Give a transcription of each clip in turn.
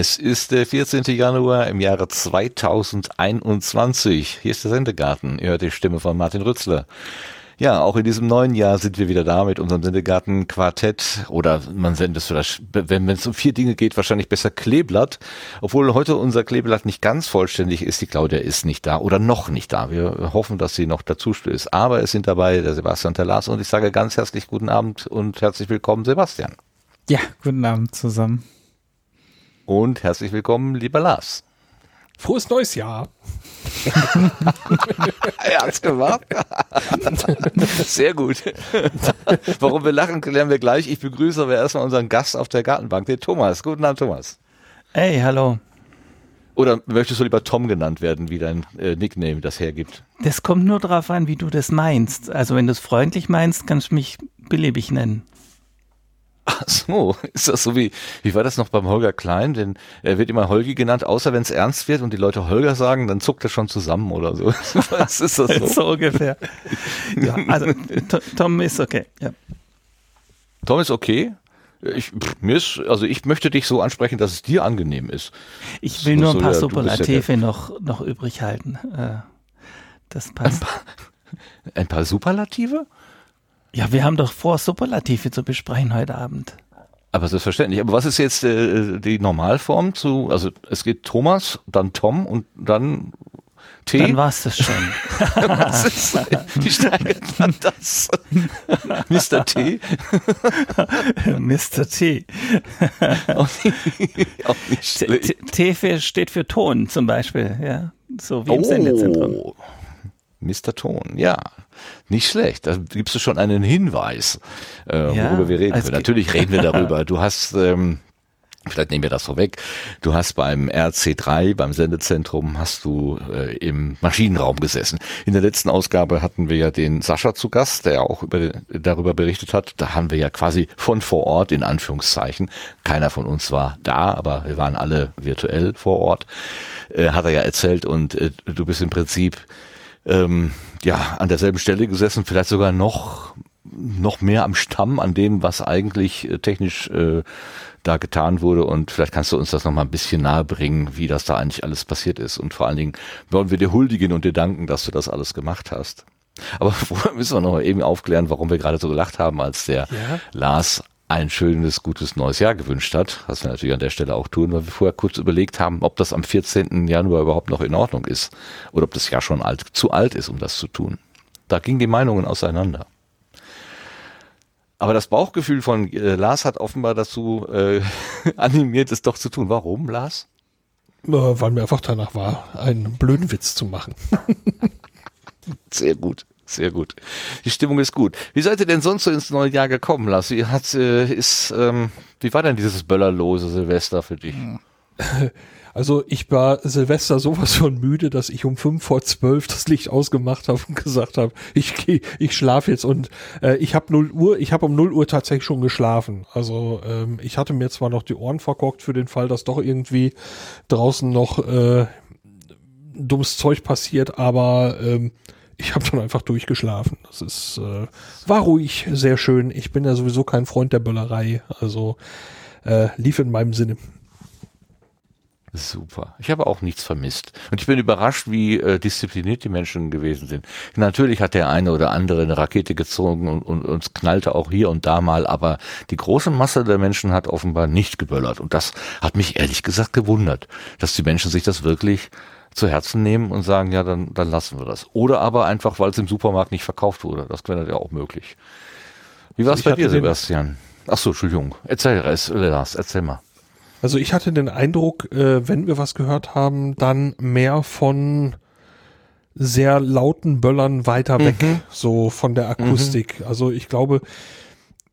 Es ist der 14. Januar im Jahre 2021. Hier ist der Sendegarten. Ihr hört die Stimme von Martin Rützler. Ja, auch in diesem neuen Jahr sind wir wieder da mit unserem Sendegarten Quartett oder man sendet es vielleicht, wenn es um vier Dinge geht, wahrscheinlich besser Kleeblatt. Obwohl heute unser Kleeblatt nicht ganz vollständig ist. Die Claudia ist nicht da oder noch nicht da. Wir hoffen, dass sie noch dazu stößt. Aber es sind dabei der Sebastian Lars und ich sage ganz herzlich guten Abend und herzlich willkommen, Sebastian. Ja, guten Abend zusammen. Und herzlich willkommen, lieber Lars. Frohes neues Jahr. er hat's gemacht. Sehr gut. Warum wir lachen, klären wir gleich. Ich begrüße aber erstmal unseren Gast auf der Gartenbank, den Thomas. Guten Abend, Thomas. Hey, hallo. Oder möchtest du lieber Tom genannt werden, wie dein äh, Nickname das hergibt? Das kommt nur darauf an, wie du das meinst. Also wenn du es freundlich meinst, kannst du mich beliebig nennen. Ach so, ist das so wie, wie war das noch beim Holger Klein? Denn er wird immer Holgi genannt, außer wenn es ernst wird und die Leute Holger sagen, dann zuckt er schon zusammen oder so. Was ist das so? so ungefähr. Ja, also Tom ist okay, ja. Tom ist okay? Ich, mir ist, also ich möchte dich so ansprechen, dass es dir angenehm ist. Ich will nur ein paar Superlative ja noch, noch übrig halten. Äh, das passt. Ein paar, ein paar Superlative? Ja, wir haben doch vor, Superlative zu besprechen heute Abend. Aber selbstverständlich. Aber was ist jetzt äh, die Normalform zu, also es geht Thomas, dann Tom und dann T? Dann war es das schon. was ist, wie steigert man das? Mr. T? Mr. T. auch nicht, auch nicht schlecht. T, T steht für Ton zum Beispiel, ja. So wie im oh. Sendezentrum. Mr. Ton, ja. Nicht schlecht. Da gibst du schon einen Hinweis, äh, ja, worüber wir reden können. Natürlich reden wir darüber. Du hast, ähm, vielleicht nehmen wir das vorweg, du hast beim RC3, beim Sendezentrum, hast du äh, im Maschinenraum gesessen. In der letzten Ausgabe hatten wir ja den Sascha zu Gast, der auch über, darüber berichtet hat. Da haben wir ja quasi von vor Ort, in Anführungszeichen, keiner von uns war da, aber wir waren alle virtuell vor Ort, äh, hat er ja erzählt und äh, du bist im Prinzip ähm, ja, an derselben Stelle gesessen, vielleicht sogar noch, noch mehr am Stamm an dem, was eigentlich äh, technisch äh, da getan wurde. Und vielleicht kannst du uns das nochmal ein bisschen nahe bringen, wie das da eigentlich alles passiert ist. Und vor allen Dingen wollen wir dir huldigen und dir danken, dass du das alles gemacht hast. Aber vorher müssen wir noch eben aufklären, warum wir gerade so gelacht haben, als der ja. Lars ein schönes, gutes neues Jahr gewünscht hat, was wir natürlich an der Stelle auch tun, weil wir vorher kurz überlegt haben, ob das am 14. Januar überhaupt noch in Ordnung ist oder ob das Jahr schon alt, zu alt ist, um das zu tun. Da gingen die Meinungen auseinander. Aber das Bauchgefühl von äh, Lars hat offenbar dazu äh, animiert, es doch zu tun. Warum, Lars? Weil mir einfach danach war, einen blöden Witz zu machen. Sehr gut. Sehr gut. Die Stimmung ist gut. Wie seid ihr denn sonst so ins neue Jahr gekommen, Lassi? Hat, äh, ist, ähm, wie war denn dieses böllerlose Silvester für dich? Also ich war Silvester sowas von müde, dass ich um fünf vor zwölf das Licht ausgemacht habe und gesagt habe, ich gehe, ich schlafe jetzt und äh, ich habe null Uhr, ich habe um null Uhr tatsächlich schon geschlafen. Also ähm, ich hatte mir zwar noch die Ohren verkorkt für den Fall, dass doch irgendwie draußen noch äh, dummes Zeug passiert, aber ähm, ich habe dann einfach durchgeschlafen. Das ist äh, war ruhig, sehr schön. Ich bin ja sowieso kein Freund der Böllerei, also äh, lief in meinem Sinne. Super. Ich habe auch nichts vermisst. Und ich bin überrascht, wie äh, diszipliniert die Menschen gewesen sind. Natürlich hat der eine oder andere eine Rakete gezogen und, und uns knallte auch hier und da mal, aber die große Masse der Menschen hat offenbar nicht geböllert. Und das hat mich ehrlich gesagt gewundert, dass die Menschen sich das wirklich zu Herzen nehmen und sagen, ja, dann, dann lassen wir das. Oder aber einfach, weil es im Supermarkt nicht verkauft wurde. Das wäre ja auch möglich. Wie war es also bei dir, Sebastian? Ach so, Entschuldigung. Erzähl, Lars, erzähl mal. Also ich hatte den Eindruck, äh, wenn wir was gehört haben, dann mehr von sehr lauten Böllern weiter mhm. weg, so von der Akustik. Mhm. Also ich glaube,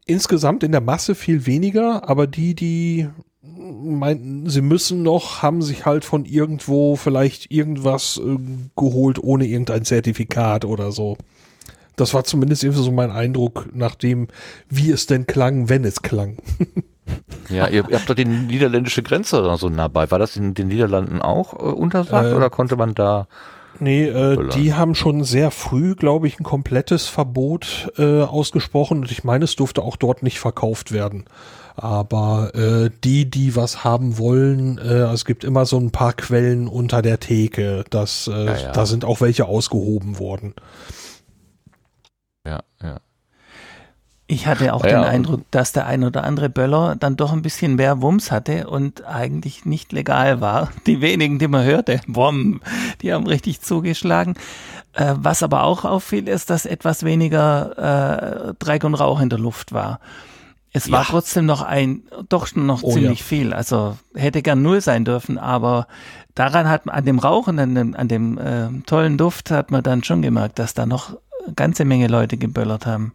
insgesamt in der Masse viel weniger, aber die, die meinten, sie müssen noch, haben sich halt von irgendwo vielleicht irgendwas äh, geholt ohne irgendein Zertifikat oder so. Das war zumindest irgendwie so mein Eindruck, nachdem, wie es denn klang, wenn es klang. ja, ihr, ihr habt doch die niederländische Grenze oder so nah bei. War das in den Niederlanden auch äh, untersagt äh, oder konnte man da Nee, äh, die haben schon sehr früh, glaube ich, ein komplettes Verbot äh, ausgesprochen und ich meine, es durfte auch dort nicht verkauft werden. Aber äh, die, die was haben wollen, äh, es gibt immer so ein paar Quellen unter der Theke. Das, äh, ja, ja. Da sind auch welche ausgehoben worden. Ja, ja. Ich hatte auch ja, den Eindruck, dass der ein oder andere Böller dann doch ein bisschen mehr Wumms hatte und eigentlich nicht legal war. Die wenigen, die man hörte, Wom, die haben richtig zugeschlagen. Äh, was aber auch auffiel, ist, dass etwas weniger äh, Dreck und Rauch in der Luft war. Es war ja. trotzdem noch ein, doch noch oh, ziemlich ja. viel. Also hätte gern null sein dürfen, aber daran hat man, an dem Rauch und an dem, an dem äh, tollen Duft hat man dann schon gemerkt, dass da noch ganze Menge Leute geböllert haben.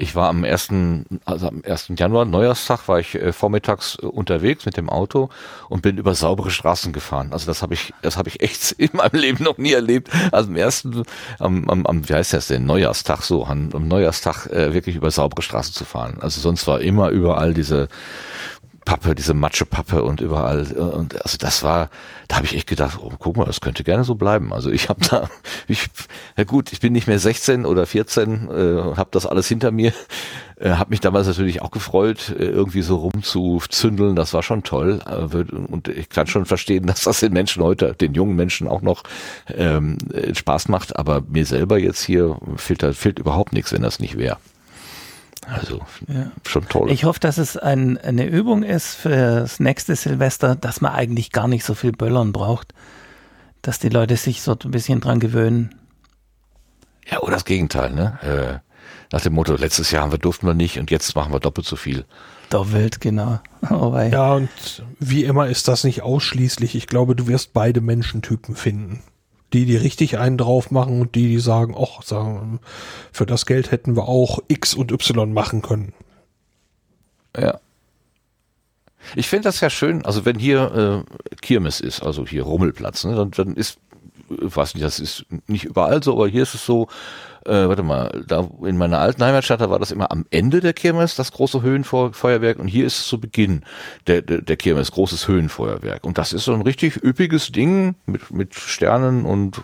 Ich war am ersten, also am ersten Januar, Neujahrstag, war ich äh, vormittags äh, unterwegs mit dem Auto und bin über saubere Straßen gefahren. Also das habe ich, das habe ich echt in meinem Leben noch nie erlebt. Also am ersten, am, am, am wie heißt das denn, Neujahrstag so, am, am Neujahrstag äh, wirklich über saubere Straßen zu fahren. Also sonst war immer überall diese Pappe, diese Matschepappe und überall. Und also das war, da habe ich echt gedacht, oh, guck mal, das könnte gerne so bleiben. Also ich habe da, ich, ja gut, ich bin nicht mehr 16 oder 14, äh, habe das alles hinter mir, äh, habe mich damals natürlich auch gefreut, äh, irgendwie so rumzuzündeln. Das war schon toll. Äh, und ich kann schon verstehen, dass das den Menschen heute, den jungen Menschen auch noch ähm, Spaß macht. Aber mir selber jetzt hier fehlt, fehlt überhaupt nichts, wenn das nicht wäre. Also ja. schon toll. Ich hoffe, dass es ein, eine Übung ist für das nächste Silvester, dass man eigentlich gar nicht so viel Böllern braucht. Dass die Leute sich so ein bisschen dran gewöhnen. Ja, oder das Gegenteil, ne? Äh, nach dem Motto, letztes Jahr haben wir durften wir nicht und jetzt machen wir doppelt so viel. Doppelt, genau. Oh, ja, und wie immer ist das nicht ausschließlich. Ich glaube, du wirst beide Menschentypen finden die, die richtig einen drauf machen und die, die sagen, ach, für das Geld hätten wir auch X und Y machen können. Ja. Ich finde das ja schön, also wenn hier äh, Kirmes ist, also hier Rummelplatz, ne, dann, dann ist, ich weiß nicht, das ist nicht überall so, aber hier ist es so, äh, warte mal, da in meiner alten Heimatstadt, da war das immer am Ende der Kirmes, das große Höhenfeuerwerk, und hier ist es zu Beginn der, der, der Kirmes, großes Höhenfeuerwerk. Und das ist so ein richtig üppiges Ding mit, mit Sternen und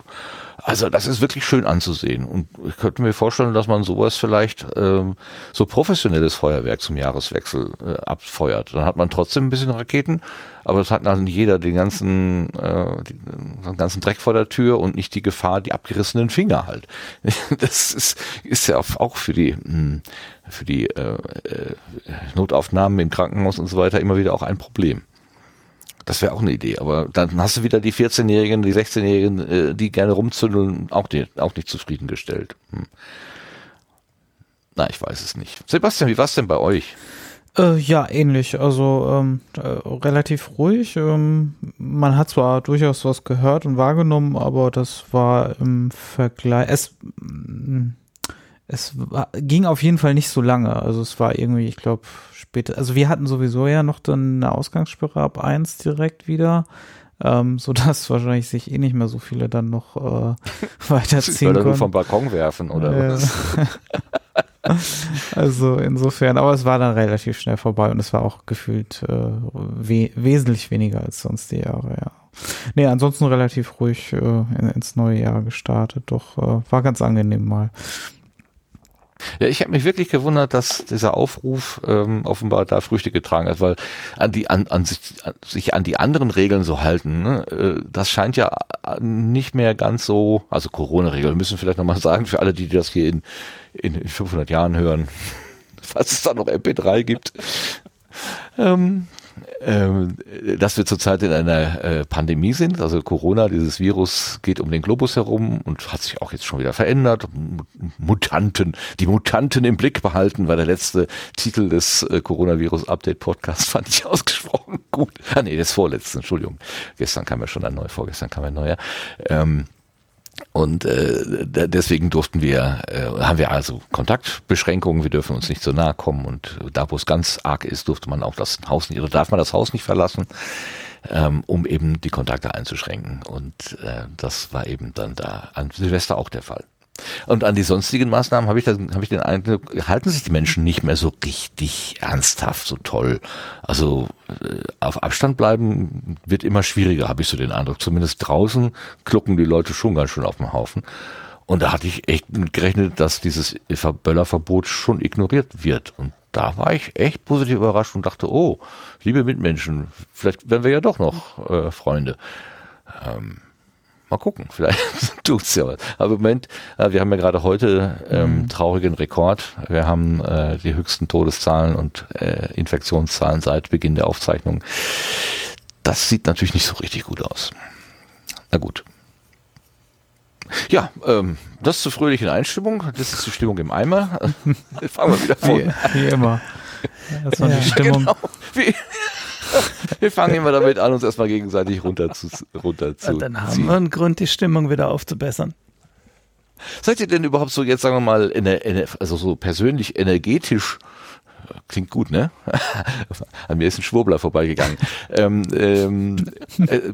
also das ist wirklich schön anzusehen. Und ich könnte mir vorstellen, dass man sowas vielleicht ähm, so professionelles Feuerwerk zum Jahreswechsel äh, abfeuert. Dann hat man trotzdem ein bisschen Raketen, aber es hat also nicht jeder den ganzen, äh, den ganzen Dreck vor der Tür und nicht die Gefahr, die abgerissenen Finger halt. Das ist, ist ja auch für die hm, für die äh, äh, Notaufnahmen im Krankenhaus und so weiter immer wieder auch ein Problem. Das wäre auch eine Idee, aber dann hast du wieder die 14-Jährigen, die 16-Jährigen, äh, die gerne rumzündeln, auch, die, auch nicht zufriedengestellt. Hm. Na, ich weiß es nicht. Sebastian, wie war es denn bei euch? Äh, ja, ähnlich. Also ähm, äh, relativ ruhig. Ähm, man hat zwar durchaus was gehört und wahrgenommen, aber das war im Vergleich. Es, mm, es war, ging auf jeden Fall nicht so lange. Also es war irgendwie, ich glaube, später. Also wir hatten sowieso ja noch dann eine Ausgangssperre ab eins direkt wieder. Ähm, so dass wahrscheinlich sich eh nicht mehr so viele dann noch äh, weiterziehen. Oder vom Balkon werfen oder äh, was? also insofern, aber es war dann relativ schnell vorbei und es war auch gefühlt äh, we wesentlich weniger als sonst die Jahre, ja. Nee, ansonsten relativ ruhig äh, in, ins neue Jahr gestartet, doch äh, war ganz angenehm mal. Ja, ich habe mich wirklich gewundert, dass dieser Aufruf ähm, offenbar da Früchte getragen hat, weil an die an, an sich, an, sich an die anderen Regeln so halten, ne, äh, das scheint ja nicht mehr ganz so, also Corona-Regeln müssen vielleicht nochmal sagen für alle, die das hier in, in, in 500 Jahren hören, falls es da noch MP3 gibt. Ähm, dass wir zurzeit in einer äh, Pandemie sind. Also Corona, dieses Virus geht um den Globus herum und hat sich auch jetzt schon wieder verändert. Mutanten, die Mutanten im Blick behalten, war der letzte Titel des äh, Coronavirus-Update-Podcasts, fand ich ausgesprochen gut. Ah nee, des vorletzten, Entschuldigung. Gestern kam ja schon ein neuer, vorgestern kam ein neuer. Ähm, und äh, deswegen durften wir, äh, haben wir also Kontaktbeschränkungen, wir dürfen uns nicht so nahe kommen und da, wo es ganz arg ist, durfte man auch das Haus nicht, oder darf man das Haus nicht verlassen, ähm, um eben die Kontakte einzuschränken. Und äh, das war eben dann da an Silvester auch der Fall. Und an die sonstigen Maßnahmen habe ich, hab ich den Eindruck, halten sich die Menschen nicht mehr so richtig ernsthaft, so toll. Also äh, auf Abstand bleiben wird immer schwieriger, habe ich so den Eindruck. Zumindest draußen klucken die Leute schon ganz schön auf dem Haufen. Und da hatte ich echt gerechnet, dass dieses Böllerverbot schon ignoriert wird. Und da war ich echt positiv überrascht und dachte, oh, liebe Mitmenschen, vielleicht werden wir ja doch noch äh, Freunde. Ähm, mal gucken, vielleicht tut's ja was. Aber im Moment, äh, wir haben ja gerade heute ähm, mhm. traurigen Rekord. Wir haben äh, die höchsten Todeszahlen und äh, Infektionszahlen seit Beginn der Aufzeichnung. Das sieht natürlich nicht so richtig gut aus. Na gut. Ja, ähm, das zur fröhlichen Einstimmung. Das ist die Stimmung im Eimer. Fangen wir wieder vor. Wie, wie immer. Das war ja, die Stimmung. Genau. Wie, wir fangen immer damit an, uns erstmal gegenseitig runter zu, runter zu Dann haben ziehen. wir einen Grund, die Stimmung wieder aufzubessern. Seid ihr denn überhaupt so jetzt, sagen wir mal, also so persönlich energetisch klingt gut, ne? An mir ist ein Schwurbler vorbeigegangen. ähm, ähm, äh,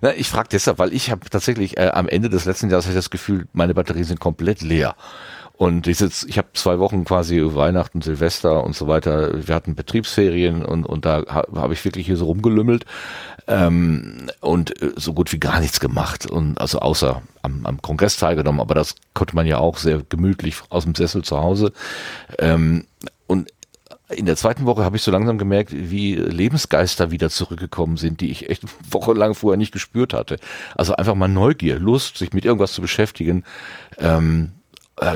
na, ich frage deshalb, weil ich habe tatsächlich äh, am Ende des letzten Jahres das Gefühl, meine Batterien sind komplett leer. Und ich, sitz, ich habe zwei Wochen quasi Weihnachten, Silvester und so weiter. Wir hatten Betriebsferien und, und da habe hab ich wirklich hier so rumgelümmelt ähm, und äh, so gut wie gar nichts gemacht. Und also außer am, am Kongress teilgenommen, aber das konnte man ja auch sehr gemütlich aus dem Sessel zu Hause. Ähm, und in der zweiten Woche habe ich so langsam gemerkt, wie Lebensgeister wieder zurückgekommen sind, die ich echt wochenlang vorher nicht gespürt hatte. Also einfach mal Neugier, Lust, sich mit irgendwas zu beschäftigen. Ähm, äh,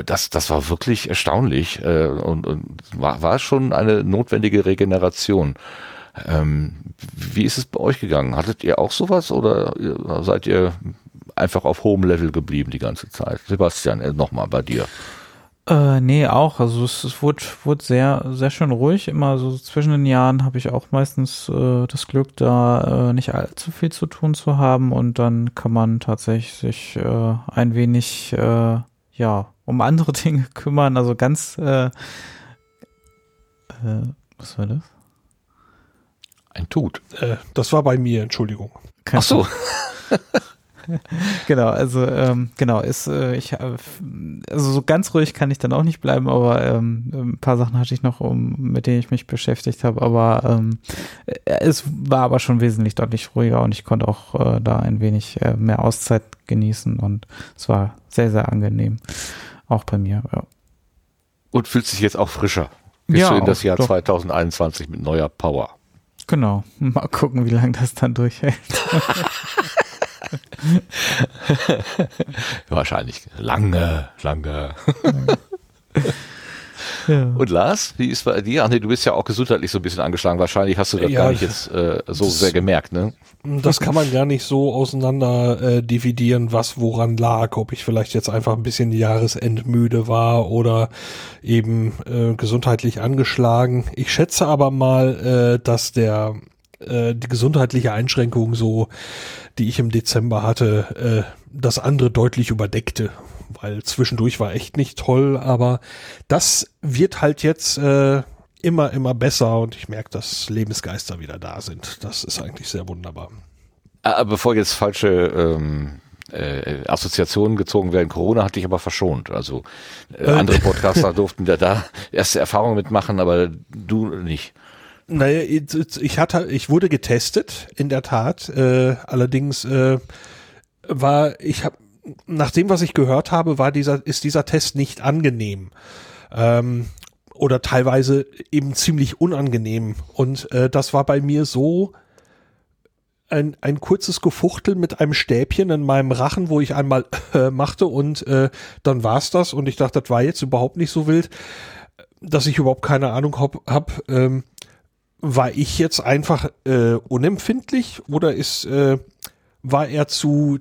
das, das war wirklich erstaunlich äh, und, und war, war schon eine notwendige Regeneration. Ähm, wie ist es bei euch gegangen? Hattet ihr auch sowas oder seid ihr einfach auf hohem Level geblieben die ganze Zeit? Sebastian, äh, nochmal bei dir. Äh, nee, auch. Also es, es wurde, wurde sehr, sehr schön ruhig. Immer so zwischen den Jahren habe ich auch meistens äh, das Glück, da äh, nicht allzu viel zu tun zu haben und dann kann man tatsächlich äh, ein wenig äh, ja um andere Dinge kümmern. Also ganz, äh, äh, was war das? Ein Tod. Äh, das war bei mir, Entschuldigung. Ach so. genau, also ähm, genau, ist äh, ich äh, also so ganz ruhig kann ich dann auch nicht bleiben, aber ähm, ein paar Sachen hatte ich noch, um, mit denen ich mich beschäftigt habe, aber ähm, äh, es war aber schon wesentlich deutlich ruhiger und ich konnte auch äh, da ein wenig äh, mehr Auszeit genießen und es war sehr, sehr angenehm. Auch bei mir, ja. Und fühlt sich jetzt auch frischer. Bist ja, du in das Jahr doch. 2021 mit neuer Power. Genau. Mal gucken, wie lange das dann durchhält. Wahrscheinlich lange, lange. Ja. Und Lars, wie ist bei dir? Ach nee, du bist ja auch gesundheitlich so ein bisschen angeschlagen. Wahrscheinlich hast du das ja, gar nicht jetzt äh, so sehr gemerkt, ne? Das kann man gar nicht so auseinander äh, dividieren, was woran lag. Ob ich vielleicht jetzt einfach ein bisschen jahresendmüde war oder eben äh, gesundheitlich angeschlagen. Ich schätze aber mal, äh, dass der äh, die gesundheitliche Einschränkung so, die ich im Dezember hatte, äh, das andere deutlich überdeckte weil zwischendurch war echt nicht toll, aber das wird halt jetzt äh, immer, immer besser und ich merke, dass Lebensgeister wieder da sind. Das ist eigentlich sehr wunderbar. Aber ah, bevor jetzt falsche ähm, äh, Assoziationen gezogen werden, Corona hatte ich aber verschont. Also äh, äh. andere Podcaster durften da, da erste Erfahrungen mitmachen, aber du nicht. Naja, ich hatte, ich wurde getestet, in der Tat. Äh, allerdings äh, war, ich habe nach dem, was ich gehört habe, war dieser, ist dieser Test nicht angenehm. Ähm, oder teilweise eben ziemlich unangenehm. Und äh, das war bei mir so ein, ein kurzes Gefuchtel mit einem Stäbchen in meinem Rachen, wo ich einmal äh, machte und äh, dann war's das. Und ich dachte, das war jetzt überhaupt nicht so wild, dass ich überhaupt keine Ahnung hab. hab ähm, war ich jetzt einfach äh, unempfindlich oder ist äh, war er zu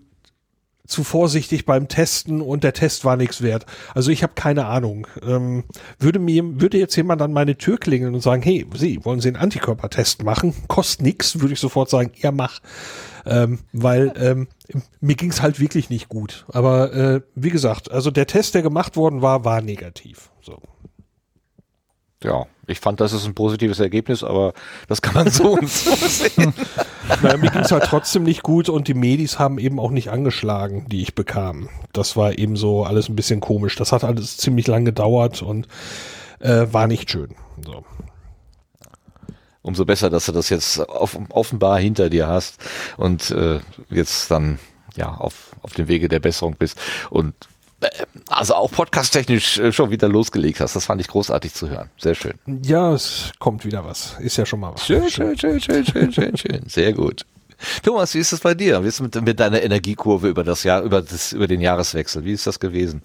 zu vorsichtig beim Testen und der Test war nichts wert. Also ich habe keine Ahnung. Ähm, würde mir würde jetzt jemand an meine Tür klingeln und sagen, hey, Sie wollen Sie einen Antikörpertest machen? Kostet nix, würde ich sofort sagen, ja mach, ähm, weil ähm, mir ging's halt wirklich nicht gut. Aber äh, wie gesagt, also der Test, der gemacht worden war, war negativ. So. Ja, ich fand, das ist ein positives Ergebnis, aber das kann man so und so sehen. Naja, mir ging es halt trotzdem nicht gut und die Medis haben eben auch nicht angeschlagen, die ich bekam. Das war eben so alles ein bisschen komisch. Das hat alles ziemlich lang gedauert und äh, war nicht schön. So. Umso besser, dass du das jetzt off offenbar hinter dir hast und äh, jetzt dann ja auf, auf dem Wege der Besserung bist. Und also auch podcast-technisch äh, schon wieder losgelegt hast. Das fand ich großartig zu hören. Sehr schön. Ja, es kommt wieder was. Ist ja schon mal was. Schön, schön, schön, schön, schön, schön, schön. Sehr gut. Thomas, wie ist es bei dir? Wie ist es mit, mit deiner Energiekurve über das Jahr, über das, über den Jahreswechsel? Wie ist das gewesen?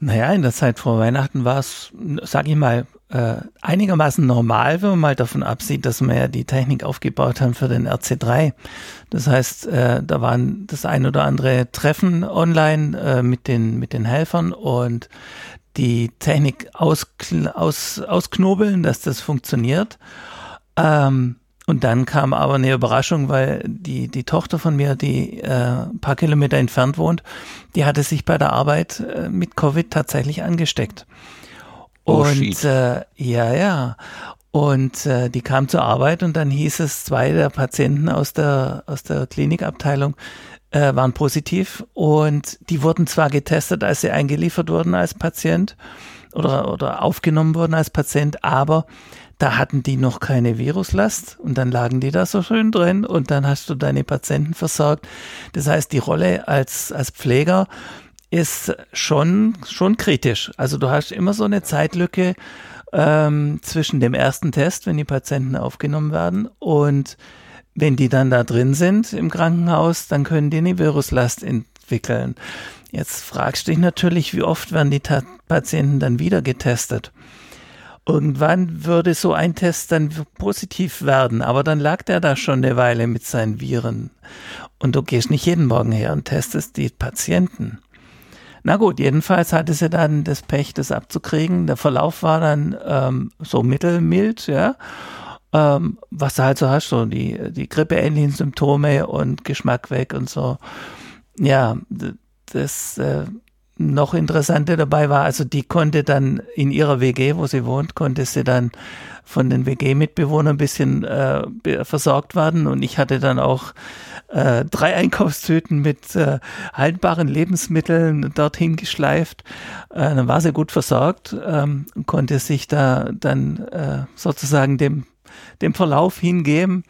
Naja, in der Zeit vor Weihnachten war es, sag ich mal, äh, einigermaßen normal, wenn man mal davon absieht, dass wir ja die Technik aufgebaut haben für den RC3. Das heißt, äh, da waren das ein oder andere Treffen online äh, mit den mit den Helfern und die Technik aus, aus, ausknobeln, dass das funktioniert. Ähm, und dann kam aber eine Überraschung, weil die, die Tochter von mir, die äh, ein paar Kilometer entfernt wohnt, die hatte sich bei der Arbeit äh, mit Covid tatsächlich angesteckt. Oh, und äh, ja, ja. Und äh, die kam zur Arbeit und dann hieß es, zwei der Patienten aus der, aus der Klinikabteilung äh, waren positiv und die wurden zwar getestet, als sie eingeliefert wurden als Patient oder, oder aufgenommen wurden als Patient, aber da hatten die noch keine Viruslast und dann lagen die da so schön drin und dann hast du deine Patienten versorgt. Das heißt, die Rolle als, als Pfleger ist schon, schon kritisch. Also du hast immer so eine Zeitlücke ähm, zwischen dem ersten Test, wenn die Patienten aufgenommen werden und wenn die dann da drin sind im Krankenhaus, dann können die eine Viruslast entwickeln. Jetzt fragst du dich natürlich, wie oft werden die Patienten dann wieder getestet? Irgendwann würde so ein Test dann positiv werden, aber dann lag der da schon eine Weile mit seinen Viren. Und du gehst nicht jeden Morgen her und testest die Patienten. Na gut, jedenfalls hatte sie dann das Pech, das abzukriegen. Der Verlauf war dann ähm, so mittelmild, ja. Ähm, was du halt so hast, so die, die grippeähnlichen Symptome und Geschmack weg und so. Ja, das äh, noch Interessante dabei war, also die konnte dann in ihrer WG, wo sie wohnt, konnte sie dann von den WG-Mitbewohnern ein bisschen äh, versorgt werden und ich hatte dann auch äh, drei Einkaufstüten mit äh, haltbaren Lebensmitteln dorthin geschleift. Äh, dann war sie gut versorgt ähm, und konnte sich da dann äh, sozusagen dem, dem Verlauf hingeben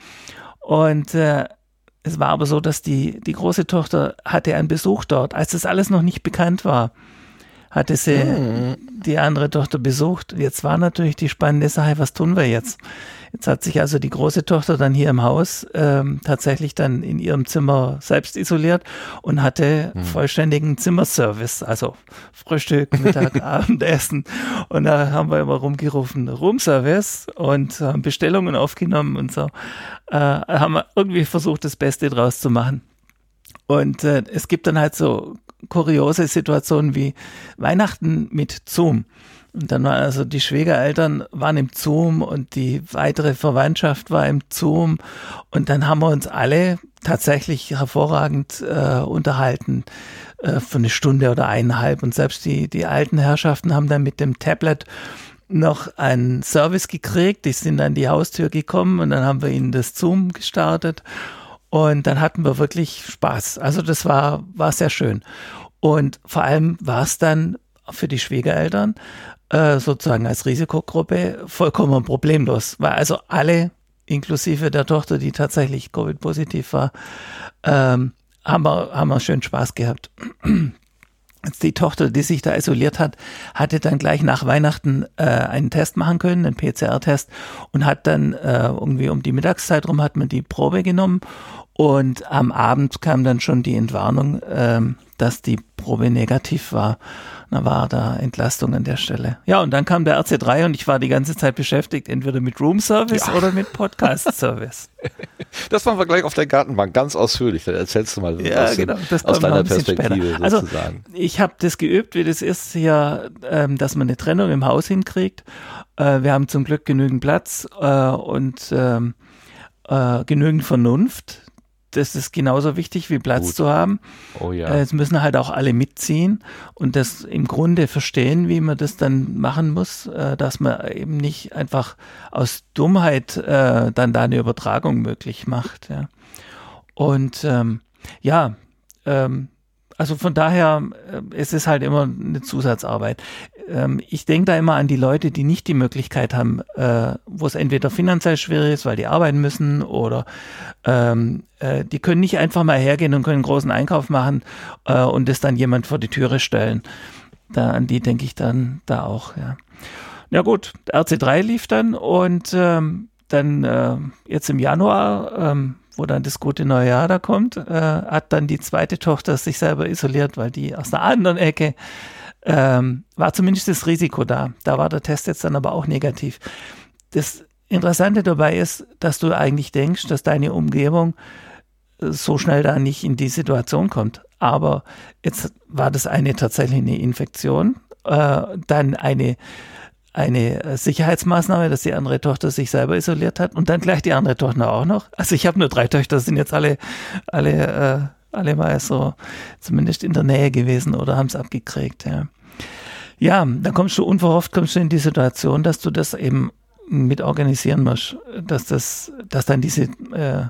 und äh, es war aber so, dass die, die große Tochter hatte einen Besuch dort, als das alles noch nicht bekannt war hatte sie mhm. die andere Tochter besucht. Jetzt war natürlich die spannende Sache, was tun wir jetzt? Jetzt hat sich also die große Tochter dann hier im Haus ähm, tatsächlich dann in ihrem Zimmer selbst isoliert und hatte mhm. vollständigen Zimmerservice, also Frühstück, Mittag, Abendessen. Und da haben wir immer rumgerufen, Roomservice und haben Bestellungen aufgenommen und so. Äh, haben wir irgendwie versucht, das Beste draus zu machen. Und äh, es gibt dann halt so kuriose Situationen wie Weihnachten mit Zoom. Und dann war also die Schwiegereltern waren im Zoom und die weitere Verwandtschaft war im Zoom. Und dann haben wir uns alle tatsächlich hervorragend äh, unterhalten äh, für eine Stunde oder eineinhalb. Und selbst die, die alten Herrschaften haben dann mit dem Tablet noch einen Service gekriegt. Die sind an die Haustür gekommen und dann haben wir ihnen das Zoom gestartet und dann hatten wir wirklich Spaß. Also das war, war sehr schön. Und vor allem war es dann für die Schwiegereltern äh, sozusagen als Risikogruppe vollkommen problemlos, weil also alle, inklusive der Tochter, die tatsächlich Covid-positiv war, ähm, haben, wir, haben wir schön Spaß gehabt. Die Tochter, die sich da isoliert hat, hatte dann gleich nach Weihnachten äh, einen Test machen können, einen PCR-Test, und hat dann äh, irgendwie um die Mittagszeit rum hat man die Probe genommen und am Abend kam dann schon die Entwarnung, ähm, dass die Probe negativ war. Da war da Entlastung an der Stelle. Ja, und dann kam der RC3 und ich war die ganze Zeit beschäftigt, entweder mit Room Service ja. oder mit Podcast Service. Das machen wir gleich auf der Gartenbank ganz ausführlich. Dann erzählst du mal ja, aus, genau, das aus deiner Perspektive später. Also, ich habe das geübt, wie das ist hier, ähm, dass man eine Trennung im Haus hinkriegt. Äh, wir haben zum Glück genügend Platz äh, und ähm, äh, genügend Vernunft das ist genauso wichtig wie Platz Gut. zu haben. Oh ja. Äh, es müssen halt auch alle mitziehen und das im Grunde verstehen, wie man das dann machen muss, äh, dass man eben nicht einfach aus Dummheit äh, dann da eine Übertragung möglich macht. Ja. Und ähm, ja, ähm, also von daher, äh, es ist halt immer eine Zusatzarbeit. Ähm, ich denke da immer an die Leute, die nicht die Möglichkeit haben, äh, wo es entweder finanziell schwierig ist, weil die arbeiten müssen oder ähm, äh, die können nicht einfach mal hergehen und können einen großen Einkauf machen und das dann jemand vor die Türe stellen. Da, an die denke ich dann da auch, ja. Ja gut, RC3 lief dann und ähm, dann jetzt im Januar wo dann das gute neue Jahr da kommt, äh, hat dann die zweite Tochter sich selber isoliert, weil die aus einer anderen Ecke ähm, war zumindest das Risiko da. Da war der Test jetzt dann aber auch negativ. Das Interessante dabei ist, dass du eigentlich denkst, dass deine Umgebung äh, so schnell da nicht in die Situation kommt. Aber jetzt war das eine tatsächlich eine Infektion, äh, dann eine eine äh, Sicherheitsmaßnahme, dass die andere Tochter sich selber isoliert hat und dann gleich die andere Tochter auch noch. Also ich habe nur drei Töchter, sind jetzt alle, alle, äh, alle mal so zumindest in der Nähe gewesen oder haben es abgekriegt. Ja. ja, dann kommst du unverhofft kommst du in die Situation, dass du das eben mit organisieren musst, dass das, dass dann diese äh,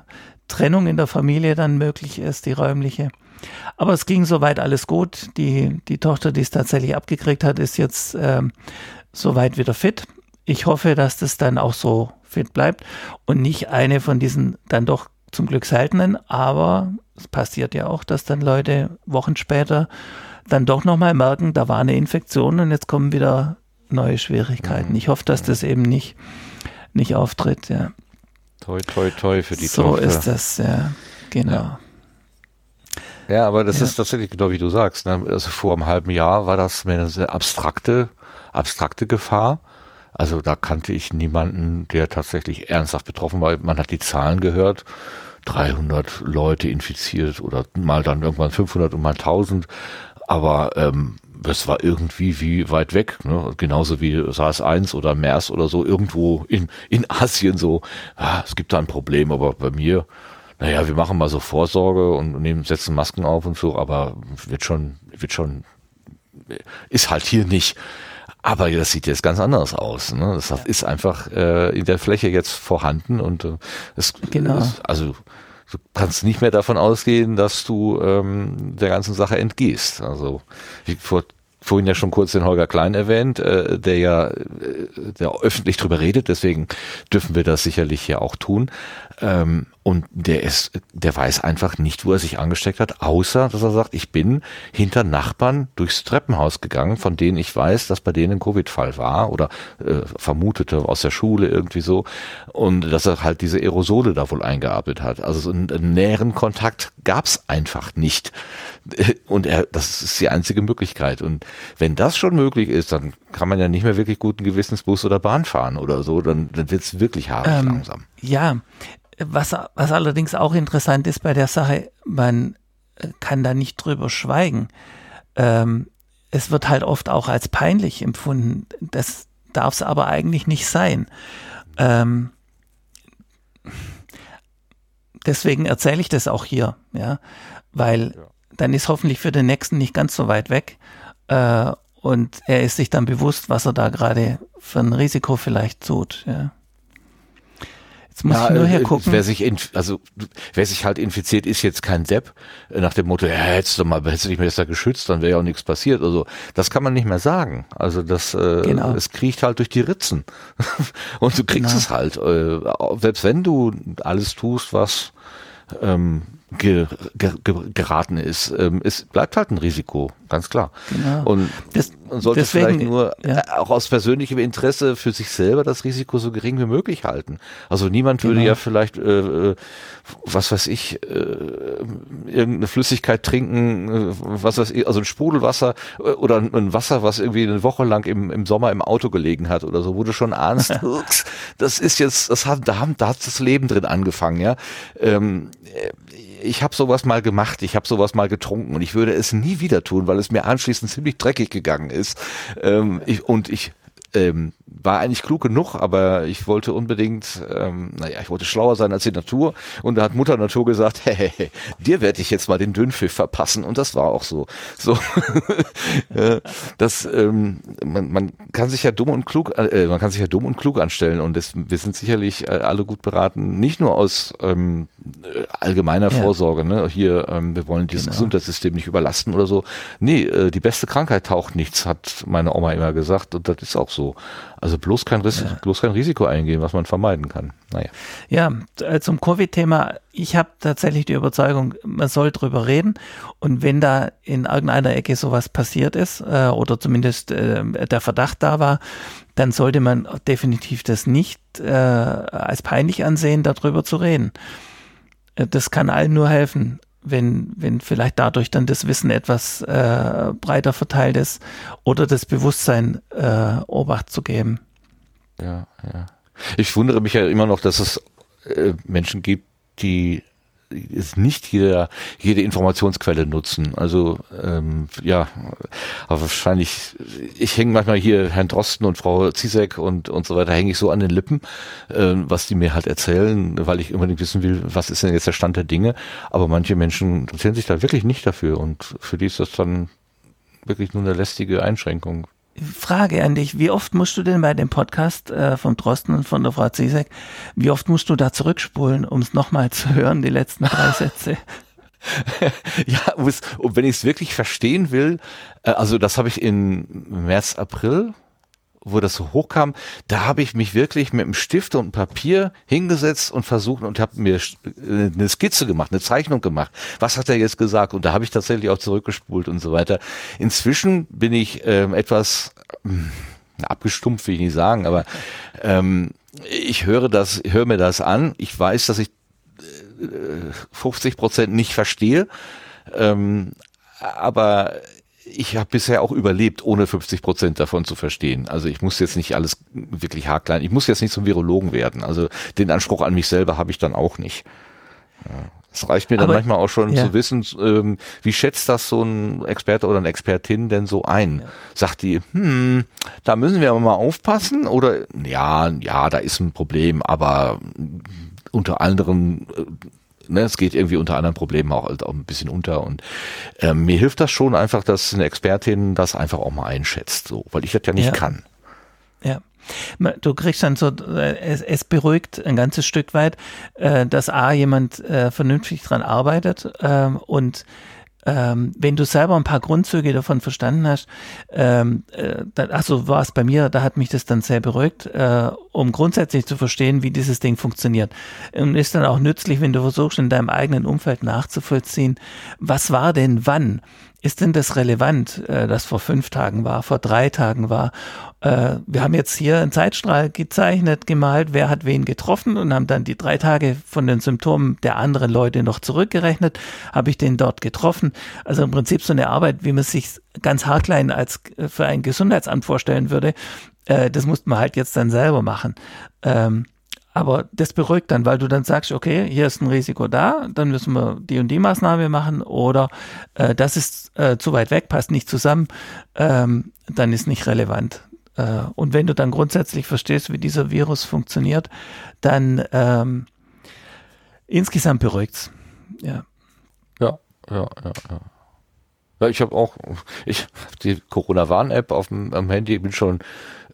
Trennung in der Familie dann möglich ist, die räumliche. Aber es ging soweit alles gut. Die, die Tochter, die es tatsächlich abgekriegt hat, ist jetzt ähm, soweit wieder fit. Ich hoffe, dass das dann auch so fit bleibt und nicht eine von diesen dann doch zum Glück seltenen, aber es passiert ja auch, dass dann Leute Wochen später dann doch nochmal merken, da war eine Infektion und jetzt kommen wieder neue Schwierigkeiten. Ich hoffe, dass das eben nicht, nicht auftritt, ja. Toi, toi, toi für die So Tochter. ist das, ja, genau. Ja. Ja, aber das ja. ist tatsächlich genau wie du sagst. Ne? Also vor einem halben Jahr war das mehr eine sehr abstrakte abstrakte Gefahr. Also da kannte ich niemanden, der tatsächlich ernsthaft betroffen war. Man hat die Zahlen gehört. 300 Leute infiziert oder mal dann irgendwann 500 und mal 1000. Aber ähm, das war irgendwie wie weit weg, ne? genauso wie SARS-1 oder MERS oder so, irgendwo in, in Asien so, ah, es gibt da ein Problem, aber bei mir, naja, wir machen mal so Vorsorge und nehmen, setzen Masken auf und so, aber wird schon, wird schon, ist halt hier nicht. Aber das sieht jetzt ganz anders aus. Ne? Das ist einfach äh, in der Fläche jetzt vorhanden und äh, es, genau. Es, also du kannst nicht mehr davon ausgehen, dass du ähm, der ganzen Sache entgehst. Also wie vor vorhin ja schon kurz den Holger Klein erwähnt, äh, der ja äh, der öffentlich drüber redet, deswegen dürfen wir das sicherlich hier auch tun. Ähm, und der ist, der weiß einfach nicht, wo er sich angesteckt hat, außer dass er sagt, ich bin hinter Nachbarn durchs Treppenhaus gegangen, von denen ich weiß, dass bei denen ein Covid-Fall war oder äh, vermutete aus der Schule irgendwie so. Und dass er halt diese Aerosole da wohl eingearbeitet hat. Also so einen, einen näheren Kontakt gab's einfach nicht. Und er, das ist die einzige Möglichkeit. Und wenn das schon möglich ist, dann kann man ja nicht mehr wirklich guten Gewissens Bus oder Bahn fahren oder so. Dann, dann wird's wirklich hart ähm, langsam. Ja, was, was allerdings auch interessant ist bei der Sache, man äh, kann da nicht drüber schweigen. Ähm, es wird halt oft auch als peinlich empfunden. Das darf es aber eigentlich nicht sein. Ähm, deswegen erzähle ich das auch hier, ja, weil ja. dann ist hoffentlich für den nächsten nicht ganz so weit weg äh, und er ist sich dann bewusst, was er da gerade für ein Risiko vielleicht tut. Ja. Jetzt muss ja, ich nur äh, hergucken. Wer sich, also, wer sich halt infiziert, ist jetzt kein Depp. Äh, nach dem Motto, ja, hättest du mal, hättest du dich besser geschützt, dann wäre ja auch nichts passiert. Also, das kann man nicht mehr sagen. Also, das, äh, genau. es kriecht halt durch die Ritzen. Und du kriegst genau. es halt. Äh, selbst wenn du alles tust, was, ähm, ge, ge, geraten ist. Ähm, es bleibt halt ein Risiko, ganz klar. Genau. Und das, man sollte deswegen, vielleicht nur ja. Äh, auch aus persönlichem Interesse für sich selber das Risiko so gering wie möglich halten. Also niemand würde genau. ja vielleicht, äh, äh, was weiß ich, äh, irgendeine Flüssigkeit trinken, äh, was weiß ich, also ein Sprudelwasser äh, oder ein Wasser, was irgendwie eine Woche lang im, im Sommer im Auto gelegen hat oder so, wo du schon ahnst, das ist jetzt, das hat, da, haben, da hat das Leben drin angefangen, ja. Ähm, ich habe sowas mal gemacht, ich habe sowas mal getrunken und ich würde es nie wieder tun, weil es mir anschließend ziemlich dreckig gegangen ist. Ähm, ich, und ich ähm, war eigentlich klug genug, aber ich wollte unbedingt, ähm, naja, ich wollte schlauer sein als die Natur. Und da hat Mutter Natur gesagt, hey, hey, hey dir werde ich jetzt mal den Dünnpfiff verpassen. Und das war auch so. So, das, ähm, man, man kann sich ja dumm und klug, äh, man kann sich ja dumm und klug anstellen. Und das, wir sind sicherlich äh, alle gut beraten, nicht nur aus ähm, allgemeiner ja. Vorsorge, ne? Hier, ähm, wir wollen dieses genau. Gesundheitssystem nicht überlasten oder so. Nee, äh, die beste Krankheit taucht nichts, hat meine Oma immer gesagt. Und das ist auch so. Also bloß kein, Ris ja. bloß kein Risiko eingehen, was man vermeiden kann. Naja. Ja, äh, zum Covid-Thema. Ich habe tatsächlich die Überzeugung, man soll drüber reden. Und wenn da in irgendeiner Ecke sowas passiert ist äh, oder zumindest äh, der Verdacht da war, dann sollte man definitiv das nicht äh, als peinlich ansehen, darüber zu reden. Äh, das kann allen nur helfen wenn, wenn vielleicht dadurch dann das Wissen etwas äh, breiter verteilt ist oder das Bewusstsein äh, Obacht zu geben. Ja, ja. Ich wundere mich ja immer noch, dass es äh, Menschen gibt, die ist nicht jeder, jede Informationsquelle nutzen. Also ähm, ja, aber wahrscheinlich, ich hänge manchmal hier Herrn Drosten und Frau Zizek und, und so weiter, hänge ich so an den Lippen, äh, was die mir halt erzählen, weil ich unbedingt wissen will, was ist denn jetzt der Stand der Dinge. Aber manche Menschen interessieren sich da wirklich nicht dafür und für die ist das dann wirklich nur eine lästige Einschränkung. Frage an dich, wie oft musst du denn bei dem Podcast äh, vom Drosten und von der Frau Zizek, wie oft musst du da zurückspulen, um es nochmal zu hören, die letzten drei Sätze? ja, und wenn ich es wirklich verstehen will, äh, also das habe ich in März, April wo das so hochkam, da habe ich mich wirklich mit einem Stift und einem Papier hingesetzt und versucht und habe mir eine Skizze gemacht, eine Zeichnung gemacht. Was hat er jetzt gesagt? Und da habe ich tatsächlich auch zurückgespult und so weiter. Inzwischen bin ich ähm, etwas ähm, abgestumpft, will ich nicht sagen, aber ähm, ich höre das, höre mir das an. Ich weiß, dass ich äh, 50 Prozent nicht verstehe. Ähm, aber ich habe bisher auch überlebt, ohne 50 Prozent davon zu verstehen. Also ich muss jetzt nicht alles wirklich haarklein, ich muss jetzt nicht zum Virologen werden. Also den Anspruch an mich selber habe ich dann auch nicht. Es reicht mir dann Aber, manchmal auch schon ja. zu wissen, ähm, wie schätzt das so ein Experte oder eine Expertin denn so ein? Ja. Sagt die, hm, da müssen wir aber mal aufpassen oder ja, ja, da ist ein Problem, aber unter anderem äh, ne, es geht irgendwie unter anderen Problemen auch, halt auch ein bisschen unter und ähm, mir hilft das schon einfach, dass eine Expertin das einfach auch mal einschätzt, so, weil ich das ja nicht ja. kann. Ja. Du kriegst dann so, äh, es, es beruhigt ein ganzes Stück weit, äh, dass A, jemand äh, vernünftig dran arbeitet ähm, und ähm, wenn du selber ein paar Grundzüge davon verstanden hast, ähm, äh, dann, ach so war es bei mir, da hat mich das dann sehr beruhigt, äh, um grundsätzlich zu verstehen, wie dieses Ding funktioniert. Und ist dann auch nützlich, wenn du versuchst, in deinem eigenen Umfeld nachzuvollziehen, was war denn wann? Ist denn das relevant, äh, das vor fünf Tagen war, vor drei Tagen war? Äh, wir haben jetzt hier einen Zeitstrahl gezeichnet, gemalt, wer hat wen getroffen und haben dann die drei Tage von den Symptomen der anderen Leute noch zurückgerechnet. Habe ich den dort getroffen? Also im Prinzip so eine Arbeit, wie man sich ganz haarklein als äh, für ein Gesundheitsamt vorstellen würde. Äh, das musste man halt jetzt dann selber machen. Ähm, aber das beruhigt dann, weil du dann sagst, okay, hier ist ein Risiko da, dann müssen wir die und die Maßnahme machen oder äh, das ist äh, zu weit weg, passt nicht zusammen, ähm, dann ist nicht relevant. Äh, und wenn du dann grundsätzlich verstehst, wie dieser Virus funktioniert, dann ähm, insgesamt beruhigt's. Ja. Ja, ja, ja, ja. Ja, ich habe auch, ich die Corona-Warn-App auf dem Handy, bin schon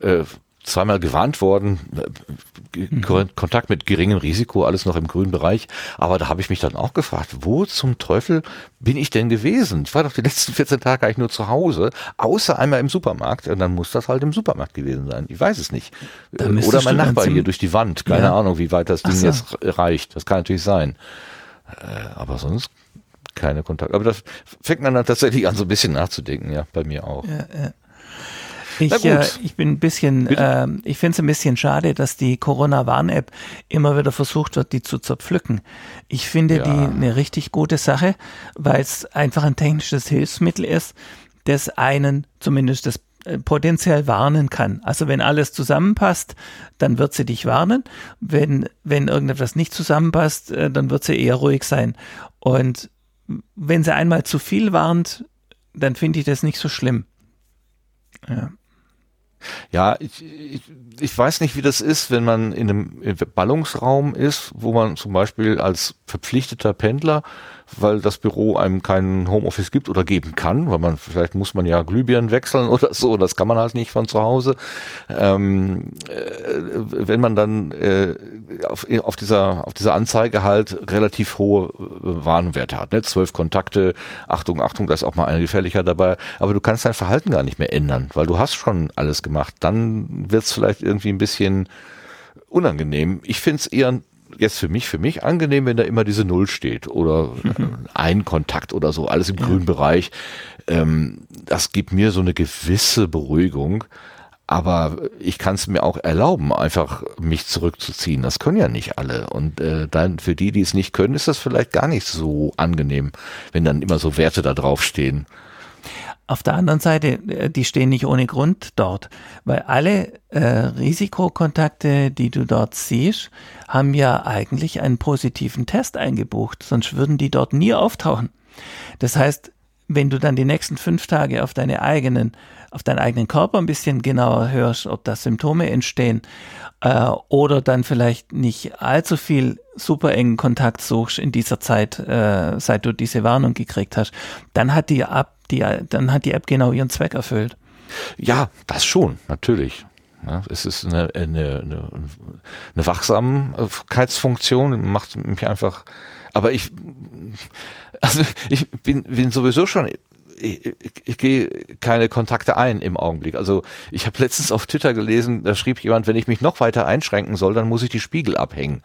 äh, zweimal gewarnt worden, mhm. Kontakt mit geringem Risiko, alles noch im grünen Bereich. Aber da habe ich mich dann auch gefragt, wo zum Teufel bin ich denn gewesen? Ich war doch die letzten 14 Tage eigentlich nur zu Hause, außer einmal im Supermarkt. Und dann muss das halt im Supermarkt gewesen sein. Ich weiß es nicht. Oder mein Nachbar hier durch die Wand. Keine ja. Ahnung, wie weit das Ding so. jetzt reicht. Das kann natürlich sein. Äh, aber sonst keine Kontakt. Aber das fängt man dann tatsächlich an, so ein bisschen nachzudenken, ja, bei mir auch. Ja, ja. Ich, äh, ich bin ein bisschen, äh, ich finde es ein bisschen schade, dass die Corona-Warn-App immer wieder versucht wird, die zu zerpflücken. Ich finde ja. die eine richtig gute Sache, weil es einfach ein technisches Hilfsmittel ist, das einen zumindest das äh, potenziell warnen kann. Also wenn alles zusammenpasst, dann wird sie dich warnen. Wenn, wenn irgendetwas nicht zusammenpasst, äh, dann wird sie eher ruhig sein. Und wenn sie einmal zu viel warnt, dann finde ich das nicht so schlimm. Ja. Ja, ich, ich, ich weiß nicht, wie das ist, wenn man in einem Ballungsraum ist, wo man zum Beispiel als verpflichteter Pendler weil das Büro einem keinen Homeoffice gibt oder geben kann, weil man vielleicht muss man ja Glühbirnen wechseln oder so, das kann man halt nicht von zu Hause. Ähm, äh, wenn man dann äh, auf, auf dieser auf dieser Anzeige halt relativ hohe äh, Warnwerte hat, ne? zwölf Kontakte, Achtung, Achtung, da ist auch mal ein gefährlicher dabei, aber du kannst dein Verhalten gar nicht mehr ändern, weil du hast schon alles gemacht. Dann wird es vielleicht irgendwie ein bisschen unangenehm. Ich finde es eher jetzt für mich, für mich angenehm, wenn da immer diese Null steht oder mhm. ein Kontakt oder so, alles im grünen Bereich. Ähm, das gibt mir so eine gewisse Beruhigung. Aber ich kann es mir auch erlauben, einfach mich zurückzuziehen. Das können ja nicht alle. Und äh, dann für die, die es nicht können, ist das vielleicht gar nicht so angenehm, wenn dann immer so Werte da draufstehen. Auf der anderen Seite, äh, die stehen nicht ohne Grund dort, weil alle äh, Risikokontakte, die du dort siehst, haben ja eigentlich einen positiven Test eingebucht, sonst würden die dort nie auftauchen. Das heißt, wenn du dann die nächsten fünf Tage auf deine eigenen, auf deinen eigenen Körper ein bisschen genauer hörst, ob da Symptome entstehen äh, oder dann vielleicht nicht allzu viel super engen Kontakt suchst in dieser Zeit, äh, seit du diese Warnung gekriegt hast, dann hat die App, die, dann hat die App genau ihren Zweck erfüllt. Ja, das schon, natürlich. Ja, es ist eine, eine, eine, eine Wachsamkeitsfunktion, macht mich einfach, aber ich, also ich bin, bin sowieso schon ich, ich, gehe keine Kontakte ein im Augenblick. Also ich habe letztens auf Twitter gelesen, da schrieb jemand, wenn ich mich noch weiter einschränken soll, dann muss ich die Spiegel abhängen.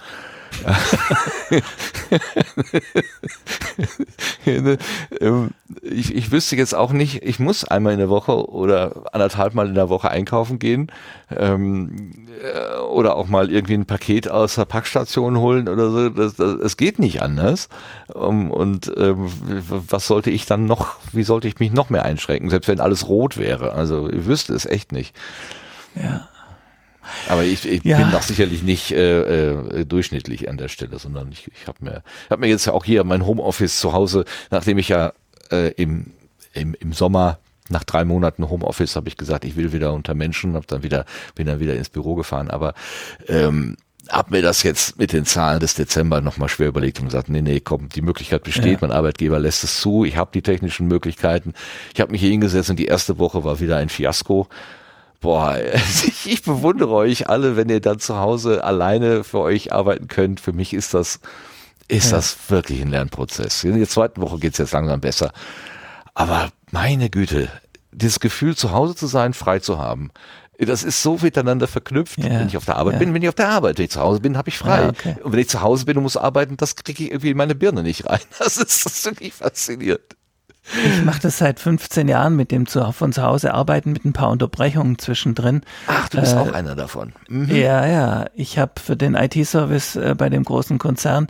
Ähm, ich, ich wüsste jetzt auch nicht, ich muss einmal in der Woche oder anderthalb Mal in der Woche einkaufen gehen ähm, äh, oder auch mal irgendwie ein Paket aus der Packstation holen oder so. Das, das, es geht nicht anders. Um, und ähm, was sollte ich dann noch, wie sollte ich mich noch mehr einschränken, selbst wenn alles rot wäre? Also ich wüsste es echt nicht. Ja. Aber ich, ich ja. bin doch sicherlich nicht äh, äh, durchschnittlich an der Stelle, sondern ich, ich habe mir, hab mir jetzt ja auch hier mein Homeoffice zu Hause, nachdem ich ja äh, im, im, im Sommer nach drei Monaten Homeoffice habe ich gesagt, ich will wieder unter Menschen, hab dann wieder, bin dann wieder ins Büro gefahren, aber ähm, hab mir das jetzt mit den Zahlen des Dezember nochmal schwer überlegt und gesagt, nee, nee, komm, die Möglichkeit besteht, ja. mein Arbeitgeber lässt es zu, ich habe die technischen Möglichkeiten. Ich habe mich hier hingesetzt und die erste Woche war wieder ein Fiasko. Boah, ich, ich bewundere euch alle, wenn ihr dann zu Hause alleine für euch arbeiten könnt. Für mich ist das, ist ja. das wirklich ein Lernprozess. In der zweiten Woche geht's jetzt langsam besser. Aber meine Güte, dieses Gefühl, zu Hause zu sein, frei zu haben, das ist so miteinander verknüpft. Ja. Wenn ich auf der Arbeit ja. bin, wenn ich auf der Arbeit, wenn ich zu Hause bin, habe ich frei. Ja, okay. Und wenn ich zu Hause bin und muss arbeiten, das kriege ich irgendwie in meine Birne nicht rein. Das ist, das ist wirklich faszinierend. Ich mache das seit 15 Jahren mit dem zu, von zu Hause arbeiten mit ein paar Unterbrechungen zwischendrin. Ach, du bist äh, auch einer davon. Mhm. Ja, ja. Ich habe für den IT-Service äh, bei dem großen Konzern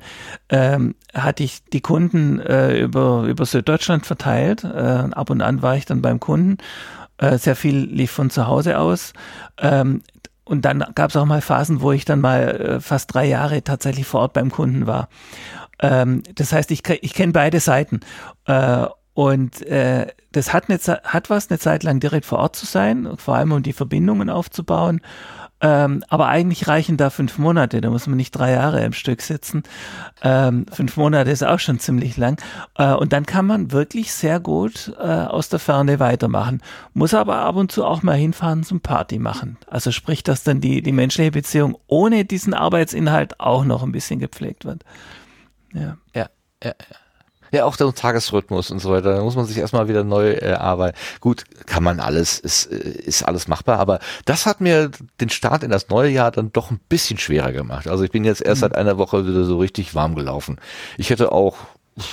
ähm, hatte ich die Kunden äh, über über Süddeutschland verteilt. Äh, ab und an war ich dann beim Kunden. Äh, sehr viel lief von zu Hause aus. Ähm, und dann gab es auch mal Phasen, wo ich dann mal äh, fast drei Jahre tatsächlich vor Ort beim Kunden war. Ähm, das heißt, ich, ich kenne beide Seiten. Äh, und äh, das hat, eine, hat was, eine Zeit lang direkt vor Ort zu sein, vor allem um die Verbindungen aufzubauen. Ähm, aber eigentlich reichen da fünf Monate, da muss man nicht drei Jahre im Stück sitzen. Ähm, fünf Monate ist auch schon ziemlich lang. Äh, und dann kann man wirklich sehr gut äh, aus der Ferne weitermachen. Muss aber ab und zu auch mal hinfahren zum Party machen. Also sprich, dass dann die, die menschliche Beziehung ohne diesen Arbeitsinhalt auch noch ein bisschen gepflegt wird. Ja, ja, ja. ja. Ja, auch der Tagesrhythmus und so weiter. Da muss man sich erstmal wieder neu äh, arbeiten. Gut, kann man alles, ist, äh, ist alles machbar, aber das hat mir den Start in das neue Jahr dann doch ein bisschen schwerer gemacht. Also ich bin jetzt erst mhm. seit einer Woche wieder so richtig warm gelaufen. Ich hätte auch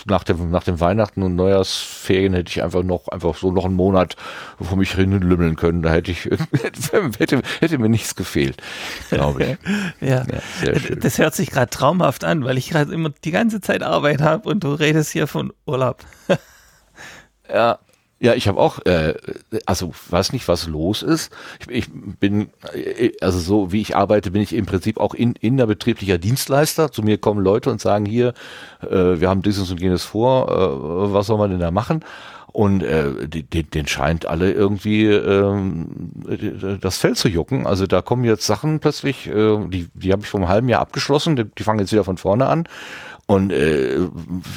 nach dem, nach dem Weihnachten und Neujahrsferien hätte ich einfach noch, einfach so noch einen Monat vor mich hin lümmeln können. Da hätte ich, hätte, hätte mir nichts gefehlt, glaube ich. ja. ja das hört sich gerade traumhaft an, weil ich gerade immer die ganze Zeit Arbeit habe und du redest hier von Urlaub. ja, ja, ich habe auch, äh, also weiß nicht, was los ist. Ich, ich bin, äh, also so wie ich arbeite, bin ich im Prinzip auch in, innerbetrieblicher Dienstleister. Zu mir kommen Leute und sagen hier, äh, wir haben dieses und jenes vor, äh, was soll man denn da machen? Und äh, die, den scheint alle irgendwie ähm, das Fell zu jucken. Also da kommen jetzt Sachen plötzlich, äh, die, die habe ich vor einem halben Jahr abgeschlossen, die, die fangen jetzt wieder von vorne an. Und äh,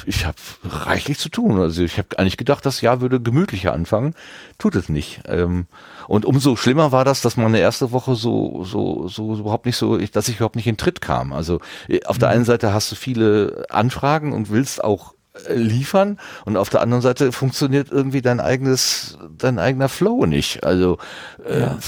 ich habe reichlich zu tun. Also ich habe eigentlich gedacht, das Jahr würde gemütlicher anfangen. Tut es nicht. Ähm, und umso schlimmer war das, dass meine erste Woche so, so, so überhaupt nicht so, dass ich überhaupt nicht in Tritt kam. Also äh, auf der mhm. einen Seite hast du viele Anfragen und willst auch liefern und auf der anderen Seite funktioniert irgendwie dein eigenes dein eigener Flow nicht. Also äh, ja.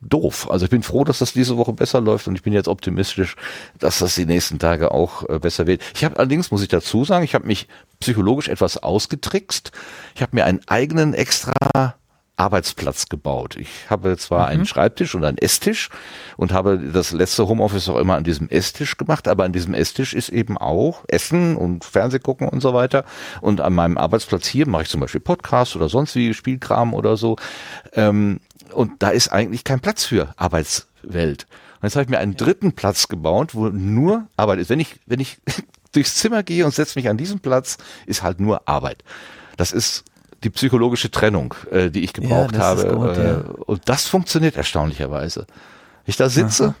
doof. Also ich bin froh dass das diese Woche besser läuft und ich bin jetzt optimistisch dass das die nächsten Tage auch äh, besser wird. Ich habe allerdings muss ich dazu sagen ich habe mich psychologisch etwas ausgetrickst. Ich habe mir einen eigenen extra Arbeitsplatz gebaut. Ich habe zwar mhm. einen Schreibtisch und einen Esstisch und habe das letzte Homeoffice auch immer an diesem Esstisch gemacht, aber an diesem Esstisch ist eben auch Essen und Fernseh gucken und so weiter. Und an meinem Arbeitsplatz hier mache ich zum Beispiel Podcast oder sonst wie Spielkram oder so. Ähm, und da ist eigentlich kein Platz für Arbeitswelt. Und jetzt habe ich mir einen dritten Platz gebaut, wo nur Arbeit ist. Wenn ich, wenn ich durchs Zimmer gehe und setze mich an diesen Platz, ist halt nur Arbeit. Das ist die psychologische Trennung, äh, die ich gebraucht ja, habe. Gut, äh, ja. Und das funktioniert erstaunlicherweise. Ich da sitze,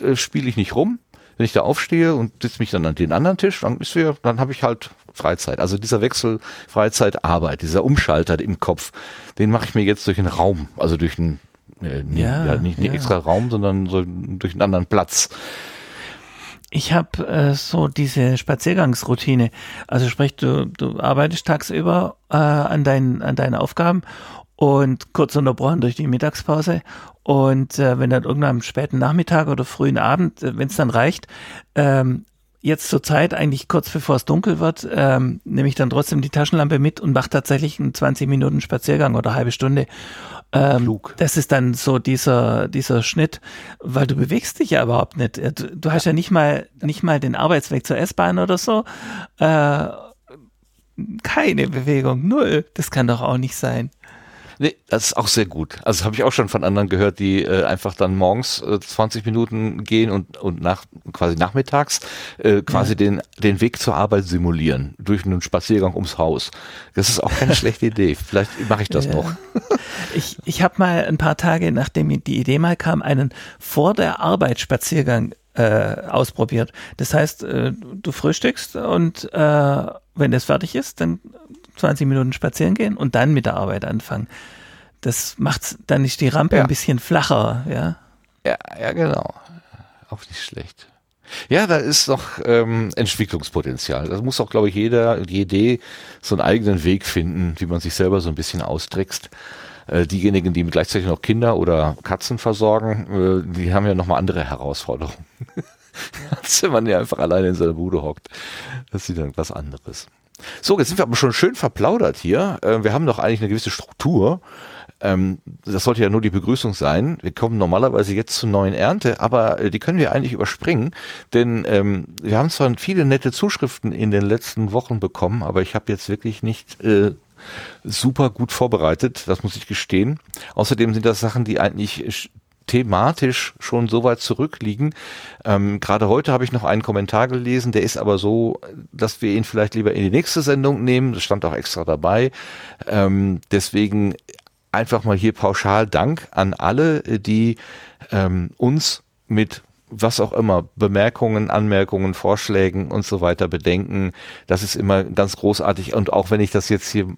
äh, spiele ich nicht rum. Wenn ich da aufstehe und sitze mich dann an den anderen Tisch, dann ist wir, dann habe ich halt Freizeit. Also dieser Wechsel Freizeit Arbeit, dieser Umschalter im Kopf, den mache ich mir jetzt durch einen Raum, also durch einen äh, ja, ja, nicht, nicht extra Raum, sondern so durch einen anderen Platz. Ich habe äh, so diese Spaziergangsroutine. Also sprich, du, du arbeitest tagsüber äh, an, deinen, an deinen Aufgaben und kurz unterbrochen durch die Mittagspause. Und äh, wenn dann irgendwann am späten Nachmittag oder frühen Abend, äh, wenn es dann reicht, ähm, jetzt zur Zeit, eigentlich kurz bevor es dunkel wird, ähm, nehme ich dann trotzdem die Taschenlampe mit und mache tatsächlich einen 20 Minuten Spaziergang oder halbe Stunde. Ähm. Das ist dann so dieser, dieser Schnitt, weil du bewegst dich ja überhaupt nicht. Du, du hast ja. ja nicht mal, nicht mal den Arbeitsweg zur S-Bahn oder so. Äh, keine Bewegung, null. Das kann doch auch nicht sein. Nee, das ist auch sehr gut. Also das habe ich auch schon von anderen gehört, die äh, einfach dann morgens äh, 20 Minuten gehen und, und nach quasi nachmittags äh, quasi ja. den, den Weg zur Arbeit simulieren durch einen Spaziergang ums Haus. Das ist auch keine schlechte Idee. Vielleicht mache ich das ja. noch. ich ich habe mal ein paar Tage, nachdem die Idee mal kam, einen vor der Arbeit Spaziergang äh, ausprobiert. Das heißt, äh, du frühstückst und äh, wenn das fertig ist, dann 20 Minuten spazieren gehen und dann mit der Arbeit anfangen. Das macht dann ist die Rampe ja. ein bisschen flacher, ja. Ja, ja, genau. Auch nicht schlecht. Ja, da ist noch ähm, Entwicklungspotenzial. Da muss auch, glaube ich, jeder, jede so einen eigenen Weg finden, wie man sich selber so ein bisschen austrickst. Äh, diejenigen, die gleichzeitig noch Kinder oder Katzen versorgen, äh, die haben ja nochmal andere Herausforderungen. Als wenn man ja einfach alleine in seiner Bude hockt. Das ist dann was anderes. So, jetzt sind wir aber schon schön verplaudert hier. Äh, wir haben doch eigentlich eine gewisse Struktur. Ähm, das sollte ja nur die Begrüßung sein. Wir kommen normalerweise jetzt zur neuen Ernte, aber äh, die können wir eigentlich überspringen, denn ähm, wir haben zwar viele nette Zuschriften in den letzten Wochen bekommen, aber ich habe jetzt wirklich nicht äh, super gut vorbereitet, das muss ich gestehen. Außerdem sind das Sachen, die eigentlich thematisch schon so weit zurückliegen. Ähm, Gerade heute habe ich noch einen Kommentar gelesen, der ist aber so, dass wir ihn vielleicht lieber in die nächste Sendung nehmen. Das stand auch extra dabei. Ähm, deswegen einfach mal hier pauschal Dank an alle, die ähm, uns mit was auch immer, Bemerkungen, Anmerkungen, Vorschlägen und so weiter bedenken. Das ist immer ganz großartig. Und auch wenn ich das jetzt hier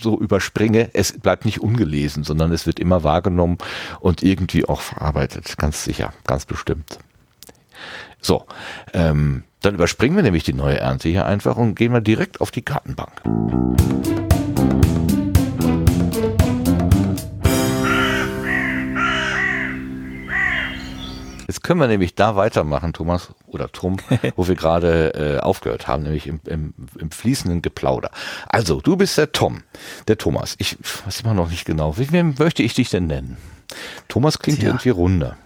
so überspringe, es bleibt nicht ungelesen, sondern es wird immer wahrgenommen und irgendwie auch verarbeitet. Ganz sicher, ganz bestimmt. So, ähm, dann überspringen wir nämlich die neue Ernte hier einfach und gehen wir direkt auf die Kartenbank. Jetzt können wir nämlich da weitermachen, Thomas oder Tom, wo wir gerade äh, aufgehört haben, nämlich im, im, im fließenden Geplauder. Also, du bist der Tom, der Thomas. Ich weiß immer noch nicht genau. Wie, wie möchte ich dich denn nennen? Thomas klingt Tja. irgendwie runder.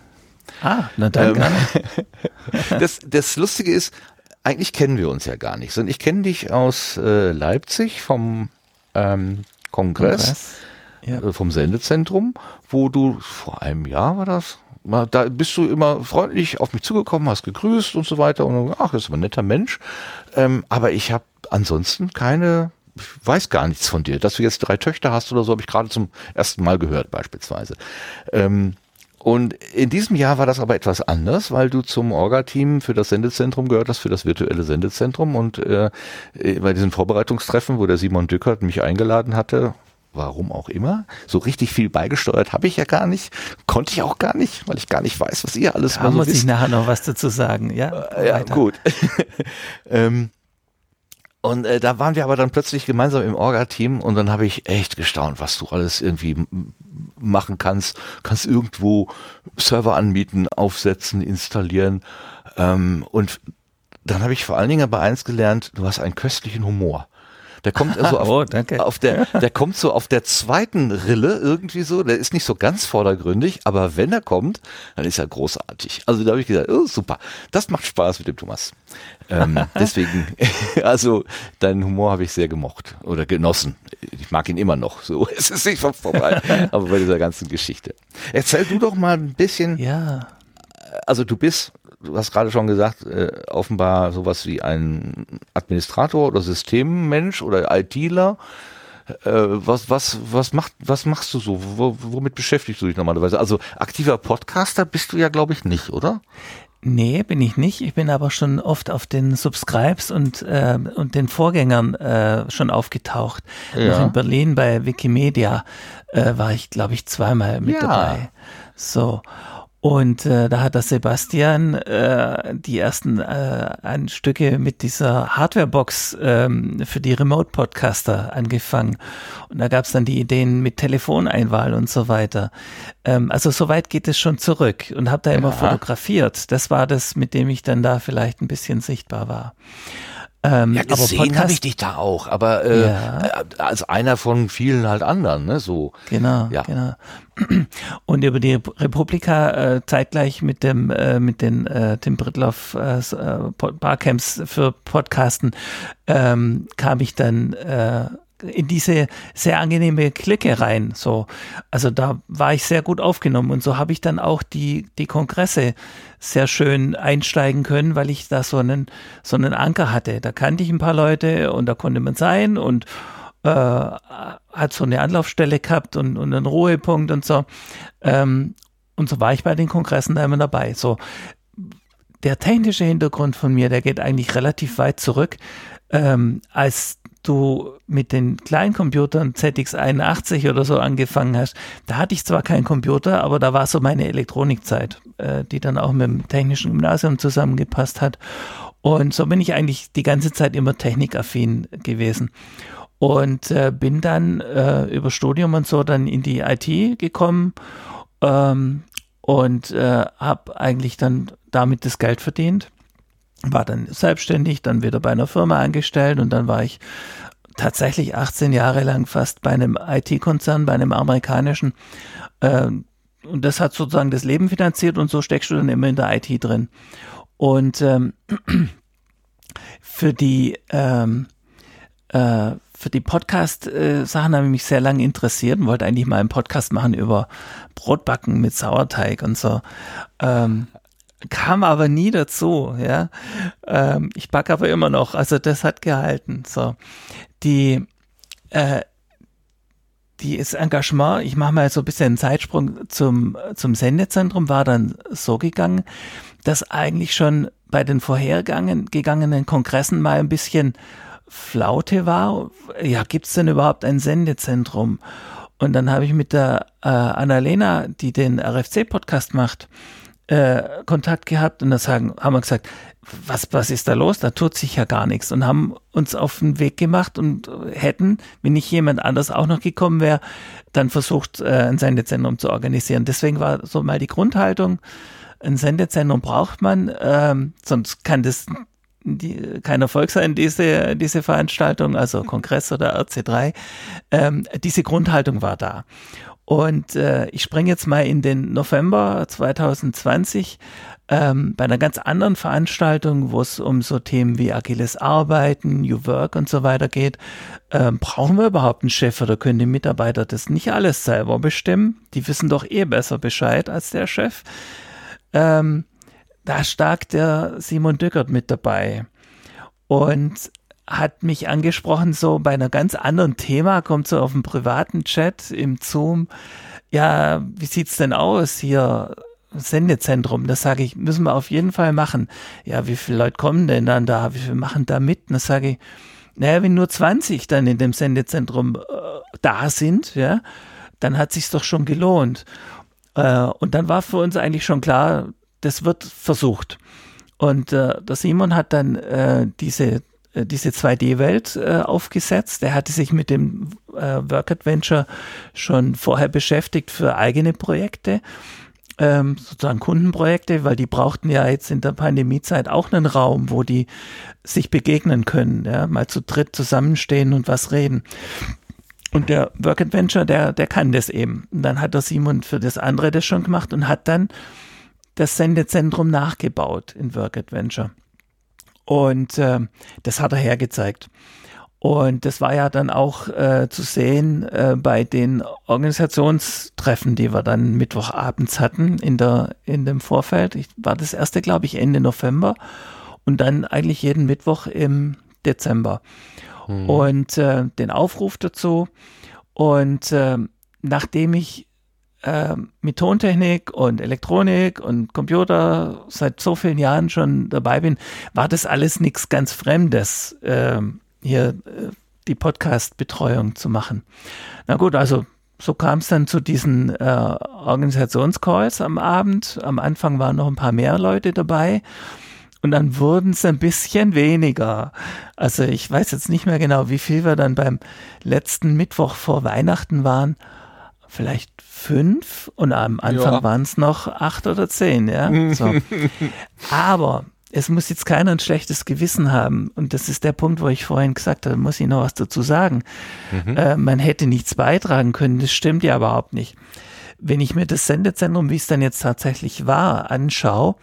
Ah, na dann ähm, das, das Lustige ist, eigentlich kennen wir uns ja gar nicht, sondern ich kenne dich aus äh, Leipzig vom ähm, Kongress, Kongress. Ja. Äh, vom Sendezentrum, wo du vor einem Jahr war das, da bist du immer freundlich auf mich zugekommen, hast gegrüßt und so weiter und ach, ist aber ein netter Mensch. Ähm, aber ich habe ansonsten keine ich weiß gar nichts von dir. Dass du jetzt drei Töchter hast oder so, habe ich gerade zum ersten Mal gehört beispielsweise. Ähm, und in diesem Jahr war das aber etwas anders, weil du zum Orga-Team für das Sendezentrum gehört hast, für das virtuelle Sendezentrum. Und äh, bei diesen Vorbereitungstreffen, wo der Simon Dückert mich eingeladen hatte, warum auch immer, so richtig viel beigesteuert habe ich ja gar nicht, konnte ich auch gar nicht, weil ich gar nicht weiß, was ihr alles da mal so muss wisst. ich nachher noch was dazu sagen, ja? Äh, ja, gut. ähm, und äh, da waren wir aber dann plötzlich gemeinsam im Orga-Team und dann habe ich echt gestaunt, was du alles irgendwie machen kannst. Kannst irgendwo Server anmieten, aufsetzen, installieren. Ähm, und dann habe ich vor allen Dingen aber eins gelernt, du hast einen köstlichen Humor. Der kommt also auf, oh, auf, der, der kommt so auf der zweiten Rille irgendwie so. Der ist nicht so ganz vordergründig, aber wenn er kommt, dann ist er großartig. Also da habe ich gesagt, oh, super, das macht Spaß mit dem Thomas. Ähm, deswegen, also deinen Humor habe ich sehr gemocht oder genossen. Ich mag ihn immer noch. So, es ist nicht vorbei. aber bei dieser ganzen Geschichte. Erzähl du doch mal ein bisschen. Ja. Also du bist du hast gerade schon gesagt, äh, offenbar sowas wie ein Administrator oder Systemmensch oder ITler. Äh, was, was, was, macht, was machst du so? W womit beschäftigst du dich normalerweise? Also aktiver Podcaster bist du ja, glaube ich, nicht, oder? Nee, bin ich nicht. Ich bin aber schon oft auf den Subscribes und, äh, und den Vorgängern äh, schon aufgetaucht. Ja. Noch in Berlin bei Wikimedia äh, war ich, glaube ich, zweimal mit ja. dabei. So. Und äh, da hat der Sebastian äh, die ersten äh, Stücke mit dieser Hardwarebox ähm, für die Remote-Podcaster angefangen. Und da gab es dann die Ideen mit Telefoneinwahl und so weiter. Ähm, also soweit geht es schon zurück und habe da immer fotografiert. Das war das, mit dem ich dann da vielleicht ein bisschen sichtbar war. Ähm, ja, gesehen habe ich dich da auch, aber äh, ja. als einer von vielen halt anderen, ne? So. Genau, ja. genau. Und über die Republika äh, zeitgleich mit dem äh, mit den äh, Tim Britloff äh, äh Barcamps für Podcasten ähm, kam ich dann äh, in diese sehr angenehme Clique rein. So, also da war ich sehr gut aufgenommen und so habe ich dann auch die die Kongresse sehr schön einsteigen können, weil ich da so einen so einen Anker hatte. Da kannte ich ein paar Leute und da konnte man sein und äh, hat so eine Anlaufstelle gehabt und, und einen Ruhepunkt und so. Ähm, und so war ich bei den Kongressen da immer dabei. So, der technische Hintergrund von mir, der geht eigentlich relativ weit zurück. Ähm, als du mit den Kleincomputern ZX81 oder so angefangen hast, da hatte ich zwar keinen Computer, aber da war so meine Elektronikzeit, äh, die dann auch mit dem technischen Gymnasium zusammengepasst hat. Und so bin ich eigentlich die ganze Zeit immer technikaffin gewesen. Und äh, bin dann äh, über Studium und so dann in die IT gekommen ähm, und äh, habe eigentlich dann damit das Geld verdient war dann selbstständig, dann wieder bei einer Firma angestellt und dann war ich tatsächlich 18 Jahre lang fast bei einem IT-Konzern, bei einem amerikanischen. Ähm, und das hat sozusagen das Leben finanziert und so steckst du dann immer in der IT drin. Und ähm, für die ähm, äh, für die Podcast-Sachen habe ich mich sehr lange interessiert und wollte eigentlich mal einen Podcast machen über Brotbacken mit Sauerteig und so. Ähm, kam aber nie dazu, ja. Ähm, ich backe aber immer noch, also das hat gehalten. So, die, äh, die ist Engagement, ich mache mal so ein bisschen einen Zeitsprung zum, zum Sendezentrum, war dann so gegangen, dass eigentlich schon bei den vorhergegangenen Kongressen mal ein bisschen Flaute war. Ja, gibt's denn überhaupt ein Sendezentrum? Und dann habe ich mit der äh, Annalena, die den RFC-Podcast macht, äh, Kontakt gehabt und da sagen, haben wir gesagt, was, was ist da los? Da tut sich ja gar nichts und haben uns auf den Weg gemacht und hätten, wenn nicht jemand anders auch noch gekommen wäre, dann versucht, äh, ein Sendezentrum zu organisieren. Deswegen war so mal die Grundhaltung, ein Sendezentrum braucht man, ähm, sonst kann das die, kein Erfolg sein, diese, diese Veranstaltung, also Kongress oder RC3. Ähm, diese Grundhaltung war da. Und äh, ich springe jetzt mal in den November 2020 ähm, bei einer ganz anderen Veranstaltung, wo es um so Themen wie agiles Arbeiten, New Work und so weiter geht. Ähm, brauchen wir überhaupt einen Chef oder können die Mitarbeiter das nicht alles selber bestimmen? Die wissen doch eh besser Bescheid als der Chef. Ähm, da stark der Simon Dückert mit dabei. Und hat mich angesprochen, so bei einer ganz anderen Thema, kommt so auf dem privaten Chat im Zoom. Ja, wie sieht's denn aus hier? Sendezentrum, das sage ich, müssen wir auf jeden Fall machen. Ja, wie viele Leute kommen denn dann da? Wie viele machen da mit? Und das sage ich, naja, wenn nur 20 dann in dem Sendezentrum äh, da sind, ja, dann hat sich's doch schon gelohnt. Äh, und dann war für uns eigentlich schon klar, das wird versucht. Und äh, der Simon hat dann äh, diese diese 2D-Welt äh, aufgesetzt. Er hatte sich mit dem äh, Work Adventure schon vorher beschäftigt für eigene Projekte, ähm, sozusagen Kundenprojekte, weil die brauchten ja jetzt in der Pandemiezeit auch einen Raum, wo die sich begegnen können, ja, mal zu dritt zusammenstehen und was reden. Und der Work Adventure, der, der kann das eben. Und dann hat der Simon für das andere das schon gemacht und hat dann das Sendezentrum nachgebaut in Work Adventure. Und äh, das hat er hergezeigt. Und das war ja dann auch äh, zu sehen äh, bei den Organisationstreffen, die wir dann Mittwochabends hatten in der in dem Vorfeld. Ich, war das erste, glaube ich, Ende November und dann eigentlich jeden Mittwoch im Dezember. Mhm. Und äh, den Aufruf dazu. Und äh, nachdem ich äh, mit Tontechnik und Elektronik und Computer seit so vielen Jahren schon dabei bin, war das alles nichts ganz Fremdes, äh, hier äh, die Podcast-Betreuung zu machen. Na gut, also so kam es dann zu diesen äh, Organisationscalls am Abend. Am Anfang waren noch ein paar mehr Leute dabei. Und dann wurden es ein bisschen weniger. Also ich weiß jetzt nicht mehr genau, wie viel wir dann beim letzten Mittwoch vor Weihnachten waren. Vielleicht fünf und am Anfang ja. waren es noch acht oder zehn, ja. So. Aber es muss jetzt keiner ein schlechtes Gewissen haben. Und das ist der Punkt, wo ich vorhin gesagt habe, muss ich noch was dazu sagen. Mhm. Äh, man hätte nichts beitragen können, das stimmt ja überhaupt nicht. Wenn ich mir das Sendezentrum, wie es dann jetzt tatsächlich war, anschaue,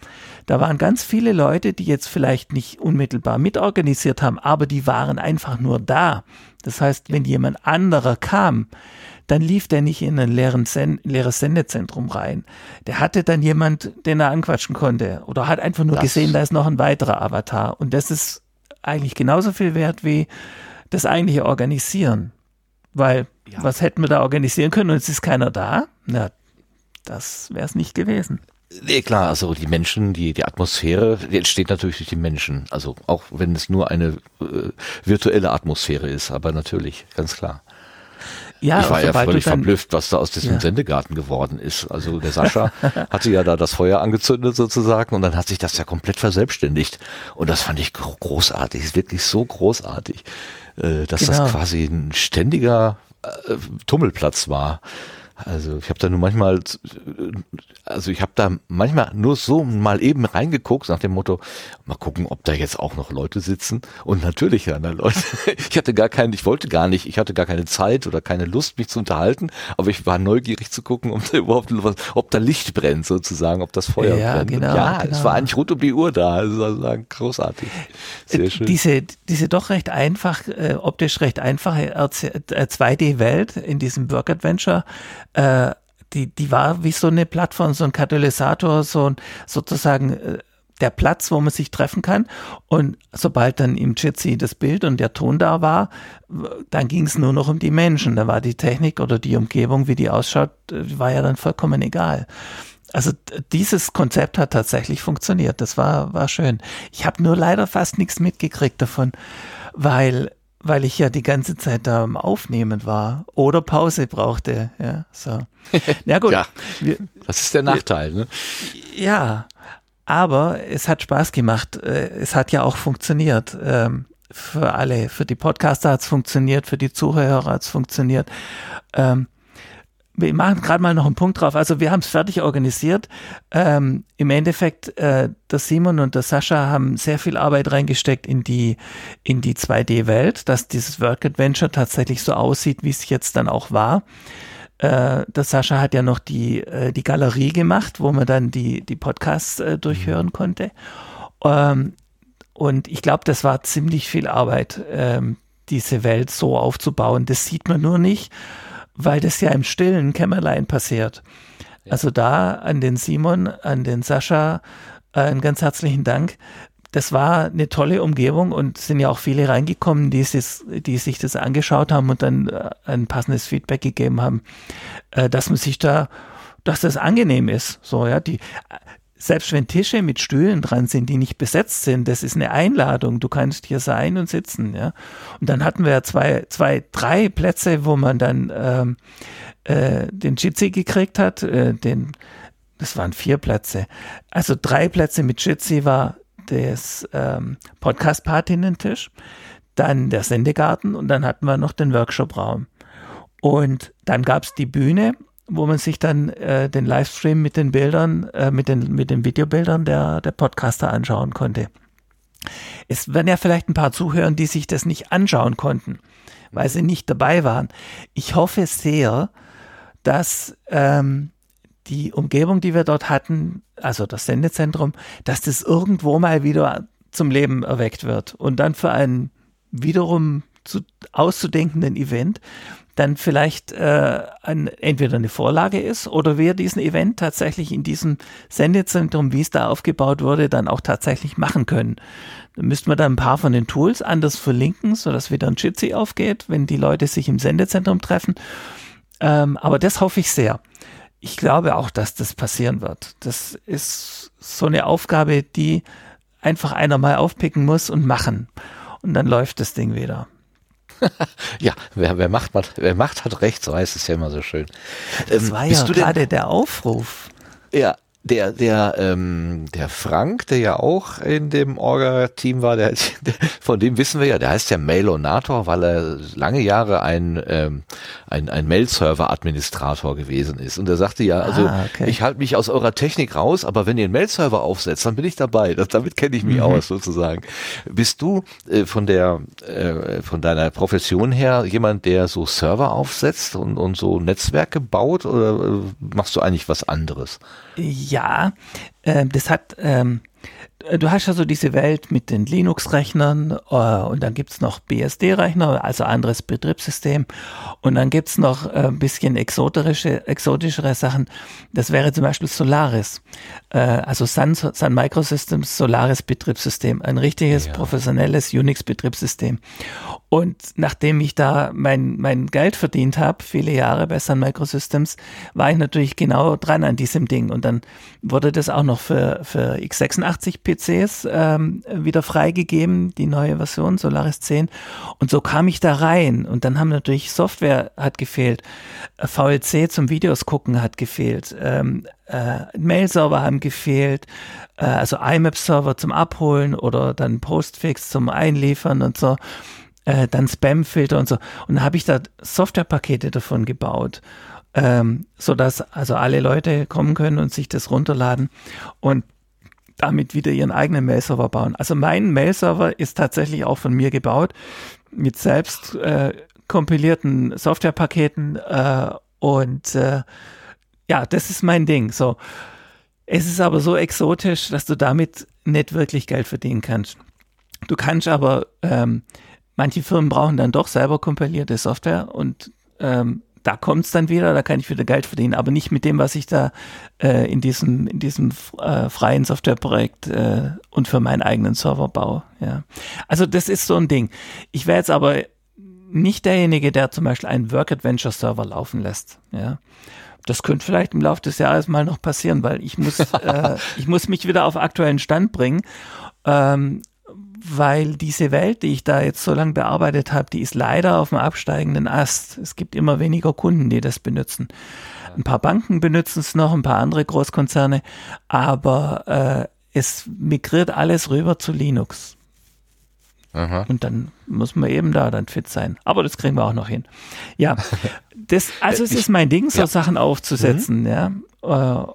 da waren ganz viele Leute, die jetzt vielleicht nicht unmittelbar mitorganisiert haben, aber die waren einfach nur da. Das heißt, wenn jemand anderer kam, dann lief der nicht in ein Sen leeres Sendezentrum rein. Der hatte dann jemand, den er anquatschen konnte oder hat einfach nur das gesehen, da ist noch ein weiterer Avatar. Und das ist eigentlich genauso viel wert wie das eigentliche Organisieren. Weil, ja. was hätten wir da organisieren können und es ist keiner da? Na, das wäre es nicht gewesen. Nee, klar, also die Menschen, die, die Atmosphäre, die entsteht natürlich durch die Menschen. Also auch wenn es nur eine äh, virtuelle Atmosphäre ist, aber natürlich, ganz klar. Ja, ich war ja völlig verblüfft, was da aus diesem ja. Sendegarten geworden ist. Also der Sascha hatte ja da das Feuer angezündet sozusagen und dann hat sich das ja komplett verselbstständigt. Und das fand ich großartig, ist wirklich so großartig, äh, dass genau. das quasi ein ständiger äh, Tummelplatz war. Also ich habe da nur manchmal, also ich habe da manchmal nur so mal eben reingeguckt nach dem Motto, mal gucken, ob da jetzt auch noch Leute sitzen. Und natürlich ja, da Leute. Ich hatte gar keinen, ich wollte gar nicht, ich hatte gar keine Zeit oder keine Lust, mich zu unterhalten, aber ich war neugierig zu gucken, ob da überhaupt was, ob da Licht brennt sozusagen, ob das Feuer ja, brennt. Genau, ja, genau. es war eigentlich rund um die Uhr da. Also sozusagen großartig. Sehr äh, schön. Diese, diese doch recht einfach, äh, optisch recht einfache 2D-Welt äh, in diesem Work Adventure äh, die, die war wie so eine Plattform, so ein Katalysator, so ein, sozusagen äh, der Platz, wo man sich treffen kann. Und sobald dann im Jitsi das Bild und der Ton da war, dann ging es nur noch um die Menschen. Da war die Technik oder die Umgebung, wie die ausschaut, äh, war ja dann vollkommen egal. Also dieses Konzept hat tatsächlich funktioniert. Das war, war schön. Ich habe nur leider fast nichts mitgekriegt davon, weil weil ich ja die ganze Zeit da am Aufnehmen war oder Pause brauchte. Ja, so. Ja gut. ja, das ist der Nachteil. Ne? Ja, aber es hat Spaß gemacht. Äh, es hat ja auch funktioniert. Ähm, für alle, für die Podcaster hat es funktioniert, für die Zuhörer hat es funktioniert. Wir machen gerade mal noch einen Punkt drauf. Also wir haben es fertig organisiert. Ähm, Im Endeffekt, äh, der Simon und der Sascha haben sehr viel Arbeit reingesteckt in die, in die 2D-Welt, dass dieses Work Adventure tatsächlich so aussieht, wie es jetzt dann auch war. Äh, der Sascha hat ja noch die, äh, die Galerie gemacht, wo man dann die, die Podcasts äh, durchhören mhm. konnte. Ähm, und ich glaube, das war ziemlich viel Arbeit, ähm, diese Welt so aufzubauen. Das sieht man nur nicht weil das ja im stillen Kämmerlein passiert. Ja. Also da an den Simon, an den Sascha, äh, einen ganz herzlichen Dank. das war eine tolle Umgebung und sind ja auch viele reingekommen, die, es, die sich das angeschaut haben und dann äh, ein passendes Feedback gegeben haben, äh, dass man sich da, dass das angenehm ist. So, ja, die, selbst wenn Tische mit Stühlen dran sind, die nicht besetzt sind, das ist eine Einladung. Du kannst hier sein und sitzen, ja. Und dann hatten wir zwei, zwei, drei Plätze, wo man dann ähm, äh, den Jitsi gekriegt hat, äh, den, das waren vier Plätze. Also drei Plätze mit Jitsi war des ähm, Podcast-Patinnen-Tisch, dann der Sendegarten und dann hatten wir noch den Workshop-Raum. Und dann gab es die Bühne, wo man sich dann äh, den Livestream mit den Bildern, äh, mit, den, mit den Videobildern der, der Podcaster anschauen konnte. Es werden ja vielleicht ein paar zuhören, die sich das nicht anschauen konnten, weil sie nicht dabei waren. Ich hoffe sehr, dass ähm, die Umgebung, die wir dort hatten, also das Sendezentrum, dass das irgendwo mal wieder zum Leben erweckt wird und dann für einen wiederum zu, auszudenkenden Event dann vielleicht äh, ein, entweder eine Vorlage ist oder wir diesen Event tatsächlich in diesem Sendezentrum, wie es da aufgebaut wurde, dann auch tatsächlich machen können. Dann müssten wir dann ein paar von den Tools anders verlinken, sodass wieder ein Jitsi aufgeht, wenn die Leute sich im Sendezentrum treffen. Ähm, aber das hoffe ich sehr ich glaube auch, dass das passieren wird. Das ist so eine Aufgabe, die einfach einer mal aufpicken muss und machen. Und dann läuft das Ding wieder. ja, wer, wer, macht, wer macht, hat recht, so heißt es ja immer so schön. Das ähm, war ja gerade der Aufruf. Ja, der, der, ähm, der Frank, der ja auch in dem Orga-Team war, der, der, von dem wissen wir ja, der heißt ja Mailonator, weil er lange Jahre ein, ähm, ein, ein Mail-Server-Administrator gewesen ist. Und er sagte ja, also ah, okay. ich halte mich aus eurer Technik raus, aber wenn ihr einen Mail-Server aufsetzt, dann bin ich dabei. Das, damit kenne ich mich mhm. aus, sozusagen. Bist du äh, von der, äh, von deiner Profession her jemand, der so Server aufsetzt und, und so Netzwerke baut oder äh, machst du eigentlich was anderes? Ja, äh, das hat, ähm, du hast ja so diese Welt mit den Linux-Rechnern äh, und dann gibt's noch BSD-Rechner, also anderes Betriebssystem. Und dann gibt's noch äh, ein bisschen exotische, exotischere Sachen. Das wäre zum Beispiel Solaris, äh, also Sun, Sun Microsystems Solaris Betriebssystem, ein richtiges ja. professionelles Unix-Betriebssystem. Und nachdem ich da mein, mein Geld verdient habe, viele Jahre bei Sun Microsystems, war ich natürlich genau dran an diesem Ding. Und dann wurde das auch noch für, für x86 PCs ähm, wieder freigegeben, die neue Version, Solaris 10. Und so kam ich da rein. Und dann haben natürlich Software hat gefehlt, VLC zum Videos gucken hat gefehlt, ähm, äh, Mail-Server haben gefehlt, äh, also IMAP-Server zum Abholen oder dann Postfix zum Einliefern und so äh, dann Spam-Filter und so. Und dann habe ich da Softwarepakete davon gebaut, ähm, sodass also alle Leute kommen können und sich das runterladen und damit wieder ihren eigenen Mail-Server bauen. Also mein Mail-Server ist tatsächlich auch von mir gebaut mit selbst äh, kompilierten Softwarepaketen äh, und äh, ja, das ist mein Ding. So, es ist aber so exotisch, dass du damit nicht wirklich Geld verdienen kannst. Du kannst aber ähm, Manche Firmen brauchen dann doch selber kompilierte Software und ähm, da kommt es dann wieder, da kann ich wieder Geld verdienen, aber nicht mit dem, was ich da äh, in diesem, in diesem äh, freien Softwareprojekt äh, und für meinen eigenen Server baue. Ja. Also das ist so ein Ding. Ich wäre jetzt aber nicht derjenige, der zum Beispiel einen Work Adventure Server laufen lässt. Ja. Das könnte vielleicht im Laufe des Jahres mal noch passieren, weil ich muss, äh, ich muss mich wieder auf aktuellen Stand bringen. Ähm, weil diese Welt, die ich da jetzt so lange bearbeitet habe, die ist leider auf dem absteigenden Ast. Es gibt immer weniger Kunden, die das benutzen. Ein paar Banken benutzen es noch, ein paar andere Großkonzerne, aber äh, es migriert alles rüber zu Linux. Aha. Und dann muss man eben da dann fit sein. Aber das kriegen wir auch noch hin. Ja, das, also es ist mein Ding, so ja. Sachen aufzusetzen, mhm. ja, äh,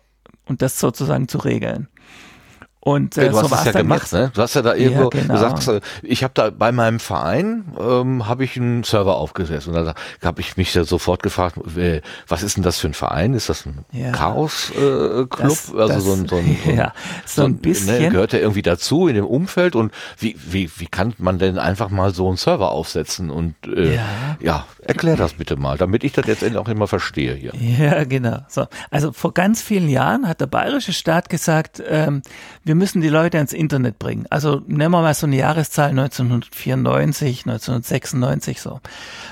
und das sozusagen zu regeln. Und äh, du hast so es ja gemacht, ne? Du hast ja da irgendwo, ja, genau. du sagst, äh, ich habe da bei meinem Verein ähm, habe ich einen Server aufgesetzt und da habe ich mich da sofort gefragt, äh, was ist denn das für ein Verein? Ist das ein ja. Chaos äh, also das, so ein, so ein, so ja, so ein ne, bisschen ne, gehört der irgendwie dazu in dem Umfeld und wie wie wie kann man denn einfach mal so einen Server aufsetzen und äh, ja. ja, erklär das bitte mal, damit ich das jetzt auch immer verstehe hier. Ja, genau. So, also vor ganz vielen Jahren hat der bayerische Staat gesagt, ähm, wir müssen die Leute ans Internet bringen. Also nehmen wir mal so eine Jahreszahl 1994, 1996 so.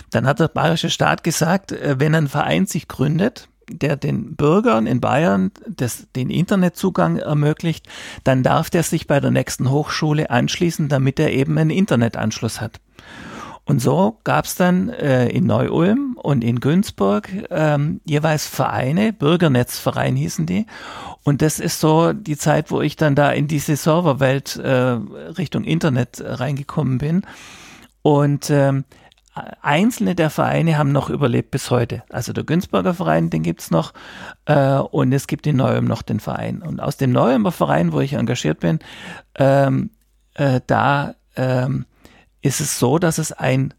Dann hat der bayerische Staat gesagt, äh, wenn ein Verein sich gründet, der den Bürgern in Bayern das, den Internetzugang ermöglicht, dann darf der sich bei der nächsten Hochschule anschließen, damit er eben einen Internetanschluss hat. Und so gab es dann äh, in Neu-Ulm und in Günzburg ähm, jeweils Vereine, Bürgernetzverein hießen die. Und das ist so die Zeit, wo ich dann da in diese Serverwelt äh, Richtung Internet reingekommen bin. Und ähm, einzelne der Vereine haben noch überlebt bis heute. Also der Günzburger Verein, den gibt's noch. Äh, und es gibt in Neuem noch den Verein. Und aus dem Neuemer Verein, wo ich engagiert bin, ähm, äh, da ähm, ist es so, dass es ein,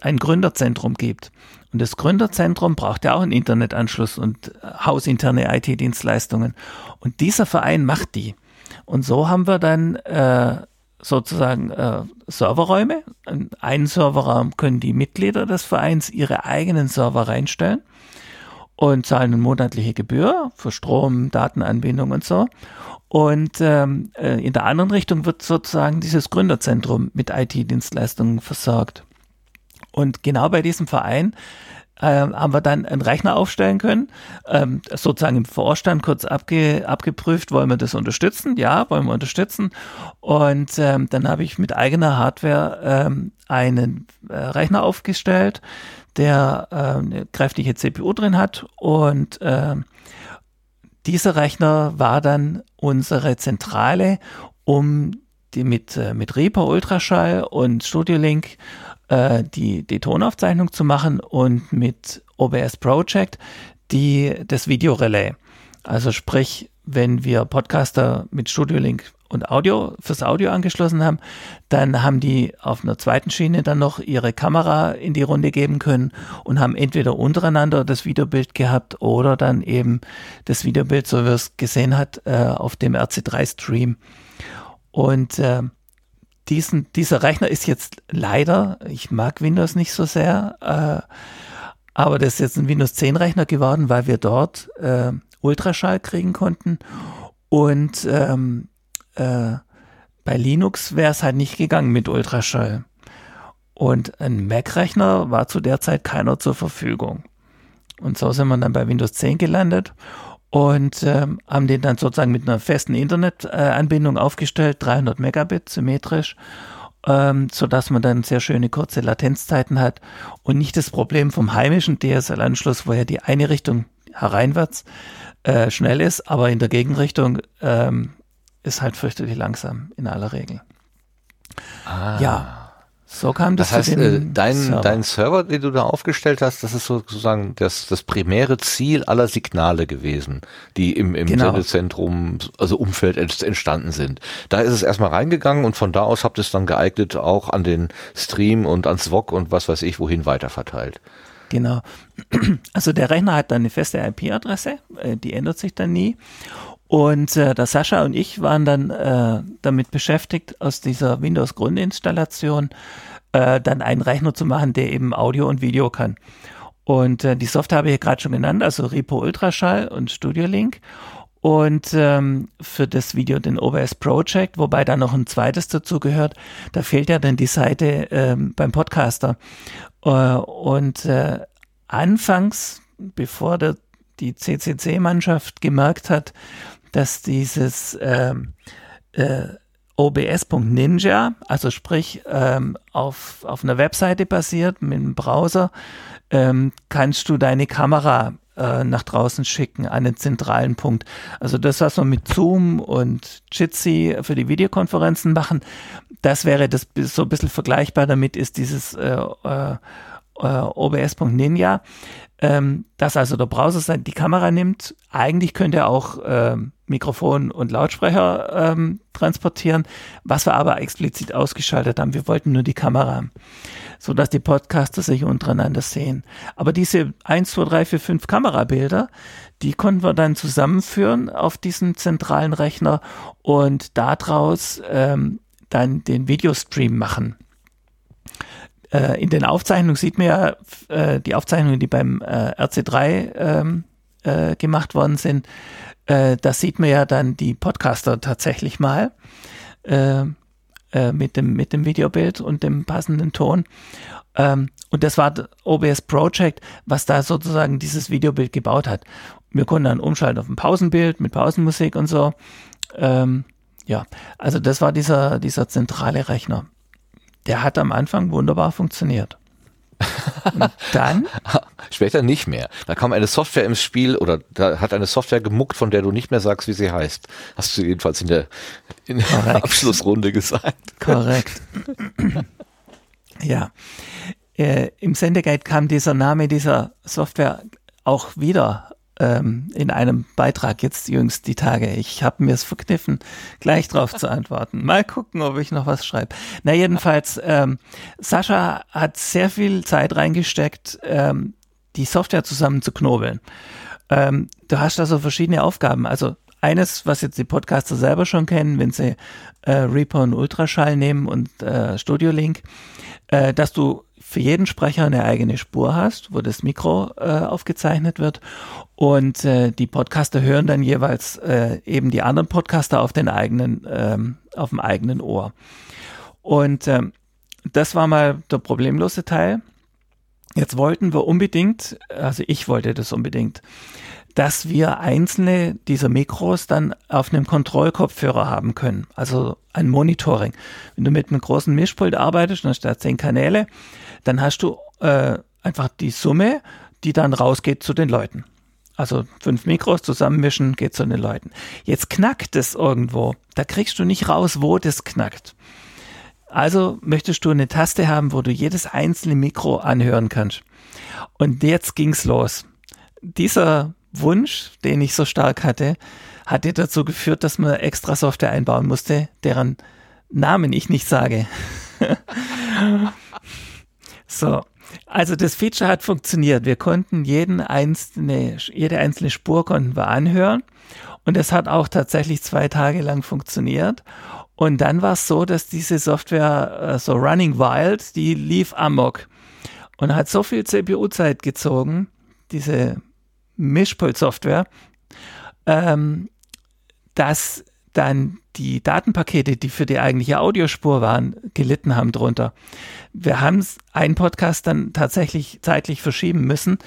ein Gründerzentrum gibt. Und das Gründerzentrum braucht ja auch einen Internetanschluss und äh, hausinterne IT-Dienstleistungen. Und dieser Verein macht die. Und so haben wir dann äh, sozusagen äh, Serverräume. In einen Serverraum können die Mitglieder des Vereins ihre eigenen Server reinstellen und zahlen eine monatliche Gebühr für Strom, Datenanbindung und so. Und ähm, äh, in der anderen Richtung wird sozusagen dieses Gründerzentrum mit IT-Dienstleistungen versorgt. Und genau bei diesem Verein äh, haben wir dann einen Rechner aufstellen können, ähm, sozusagen im Vorstand kurz abge, abgeprüft, wollen wir das unterstützen? Ja, wollen wir unterstützen. Und ähm, dann habe ich mit eigener Hardware ähm, einen äh, Rechner aufgestellt, der äh, eine kräftige CPU drin hat und äh, dieser Rechner war dann unsere Zentrale, um die mit, äh, mit Reaper Ultraschall und Studio Link äh, die, die Tonaufzeichnung zu machen und mit OBS Project die, das Videorelais. Also sprich, wenn wir Podcaster mit Studio Link und Audio fürs Audio angeschlossen haben, dann haben die auf einer zweiten Schiene dann noch ihre Kamera in die Runde geben können und haben entweder untereinander das Videobild gehabt oder dann eben das Videobild, so wie es gesehen hat, äh, auf dem RC3 Und äh, diesen, dieser Rechner ist jetzt leider, ich mag Windows nicht so sehr, äh, aber das ist jetzt ein Windows 10 Rechner geworden, weil wir dort äh, Ultraschall kriegen konnten. Und ähm, äh, bei Linux wäre es halt nicht gegangen mit Ultraschall. Und ein Mac-Rechner war zu der Zeit keiner zur Verfügung. Und so sind wir dann bei Windows 10 gelandet und ähm, haben den dann sozusagen mit einer festen Internetanbindung äh, aufgestellt, 300 Megabit symmetrisch, ähm, so dass man dann sehr schöne kurze Latenzzeiten hat und nicht das Problem vom heimischen DSL-Anschluss, wo ja die eine Richtung hereinwärts äh, schnell ist, aber in der Gegenrichtung ähm, ist halt fürchterlich langsam in aller Regel. Ah. Ja. So kam das. Das heißt, äh, dein, Server. dein Server, den du da aufgestellt hast, das ist sozusagen das, das primäre Ziel aller Signale gewesen, die im, im genau. Sendezentrum, also Umfeld entstanden sind. Da ist es erstmal reingegangen und von da aus habt ihr es dann geeignet auch an den Stream und ans VOG und was weiß ich wohin weiterverteilt. Genau. Also der Rechner hat dann eine feste IP-Adresse, äh, die ändert sich dann nie. Und äh, der Sascha und ich waren dann äh, damit beschäftigt, aus dieser Windows-Grundinstallation äh, dann einen Rechner zu machen, der eben Audio und Video kann. Und äh, die Software habe ich gerade schon genannt, also Repo Ultraschall und Studio Link. Und ähm, für das Video den OBS Project, wobei da noch ein zweites dazu gehört, da fehlt ja dann die Seite ähm, beim Podcaster. Äh, und äh, anfangs, bevor der, die CCC-Mannschaft gemerkt hat, dass dieses ähm, äh, OBS.Ninja, also sprich ähm, auf, auf einer Webseite basiert mit einem Browser, ähm, kannst du deine Kamera äh, nach draußen schicken an den zentralen Punkt. Also das, was wir mit Zoom und Jitsi für die Videokonferenzen machen, das wäre das so ein bisschen vergleichbar damit ist dieses äh, äh, äh OBS.Ninja, ähm, dass also der Browser die Kamera nimmt. Eigentlich könnte er auch ähm, Mikrofon und Lautsprecher ähm, transportieren, was wir aber explizit ausgeschaltet haben. Wir wollten nur die Kamera, so dass die Podcaster sich untereinander sehen. Aber diese 1, 2, 3, 4, 5 Kamerabilder, die konnten wir dann zusammenführen auf diesen zentralen Rechner und daraus ähm, dann den Videostream machen. Äh, in den Aufzeichnungen sieht man ja äh, die Aufzeichnungen, die beim äh, RC3 ähm, äh, gemacht worden sind äh, da sieht man ja dann die Podcaster tatsächlich mal äh, äh, mit, dem, mit dem Videobild und dem passenden Ton. Ähm, und das war OBS Project, was da sozusagen dieses Videobild gebaut hat. Wir konnten dann umschalten auf ein Pausenbild mit Pausenmusik und so. Ähm, ja, also das war dieser, dieser zentrale Rechner. Der hat am Anfang wunderbar funktioniert. Und dann? Später nicht mehr. Da kam eine Software ins Spiel oder da hat eine Software gemuckt, von der du nicht mehr sagst, wie sie heißt. Hast du jedenfalls in der, in der Abschlussrunde gesagt. Korrekt. ja. Äh, Im Sendeguide kam dieser Name dieser Software auch wieder ähm, in einem Beitrag jetzt jüngst die Tage. Ich habe mir es verkniffen, gleich drauf zu antworten. Mal gucken, ob ich noch was schreibe. Na jedenfalls, ähm, Sascha hat sehr viel Zeit reingesteckt, ähm, die Software zusammen zu knobeln. Ähm, du hast also verschiedene Aufgaben. Also eines, was jetzt die Podcaster selber schon kennen, wenn sie äh, Reaper und Ultraschall nehmen und äh, Studio Link, äh, dass du für jeden Sprecher eine eigene Spur hast, wo das Mikro äh, aufgezeichnet wird. Und äh, die Podcaster hören dann jeweils äh, eben die anderen Podcaster auf den eigenen, ähm, auf dem eigenen Ohr. Und ähm, das war mal der problemlose Teil. Jetzt wollten wir unbedingt, also ich wollte das unbedingt, dass wir einzelne dieser Mikros dann auf einem Kontrollkopfhörer haben können. Also ein Monitoring. Wenn du mit einem großen Mischpult arbeitest, dann statt zehn Kanäle, dann hast du äh, einfach die Summe, die dann rausgeht zu den Leuten. Also fünf Mikros zusammenmischen geht zu den Leuten. Jetzt knackt es irgendwo. Da kriegst du nicht raus, wo das knackt. Also möchtest du eine Taste haben, wo du jedes einzelne Mikro anhören kannst. Und jetzt ging's los. Dieser Wunsch, den ich so stark hatte, hatte dazu geführt, dass man extra Software einbauen musste, deren Namen ich nicht sage. So, also das Feature hat funktioniert. Wir konnten jeden einzelne, jede einzelne Spur konnten wir anhören und es hat auch tatsächlich zwei Tage lang funktioniert. Und dann war es so, dass diese Software, äh, so Running Wild, die lief amok und hat so viel CPU-Zeit gezogen, diese Mischpult-Software, ähm, dass dann die Datenpakete, die für die eigentliche Audiospur waren, gelitten haben drunter. Wir haben einen Podcast dann tatsächlich zeitlich verschieben müssen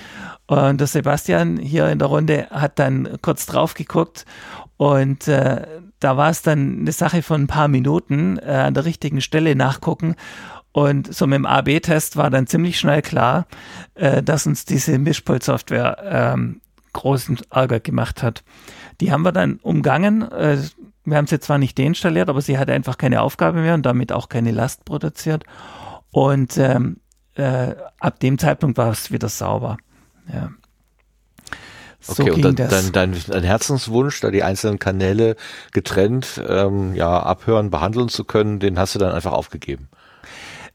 und der Sebastian hier in der Runde hat dann kurz drauf geguckt und äh, da war es dann eine Sache von ein paar Minuten äh, an der richtigen Stelle nachgucken und so mit dem AB-Test war dann ziemlich schnell klar, äh, dass uns diese Mischpult-Software ähm, großen Ärger gemacht hat. Die haben wir dann umgangen. Wir haben sie zwar nicht deinstalliert, aber sie hatte einfach keine Aufgabe mehr und damit auch keine Last produziert. Und ähm, äh, ab dem Zeitpunkt war es wieder sauber. Ja. So okay, und dann, dann dein, dein Herzenswunsch, da die einzelnen Kanäle getrennt ähm, ja abhören, behandeln zu können, den hast du dann einfach aufgegeben.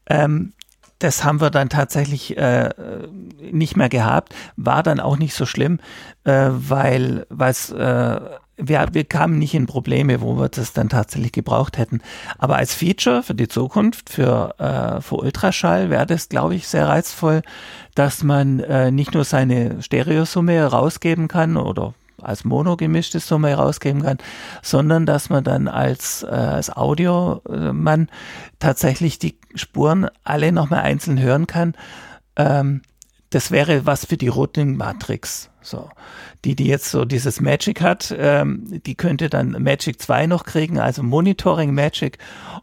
Ähm, das haben wir dann tatsächlich äh, nicht mehr gehabt, war dann auch nicht so schlimm, äh, weil es äh, wir, wir kamen nicht in Probleme, wo wir das dann tatsächlich gebraucht hätten. Aber als Feature für die Zukunft, für, äh, für Ultraschall, wäre das, glaube ich, sehr reizvoll, dass man äh, nicht nur seine Stereosumme rausgeben kann oder als Mono gemischte Summe rausgeben kann, sondern dass man dann als, äh, als Audiomann tatsächlich die Spuren alle nochmal einzeln hören kann. Ähm, das wäre was für die Routing Matrix. So. Die, die jetzt so dieses Magic hat, ähm, die könnte dann Magic 2 noch kriegen, also Monitoring Magic.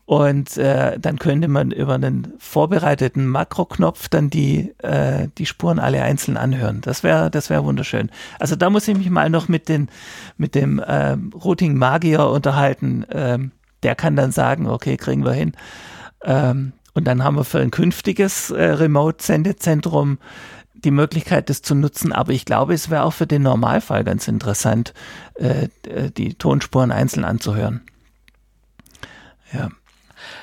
Und äh, dann könnte man über einen vorbereiteten Makroknopf dann die, äh, die Spuren alle einzeln anhören. Das wäre das wäre wunderschön. Also da muss ich mich mal noch mit, den, mit dem äh, Routing Magier unterhalten. Ähm, der kann dann sagen, okay, kriegen wir hin. Ähm, und dann haben wir für ein künftiges äh, Remote-Sendezentrum die Möglichkeit, das zu nutzen. Aber ich glaube, es wäre auch für den Normalfall ganz interessant, äh, die Tonspuren einzeln anzuhören. Ja.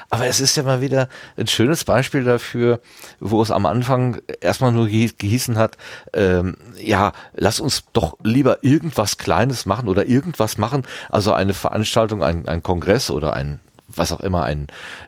Aber es ist ja mal wieder ein schönes Beispiel dafür, wo es am Anfang erstmal nur gehießen hat, ähm, ja, lass uns doch lieber irgendwas Kleines machen oder irgendwas machen, also eine Veranstaltung, ein, ein Kongress oder ein was auch immer, ein,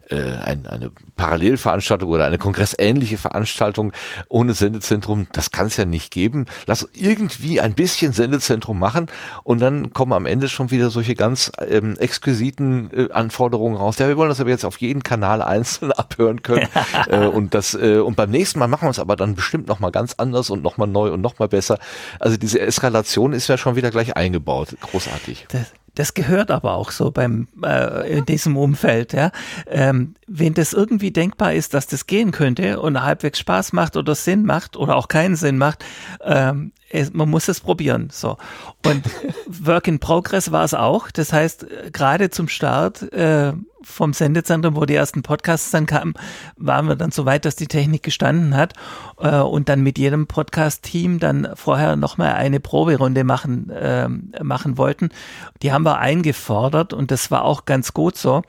äh, ein, eine Parallelveranstaltung oder eine kongressähnliche Veranstaltung ohne Sendezentrum, das kann es ja nicht geben. Lass irgendwie ein bisschen Sendezentrum machen und dann kommen am Ende schon wieder solche ganz ähm, exquisiten äh, Anforderungen raus. Ja, wir wollen das aber jetzt auf jeden Kanal einzeln abhören können äh, und das äh, und beim nächsten Mal machen wir es aber dann bestimmt noch mal ganz anders und noch mal neu und noch mal besser. Also diese Eskalation ist ja schon wieder gleich eingebaut. Großartig. Das das gehört aber auch so beim äh, in diesem Umfeld, ja. Ähm, wenn das irgendwie denkbar ist, dass das gehen könnte und halbwegs Spaß macht oder Sinn macht oder auch keinen Sinn macht, ähm, es, man muss es probieren. So. Und Work in Progress war es auch. Das heißt, gerade zum Start äh, vom Sendezentrum, wo die ersten Podcasts dann kamen, waren wir dann so weit, dass die Technik gestanden hat äh, und dann mit jedem Podcast-Team dann vorher nochmal eine Proberunde machen, äh, machen wollten. Die haben wir eingefordert und das war auch ganz gut so.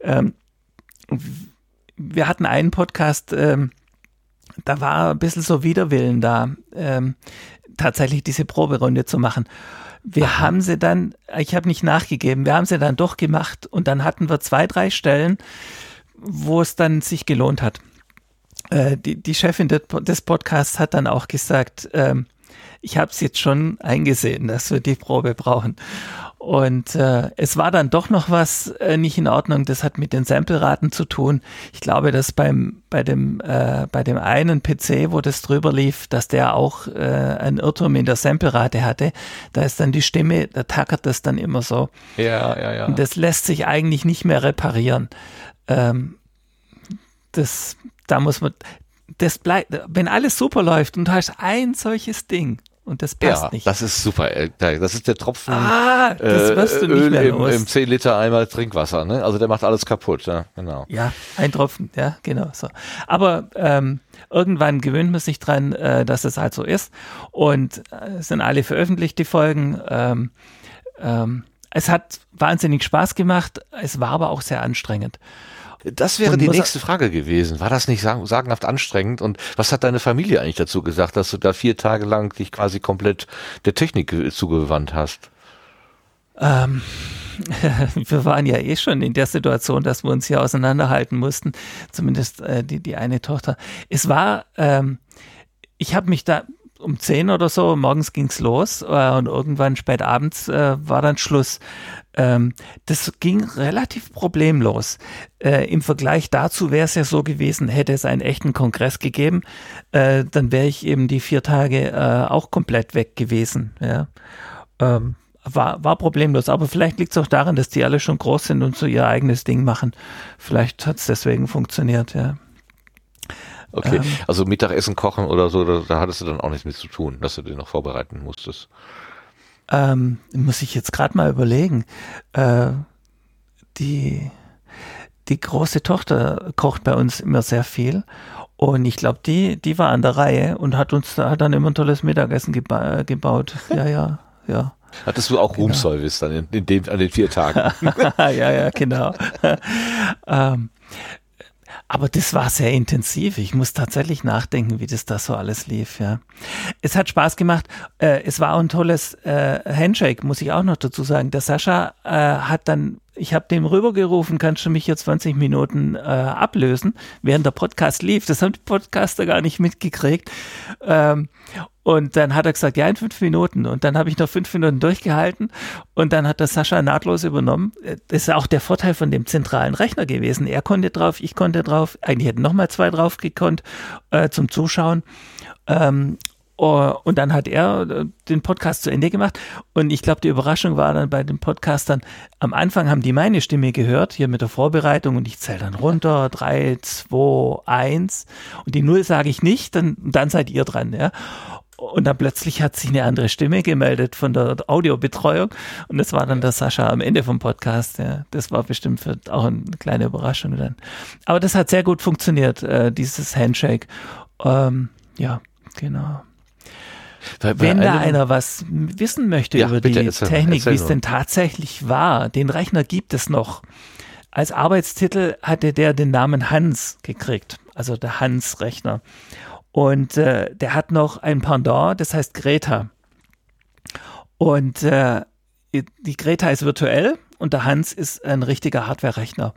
Ähm, wir hatten einen Podcast, ähm, da war ein bisschen so Widerwillen da, ähm, tatsächlich diese Proberunde zu machen. Wir Aha. haben sie dann, ich habe nicht nachgegeben, wir haben sie dann doch gemacht und dann hatten wir zwei, drei Stellen, wo es dann sich gelohnt hat. Äh, die, die Chefin des Podcasts hat dann auch gesagt, ähm, ich habe es jetzt schon eingesehen, dass wir die Probe brauchen. Und äh, es war dann doch noch was äh, nicht in Ordnung. Das hat mit den Sampleraten zu tun. Ich glaube, dass beim bei dem äh, bei dem einen PC, wo das drüber lief, dass der auch äh, einen Irrtum in der Samplerate hatte. Da ist dann die Stimme, da tackert das dann immer so. Ja, ja, ja. Und das lässt sich eigentlich nicht mehr reparieren. Ähm, das, da muss man, das bleibt, wenn alles super läuft und du hast ein solches Ding und das passt ja, nicht. Das ist super. Äh, das ist der Tropfen ah, das nicht Öl im, im 10 Liter Eimer Trinkwasser. Ne? Also der macht alles kaputt. Ja, genau. Ja, ein Tropfen. Ja, genau so. Aber ähm, irgendwann gewöhnt man sich dran, äh, dass es halt so ist. Und äh, sind alle veröffentlicht, die Folgen. Ähm, ähm, es hat wahnsinnig Spaß gemacht. Es war aber auch sehr anstrengend. Das wäre die nächste Frage gewesen. War das nicht sagenhaft anstrengend? Und was hat deine Familie eigentlich dazu gesagt, dass du da vier Tage lang dich quasi komplett der Technik zugewandt hast? Ähm, wir waren ja eh schon in der Situation, dass wir uns hier auseinanderhalten mussten. Zumindest äh, die, die eine Tochter. Es war, ähm, ich habe mich da um zehn oder so, morgens ging's los äh, und irgendwann spät abends äh, war dann Schluss. Ähm, das ging relativ problemlos. Äh, Im Vergleich dazu wäre es ja so gewesen, hätte es einen echten Kongress gegeben, äh, dann wäre ich eben die vier Tage äh, auch komplett weg gewesen. Ja. Ähm, war, war problemlos, aber vielleicht liegt es auch daran, dass die alle schon groß sind und so ihr eigenes Ding machen. Vielleicht hat es deswegen funktioniert, ja. Okay, ähm, also Mittagessen kochen oder so, da, da hattest du dann auch nichts mit zu tun, dass du den noch vorbereiten musstest. Ähm, muss ich jetzt gerade mal überlegen. Äh, die, die große Tochter kocht bei uns immer sehr viel. Und ich glaube, die, die war an der Reihe und hat uns hat dann immer ein tolles Mittagessen geba gebaut. Ja, ja, ja. Hattest du auch genau. Roomservice dann in, in den, an den vier Tagen? ja, ja, genau. ähm, aber das war sehr intensiv. Ich muss tatsächlich nachdenken, wie das da so alles lief. Ja, es hat Spaß gemacht. Äh, es war auch ein tolles äh, Handshake, muss ich auch noch dazu sagen. Der Sascha äh, hat dann ich habe dem rübergerufen, kannst du mich jetzt 20 Minuten äh, ablösen, während der Podcast lief. Das haben die Podcaster gar nicht mitgekriegt. Ähm, und dann hat er gesagt, ja, in fünf Minuten. Und dann habe ich noch fünf Minuten durchgehalten. Und dann hat das Sascha nahtlos übernommen. Das ist auch der Vorteil von dem zentralen Rechner gewesen. Er konnte drauf, ich konnte drauf. Eigentlich hätten noch mal zwei drauf gekonnt äh, zum Zuschauen. Ähm, Oh, und dann hat er äh, den Podcast zu Ende gemacht. Und ich glaube, die Überraschung war dann bei den Podcastern, am Anfang haben die meine Stimme gehört, hier mit der Vorbereitung, und ich zähle dann runter, drei, zwei, eins. Und die Null sage ich nicht, dann, dann seid ihr dran, ja. Und dann plötzlich hat sich eine andere Stimme gemeldet von der Audiobetreuung. Und das war dann der Sascha am Ende vom Podcast. Ja. Das war bestimmt für, auch eine kleine Überraschung dann. Aber das hat sehr gut funktioniert, äh, dieses Handshake. Ähm, ja, genau. Wenn da einer was wissen möchte ja, über bitte, die erzähl, Technik, wie es denn tatsächlich war, den Rechner gibt es noch. Als Arbeitstitel hatte der den Namen Hans gekriegt, also der Hans-Rechner. Und äh, der hat noch ein Pendant, das heißt Greta. Und äh, die Greta ist virtuell und der Hans ist ein richtiger Hardware-Rechner.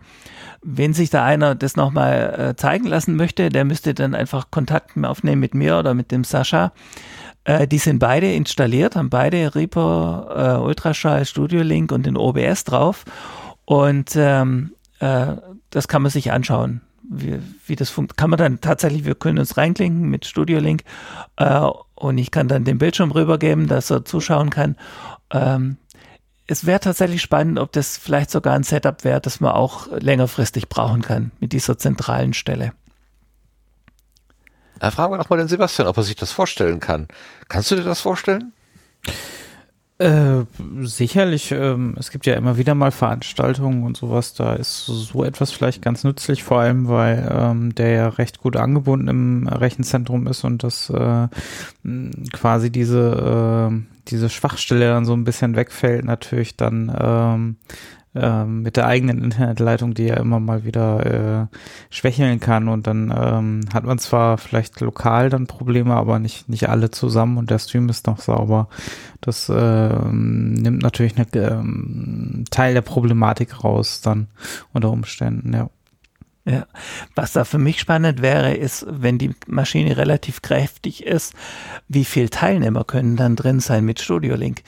Wenn sich da einer das nochmal äh, zeigen lassen möchte, der müsste dann einfach Kontakt aufnehmen mit mir oder mit dem Sascha. Äh, die sind beide installiert, haben beide Reaper, äh, Ultraschall, Studio Link und den OBS drauf. Und ähm, äh, das kann man sich anschauen. Wie, wie das funktioniert, kann man dann tatsächlich, wir können uns reinklinken mit Studio Link äh, und ich kann dann den Bildschirm rübergeben, dass er zuschauen kann. Ähm, es wäre tatsächlich spannend, ob das vielleicht sogar ein Setup wäre, das man auch längerfristig brauchen kann mit dieser zentralen Stelle. Da fragen wir doch mal den Sebastian, ob er sich das vorstellen kann. Kannst du dir das vorstellen? Äh, sicherlich, ähm, es gibt ja immer wieder mal Veranstaltungen und sowas, da ist so etwas vielleicht ganz nützlich, vor allem weil ähm, der ja recht gut angebunden im Rechenzentrum ist und das äh, quasi diese, äh, diese Schwachstelle dann so ein bisschen wegfällt, natürlich dann ähm, ähm, mit der eigenen Internetleitung, die ja immer mal wieder äh, schwächeln kann und dann ähm, hat man zwar vielleicht lokal dann Probleme, aber nicht nicht alle zusammen und der Stream ist noch sauber. Das äh, nimmt natürlich einen ähm, Teil der Problematik raus dann unter Umständen, ja. Ja, was da für mich spannend wäre, ist, wenn die Maschine relativ kräftig ist, wie viel Teilnehmer können dann drin sein mit Studio Link?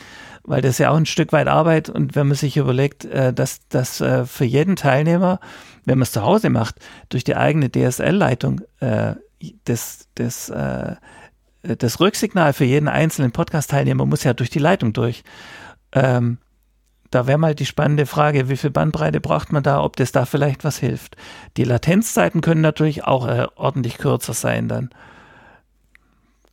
Weil das ja auch ein Stück weit Arbeit und wenn man sich überlegt, äh, dass, dass äh, für jeden Teilnehmer, wenn man es zu Hause macht, durch die eigene DSL-Leitung äh, das, das, das Rücksignal für jeden einzelnen Podcast-Teilnehmer muss ja durch die Leitung durch. Ähm, da wäre mal die spannende Frage, wie viel Bandbreite braucht man da, ob das da vielleicht was hilft. Die Latenzzeiten können natürlich auch äh, ordentlich kürzer sein dann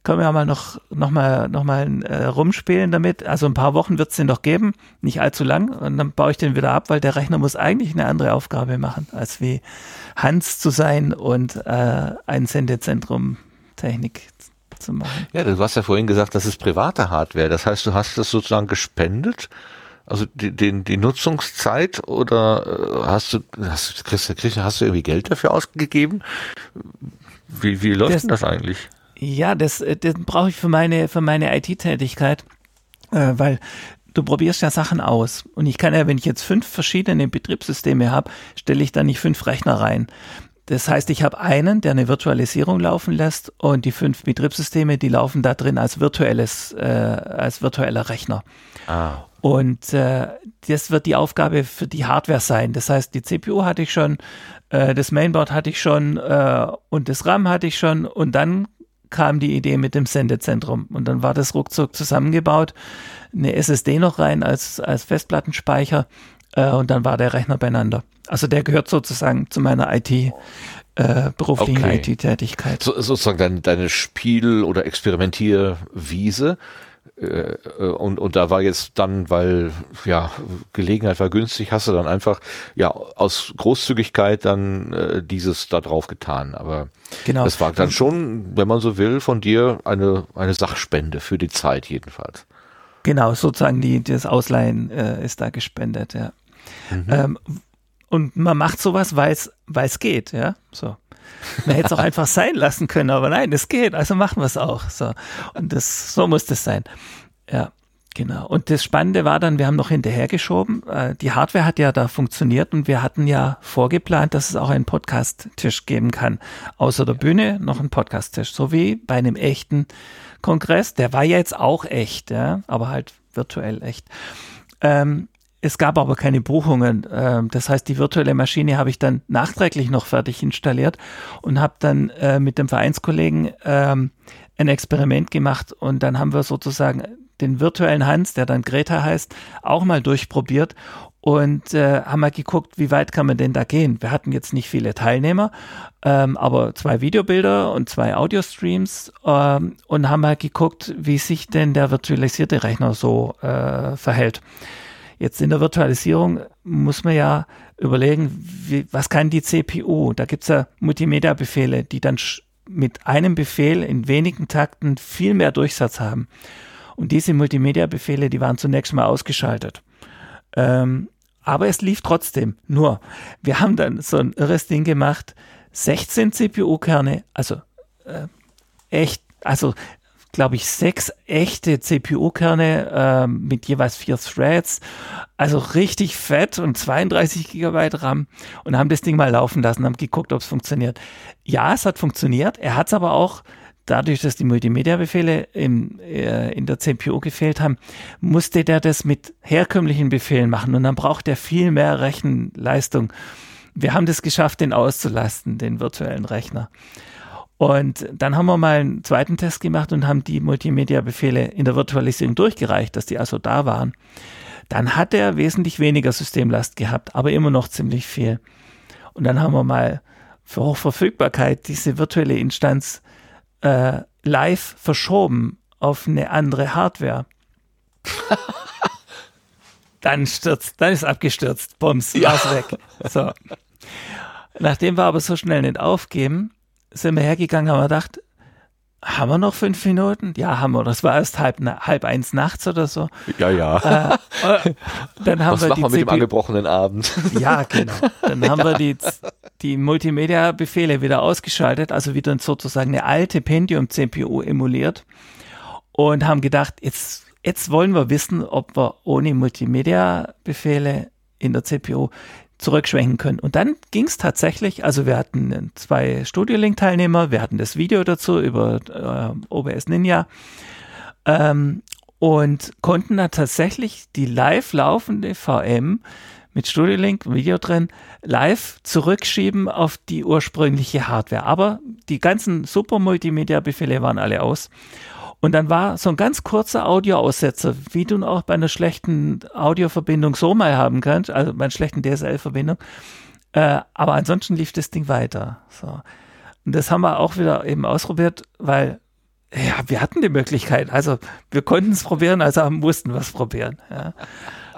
können wir ja mal noch, noch mal, noch mal äh, rumspielen damit. Also ein paar Wochen wird es den doch geben, nicht allzu lang. Und dann baue ich den wieder ab, weil der Rechner muss eigentlich eine andere Aufgabe machen, als wie Hans zu sein und äh, ein Sendezentrum Technik zu machen. Ja, du hast ja vorhin gesagt, das ist private Hardware. Das heißt, du hast das sozusagen gespendet? Also die, die, die Nutzungszeit oder äh, hast du, hast, Christian, hast du irgendwie Geld dafür ausgegeben? Wie, wie läuft das, denn das eigentlich? Ja, das, äh, das brauche ich für meine, für meine IT-Tätigkeit, äh, weil du probierst ja Sachen aus. Und ich kann ja, wenn ich jetzt fünf verschiedene Betriebssysteme habe, stelle ich da nicht fünf Rechner rein. Das heißt, ich habe einen, der eine Virtualisierung laufen lässt und die fünf Betriebssysteme, die laufen da drin als virtuelles, äh, als virtueller Rechner. Ah. Und äh, das wird die Aufgabe für die Hardware sein. Das heißt, die CPU hatte ich schon, äh, das Mainboard hatte ich schon äh, und das RAM hatte ich schon und dann kam die Idee mit dem Sendezentrum. Und dann war das ruckzuck zusammengebaut, eine SSD noch rein als, als Festplattenspeicher äh, und dann war der Rechner beieinander. Also der gehört sozusagen zu meiner IT. Äh, beruflichen okay. IT-Tätigkeit. So, sozusagen deine, deine Spiel- oder Experimentierwiese. Äh, und, und da war jetzt dann, weil ja Gelegenheit war günstig, hast du dann einfach ja aus Großzügigkeit dann äh, dieses da drauf getan. Aber genau. das war dann schon, wenn man so will, von dir eine eine Sachspende für die Zeit jedenfalls. Genau, sozusagen die das Ausleihen äh, ist da gespendet, ja. Mhm. Ähm, und man macht sowas, weil es weil es geht, ja. So. Man hätte es auch einfach sein lassen können, aber nein, es geht, also machen wir es auch. So. Und das, so muss das sein. Ja. Genau. Und das Spannende war dann, wir haben noch hinterhergeschoben. Äh, die Hardware hat ja da funktioniert und wir hatten ja vorgeplant, dass es auch einen Podcast-Tisch geben kann. Außer der Bühne noch einen Podcast-Tisch. So wie bei einem echten Kongress. Der war ja jetzt auch echt, ja, aber halt virtuell echt. Ähm, es gab aber keine Buchungen. Ähm, das heißt, die virtuelle Maschine habe ich dann nachträglich noch fertig installiert und habe dann äh, mit dem Vereinskollegen ähm, ein Experiment gemacht und dann haben wir sozusagen den virtuellen Hans, der dann Greta heißt, auch mal durchprobiert und äh, haben mal geguckt, wie weit kann man denn da gehen. Wir hatten jetzt nicht viele Teilnehmer, ähm, aber zwei Videobilder und zwei Audio-Streams und haben mal geguckt, wie sich denn der virtualisierte Rechner so äh, verhält. Jetzt in der Virtualisierung muss man ja überlegen, wie, was kann die CPU? Da gibt es ja Multimedia-Befehle, die dann mit einem Befehl in wenigen Takten viel mehr Durchsatz haben. Und diese Multimedia-Befehle, die waren zunächst mal ausgeschaltet. Ähm, aber es lief trotzdem. Nur, wir haben dann so ein irres Ding gemacht, 16 CPU-Kerne, also äh, echt, also glaube ich, sechs echte CPU-Kerne äh, mit jeweils vier Threads. Also richtig fett und 32 Gigabyte RAM und haben das Ding mal laufen lassen, haben geguckt, ob es funktioniert. Ja, es hat funktioniert. Er hat es aber auch dadurch, dass die Multimedia-Befehle im, äh, in der CPU gefehlt haben, musste der das mit herkömmlichen Befehlen machen und dann braucht er viel mehr Rechenleistung. Wir haben das geschafft, den auszulasten, den virtuellen Rechner. Und dann haben wir mal einen zweiten Test gemacht und haben die Multimedia-Befehle in der Virtualisierung durchgereicht, dass die also da waren. Dann hat er wesentlich weniger Systemlast gehabt, aber immer noch ziemlich viel. Und dann haben wir mal für Hochverfügbarkeit diese virtuelle Instanz äh, live verschoben auf eine andere Hardware. dann stürzt, dann ist abgestürzt, Bums, ja. war's weg. So. Nachdem wir aber so schnell nicht aufgeben, sind wir hergegangen, haben wir gedacht, haben wir noch fünf Minuten? Ja, haben wir. Das war erst halb, halb eins nachts oder so. Ja, ja. Äh, äh dann haben Was wir machen wir mit dem angebrochenen Abend? Ja, genau. Dann haben ja. wir die, die Multimedia-Befehle wieder ausgeschaltet, also wieder sozusagen eine alte Pentium-CPU emuliert und haben gedacht, jetzt, jetzt wollen wir wissen, ob wir ohne Multimedia-Befehle in der CPU zurückschwenken können. Und dann ging es tatsächlich, also wir hatten zwei Studio-Link-Teilnehmer, wir hatten das Video dazu über äh, OBS Ninja ähm, und konnten dann tatsächlich die live laufende VM mit Studio Link, Video drin, live zurückschieben auf die ursprüngliche Hardware. Aber die ganzen Super Multimedia-Befehle waren alle aus. Und dann war so ein ganz kurzer Audioaussetzer, wie du auch bei einer schlechten Audioverbindung so mal haben kannst, also bei einer schlechten DSL-Verbindung. Äh, aber ansonsten lief das Ding weiter. So. Und das haben wir auch wieder eben ausprobiert, weil ja, wir hatten die Möglichkeit. Also wir konnten es probieren, also mussten wir es probieren. Ja.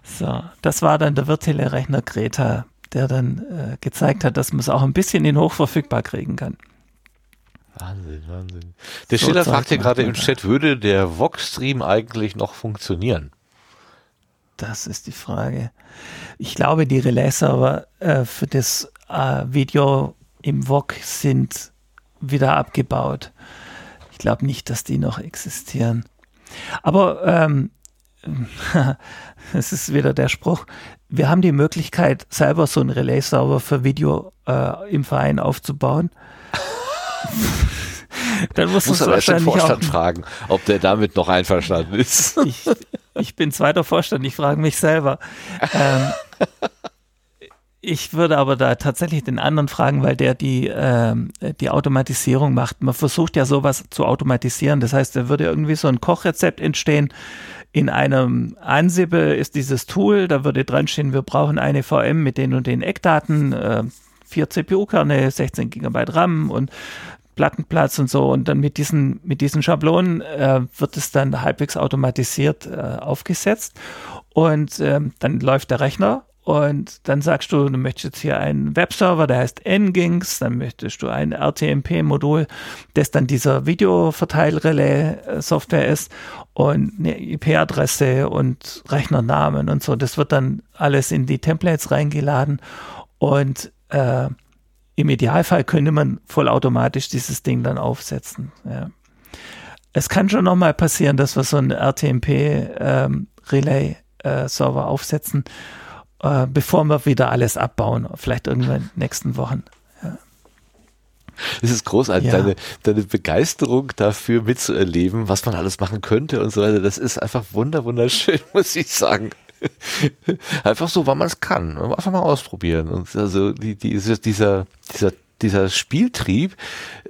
So, das war dann der virtuelle Rechner Greta, der dann äh, gezeigt hat, dass man es auch ein bisschen in hochverfügbar kriegen kann. Wahnsinn, Wahnsinn. Der so Schiller fragt hier gerade im Chat, würde der Vox-Stream eigentlich noch funktionieren? Das ist die Frage. Ich glaube, die Relais-Server äh, für das äh, Video im VOG sind wieder abgebaut. Ich glaube nicht, dass die noch existieren. Aber ähm, es ist wieder der Spruch. Wir haben die Möglichkeit, selber so einen Relais-Server für Video äh, im Verein aufzubauen. Dann musst du aber erst den Vorstand fragen, ob der damit noch einverstanden ist. Ich, ich bin zweiter Vorstand, ich frage mich selber. Ähm, ich würde aber da tatsächlich den anderen fragen, weil der die, ähm, die Automatisierung macht. Man versucht ja sowas zu automatisieren. Das heißt, da würde irgendwie so ein Kochrezept entstehen. In einem Ansible ist dieses Tool, da würde dran stehen, wir brauchen eine VM mit den und den Eckdaten, äh, vier CPU-Kerne, 16 GB RAM und Plattenplatz und so. Und dann mit diesen, mit diesen Schablonen äh, wird es dann halbwegs automatisiert äh, aufgesetzt. Und ähm, dann läuft der Rechner und dann sagst du, du möchtest jetzt hier einen Webserver, der heißt Nginx, dann möchtest du ein RTMP-Modul, das dann dieser Videoverteilrelais-Software ist und eine IP-Adresse und Rechnernamen und so. Das wird dann alles in die Templates reingeladen und äh, im Idealfall könnte man vollautomatisch dieses Ding dann aufsetzen. Ja. Es kann schon nochmal passieren, dass wir so einen RTMP-Relay-Server ähm, äh, aufsetzen, äh, bevor wir wieder alles abbauen. Vielleicht irgendwann in den nächsten Wochen. Es ist großartig, ja. deine, deine Begeisterung dafür mitzuerleben, was man alles machen könnte und so weiter. Das ist einfach wunder, wunderschön, muss ich sagen. Einfach so, weil man es kann. Einfach mal ausprobieren. Und also die, die, dieser, dieser dieser Spieltrieb,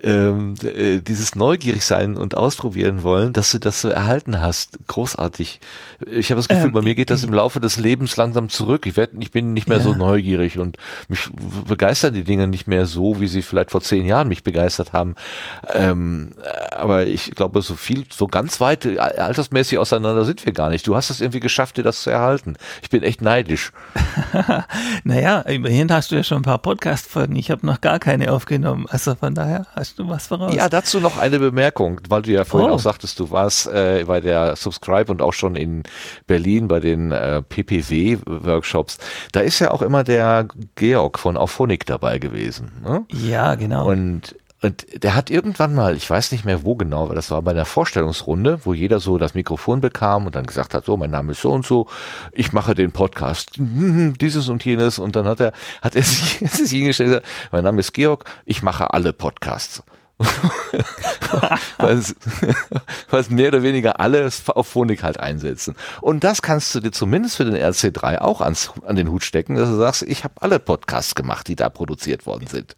ähm, äh, dieses Neugierigsein und ausprobieren wollen, dass du das so erhalten hast. Großartig. Ich habe das Gefühl, ähm, bei mir geht das im Laufe des Lebens langsam zurück. Ich, werd, ich bin nicht mehr ja. so neugierig und mich begeistern die Dinge nicht mehr so, wie sie vielleicht vor zehn Jahren mich begeistert haben. Ähm, aber ich glaube, so viel, so ganz weit äh, altersmäßig auseinander sind wir gar nicht. Du hast es irgendwie geschafft, dir das zu erhalten. Ich bin echt neidisch. naja, immerhin hast du ja schon ein paar Podcast-Folgen. Ich habe noch gar keine aufgenommen. Also von daher hast du was voraus. Ja, dazu noch eine Bemerkung, weil du ja vorhin oh. auch sagtest, du warst äh, bei der Subscribe und auch schon in Berlin bei den äh, PPW-Workshops. Da ist ja auch immer der Georg von Auphonic dabei gewesen. Ne? Ja, genau. Und Und der hat irgendwann mal, ich weiß nicht mehr wo genau, weil das war bei einer Vorstellungsrunde, wo jeder so das Mikrofon bekam und dann gesagt hat, so, mein Name ist so und so, ich mache den Podcast, dieses und jenes. Und dann hat er, hat er sich, sich hingestellt, mein Name ist Georg, ich mache alle Podcasts. was, was mehr oder weniger alles auf Phonik halt einsetzen. Und das kannst du dir zumindest für den RC3 auch ans, an den Hut stecken, dass du sagst, ich habe alle Podcasts gemacht, die da produziert worden sind.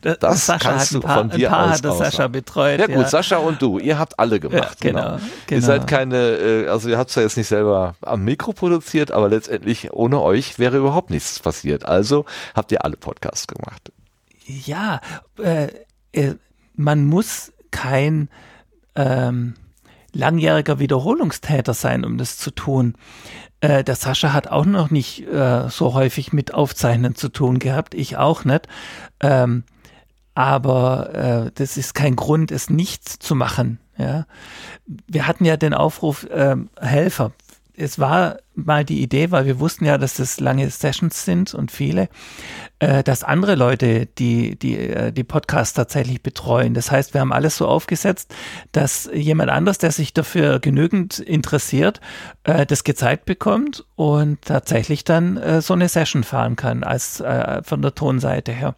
Das, das Sascha kannst du von dir ein paar aus hat das Sascha betreut. Ja, ja gut, Sascha und du, ihr habt alle gemacht. Ja, genau, genau, Ihr genau. seid keine, äh, also ihr habt es ja jetzt nicht selber am Mikro produziert, aber letztendlich ohne euch wäre überhaupt nichts passiert. Also habt ihr alle Podcasts gemacht. Ja, äh, äh, man muss kein ähm, langjähriger Wiederholungstäter sein, um das zu tun. Äh, der Sascha hat auch noch nicht äh, so häufig mit Aufzeichnen zu tun gehabt, ich auch nicht. Ähm, aber äh, das ist kein Grund, es nicht zu machen. Ja, wir hatten ja den Aufruf äh, Helfer es war mal die Idee, weil wir wussten ja, dass das lange Sessions sind und viele, äh, dass andere Leute die, die, äh, die Podcasts tatsächlich betreuen. Das heißt, wir haben alles so aufgesetzt, dass jemand anders, der sich dafür genügend interessiert, äh, das gezeigt bekommt und tatsächlich dann äh, so eine Session fahren kann, als äh, von der Tonseite her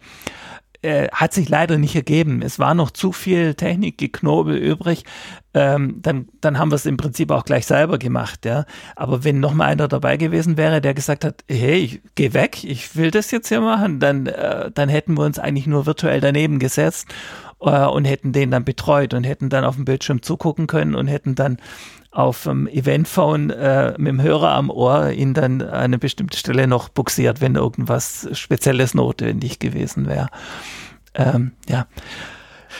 äh, hat sich leider nicht ergeben. Es war noch zu viel Technikgeknobel übrig. Ähm, dann, dann haben wir es im Prinzip auch gleich selber gemacht, ja. Aber wenn noch mal einer dabei gewesen wäre, der gesagt hat, hey, ich geh weg, ich will das jetzt hier machen, dann, äh, dann hätten wir uns eigentlich nur virtuell daneben gesetzt äh, und hätten den dann betreut und hätten dann auf dem Bildschirm zugucken können und hätten dann auf dem Eventphone äh, mit dem Hörer am Ohr ihn dann an eine bestimmte Stelle noch buxiert, wenn irgendwas Spezielles notwendig gewesen wäre. Ähm, ja.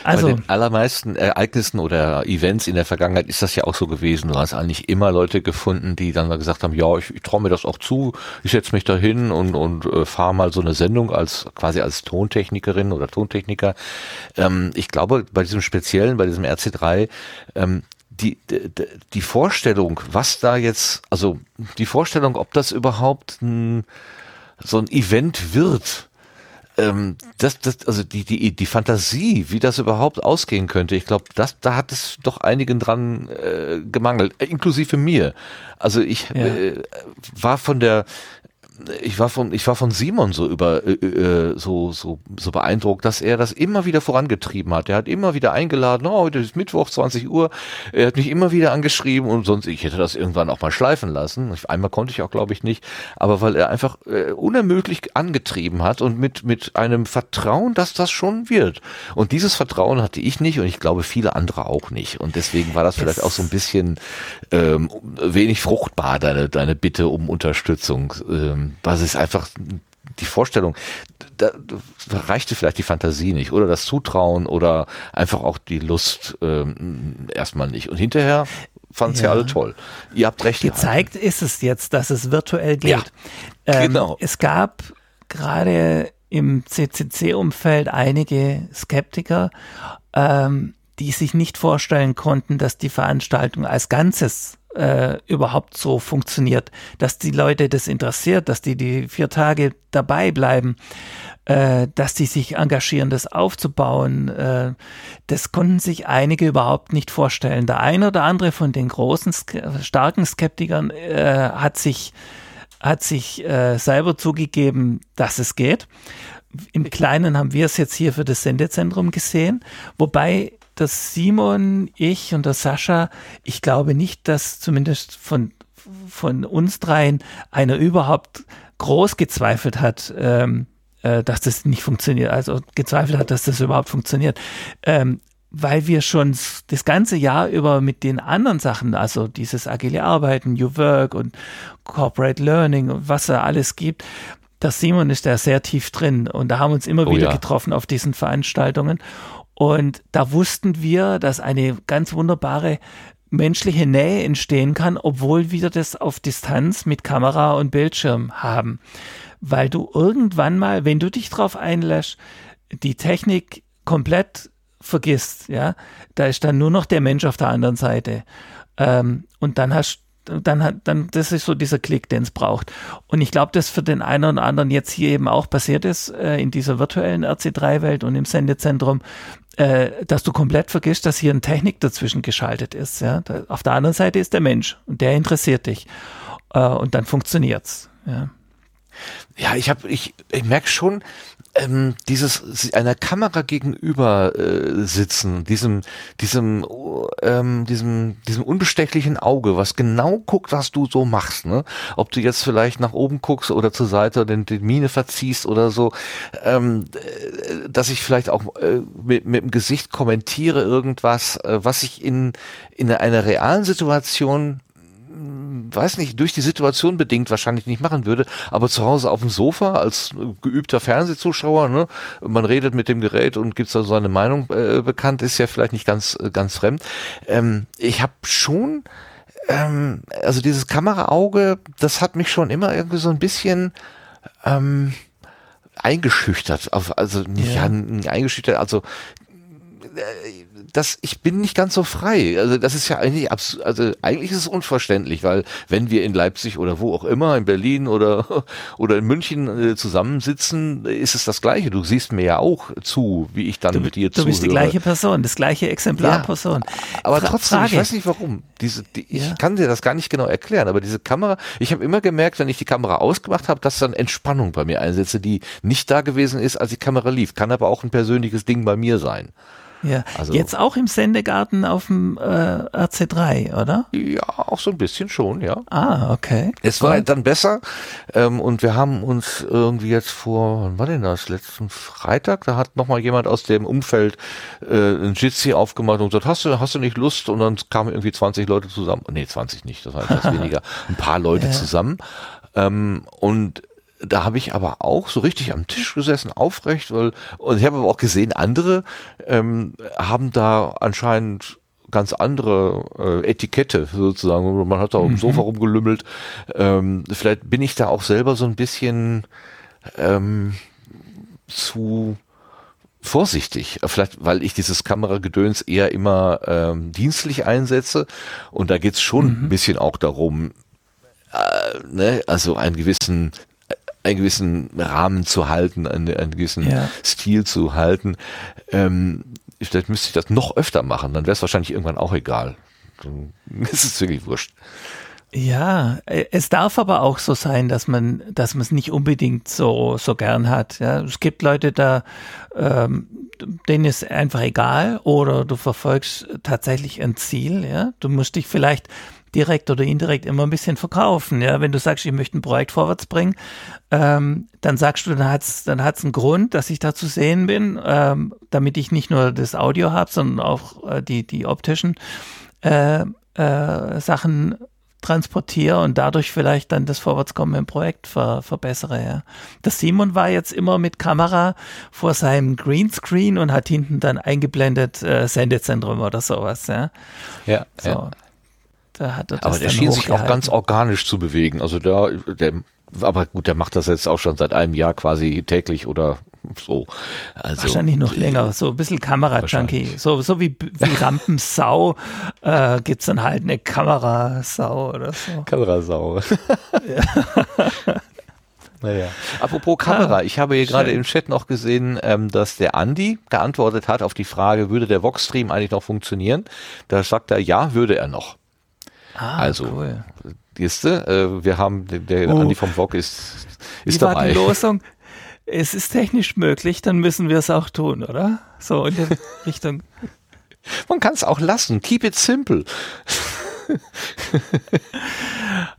Also, Bei den allermeisten Ereignissen oder Events in der Vergangenheit ist das ja auch so gewesen. Du hast eigentlich immer Leute gefunden, die dann gesagt haben, ja, ich, ich traue mir das auch zu, ich setze mich da hin und, und äh, fahre mal so eine Sendung als quasi als Tontechnikerin oder Tontechniker. Ähm, ich glaube, bei diesem speziellen, bei diesem RC3, ähm, die, die, die Vorstellung, was da jetzt, also die Vorstellung, ob das überhaupt ein, so ein Event wird, ähm, das, das, also die, die, die Fantasie, wie das überhaupt ausgehen könnte, ich glaube, das, da hat es doch einigen dran äh, gemangelt, inklusive mir. Also ich ja. äh, war von der ich war von ich war von Simon so über äh, äh, so so so beeindruckt, dass er das immer wieder vorangetrieben hat. Er hat immer wieder eingeladen, oh, heute ist Mittwoch 20 Uhr. Er hat mich immer wieder angeschrieben und sonst ich hätte das irgendwann auch mal schleifen lassen. Einmal konnte ich auch, glaube ich, nicht, aber weil er einfach äh, unermüdlich angetrieben hat und mit mit einem Vertrauen, dass das schon wird. Und dieses Vertrauen hatte ich nicht und ich glaube viele andere auch nicht. Und deswegen war das vielleicht auch so ein bisschen ähm, wenig fruchtbar deine deine Bitte um Unterstützung. Ähm, was ist einfach die Vorstellung, da, da reichte vielleicht die Fantasie nicht oder das Zutrauen oder einfach auch die Lust ähm, erstmal nicht. Und hinterher fanden sie ja. alle toll. Ihr habt recht. Gezeigt gehalten. ist es jetzt, dass es virtuell geht. Ja, ähm, genau. Es gab gerade im CCC-Umfeld einige Skeptiker, ähm, die sich nicht vorstellen konnten, dass die Veranstaltung als Ganzes äh, überhaupt so funktioniert, dass die Leute das interessiert, dass die die vier Tage dabei bleiben, äh, dass die sich engagieren, das aufzubauen. Äh, das konnten sich einige überhaupt nicht vorstellen. Der eine oder andere von den großen, starken Skeptikern äh, hat sich hat sich äh, selber zugegeben, dass es geht. Im Kleinen haben wir es jetzt hier für das Sendezentrum gesehen, wobei dass Simon, ich und der Sascha, ich glaube nicht, dass zumindest von, von uns dreien einer überhaupt groß gezweifelt hat, ähm, äh, dass das nicht funktioniert, also gezweifelt hat, dass das überhaupt funktioniert. Ähm, weil wir schon das ganze Jahr über mit den anderen Sachen, also dieses agile Arbeiten, New Work und Corporate Learning und was da alles gibt, der Simon ist da sehr tief drin und da haben wir uns immer oh, wieder ja. getroffen auf diesen Veranstaltungen und da wussten wir, dass eine ganz wunderbare menschliche Nähe entstehen kann, obwohl wir das auf Distanz mit Kamera und Bildschirm haben. Weil du irgendwann mal, wenn du dich drauf einlässt, die Technik komplett vergisst, ja. Da ist dann nur noch der Mensch auf der anderen Seite. Ähm, und dann hast dann hat, dann, das ist so dieser Klick, den es braucht. Und ich glaube, dass für den einen oder anderen jetzt hier eben auch passiert ist, äh, in dieser virtuellen RC3-Welt und im Sendezentrum, äh, dass du komplett vergisst, dass hier eine Technik dazwischen geschaltet ist. Ja? Da, auf der anderen Seite ist der Mensch und der interessiert dich. Äh, und dann funktioniert's. Ja. Ja, ich habe, ich, ich merke schon, ähm, dieses einer Kamera gegenüber äh, sitzen, diesem, diesem, ähm, diesem, diesem unbestechlichen Auge, was genau guckt, was du so machst, ne? Ob du jetzt vielleicht nach oben guckst oder zur Seite den, die Mine verziehst oder so, ähm, äh, dass ich vielleicht auch äh, mit, mit dem Gesicht kommentiere irgendwas, äh, was ich in in einer realen Situation weiß nicht, durch die Situation bedingt wahrscheinlich nicht machen würde, aber zu Hause auf dem Sofa als geübter Fernsehzuschauer, ne, man redet mit dem Gerät und gibt so seine Meinung äh, bekannt, ist ja vielleicht nicht ganz, äh, ganz fremd. Ähm, ich habe schon, ähm, also dieses Kameraauge, das hat mich schon immer irgendwie so ein bisschen ähm, eingeschüchtert, also nicht ja. eingeschüchtert, also äh, das, ich bin nicht ganz so frei. Also das ist ja eigentlich abs also eigentlich ist es unverständlich, weil wenn wir in Leipzig oder wo auch immer, in Berlin oder oder in München äh, zusammensitzen, ist es das Gleiche. Du siehst mir ja auch zu, wie ich dann du, mit dir zuhöre. Du bist die gleiche Person, das gleiche Exemplar ja, Person. Aber Fra trotzdem, Frage. ich weiß nicht warum. Diese, die, ja. ich kann dir das gar nicht genau erklären, aber diese Kamera, ich habe immer gemerkt, wenn ich die Kamera ausgemacht habe, dass dann Entspannung bei mir einsetze, die nicht da gewesen ist, als die Kamera lief. Kann aber auch ein persönliches Ding bei mir sein. Ja, also, jetzt auch im Sendegarten auf dem äh, RC3, oder? Ja, auch so ein bisschen schon, ja. Ah, okay. Es war dann besser ähm, und wir haben uns irgendwie jetzt vor, wann war denn das, letzten Freitag, da hat nochmal jemand aus dem Umfeld äh, ein Jitsi aufgemacht und gesagt, hast du, hast du nicht Lust? Und dann kamen irgendwie 20 Leute zusammen. Nee, 20 nicht, das war etwas weniger. Ein paar Leute ja. zusammen. Ähm, und da habe ich aber auch so richtig am Tisch gesessen, aufrecht, weil, und ich habe aber auch gesehen, andere ähm, haben da anscheinend ganz andere äh, Etikette sozusagen. Man hat da mhm. auf dem Sofa rumgelümmelt. Ähm, vielleicht bin ich da auch selber so ein bisschen ähm, zu vorsichtig, vielleicht weil ich dieses Kameragedöns eher immer ähm, dienstlich einsetze und da geht's schon mhm. ein bisschen auch darum, äh, ne, also einen gewissen einen gewissen Rahmen zu halten, einen, einen gewissen ja. Stil zu halten. Ähm, vielleicht müsste ich das noch öfter machen, dann wäre es wahrscheinlich irgendwann auch egal. Dann ist es wirklich wurscht. Ja, äh, es darf aber auch so sein, dass man, dass man es nicht unbedingt so so gern hat. Ja, es gibt Leute da, ähm, denen ist einfach egal oder du verfolgst tatsächlich ein Ziel. Ja, du musst dich vielleicht direkt oder indirekt immer ein bisschen verkaufen. Ja, wenn du sagst, ich möchte ein Projekt vorwärts bringen, ähm, dann sagst du, dann hat's, dann hat's einen Grund, dass ich da zu sehen bin, ähm, damit ich nicht nur das Audio habe, sondern auch äh, die die optischen äh, äh, Sachen transportiere und dadurch vielleicht dann das Vorwärtskommen im Projekt ver, verbessere. Ja. Der Simon war jetzt immer mit Kamera vor seinem Greenscreen und hat hinten dann eingeblendet äh, Sendezentrum oder sowas. Ja. Ja, so. ja. Da hat er das aber der schien sich auch ganz organisch zu bewegen. Also der, der, aber gut, der macht das jetzt auch schon seit einem Jahr quasi täglich oder so. Also, Wahrscheinlich noch länger, so ein bisschen Kamera-Junkie. So, so wie, wie Rampensau äh, gibt dann halt eine Kamerasau oder so. Kamerasau. ja. Naja. Apropos Kamera, ah, ich habe hier gerade im Chat noch gesehen, ähm, dass der Andi geantwortet hat auf die Frage, würde der Vox-Stream eigentlich noch funktionieren? Da sagt er, ja, würde er noch. Ah, also, cool. Siehste, äh, wir haben, der, der oh. Andi vom Vlog ist, ist Wie dabei. War die Losung? Es ist technisch möglich, dann müssen wir es auch tun, oder? So in der Richtung. Man kann es auch lassen. Keep it simple.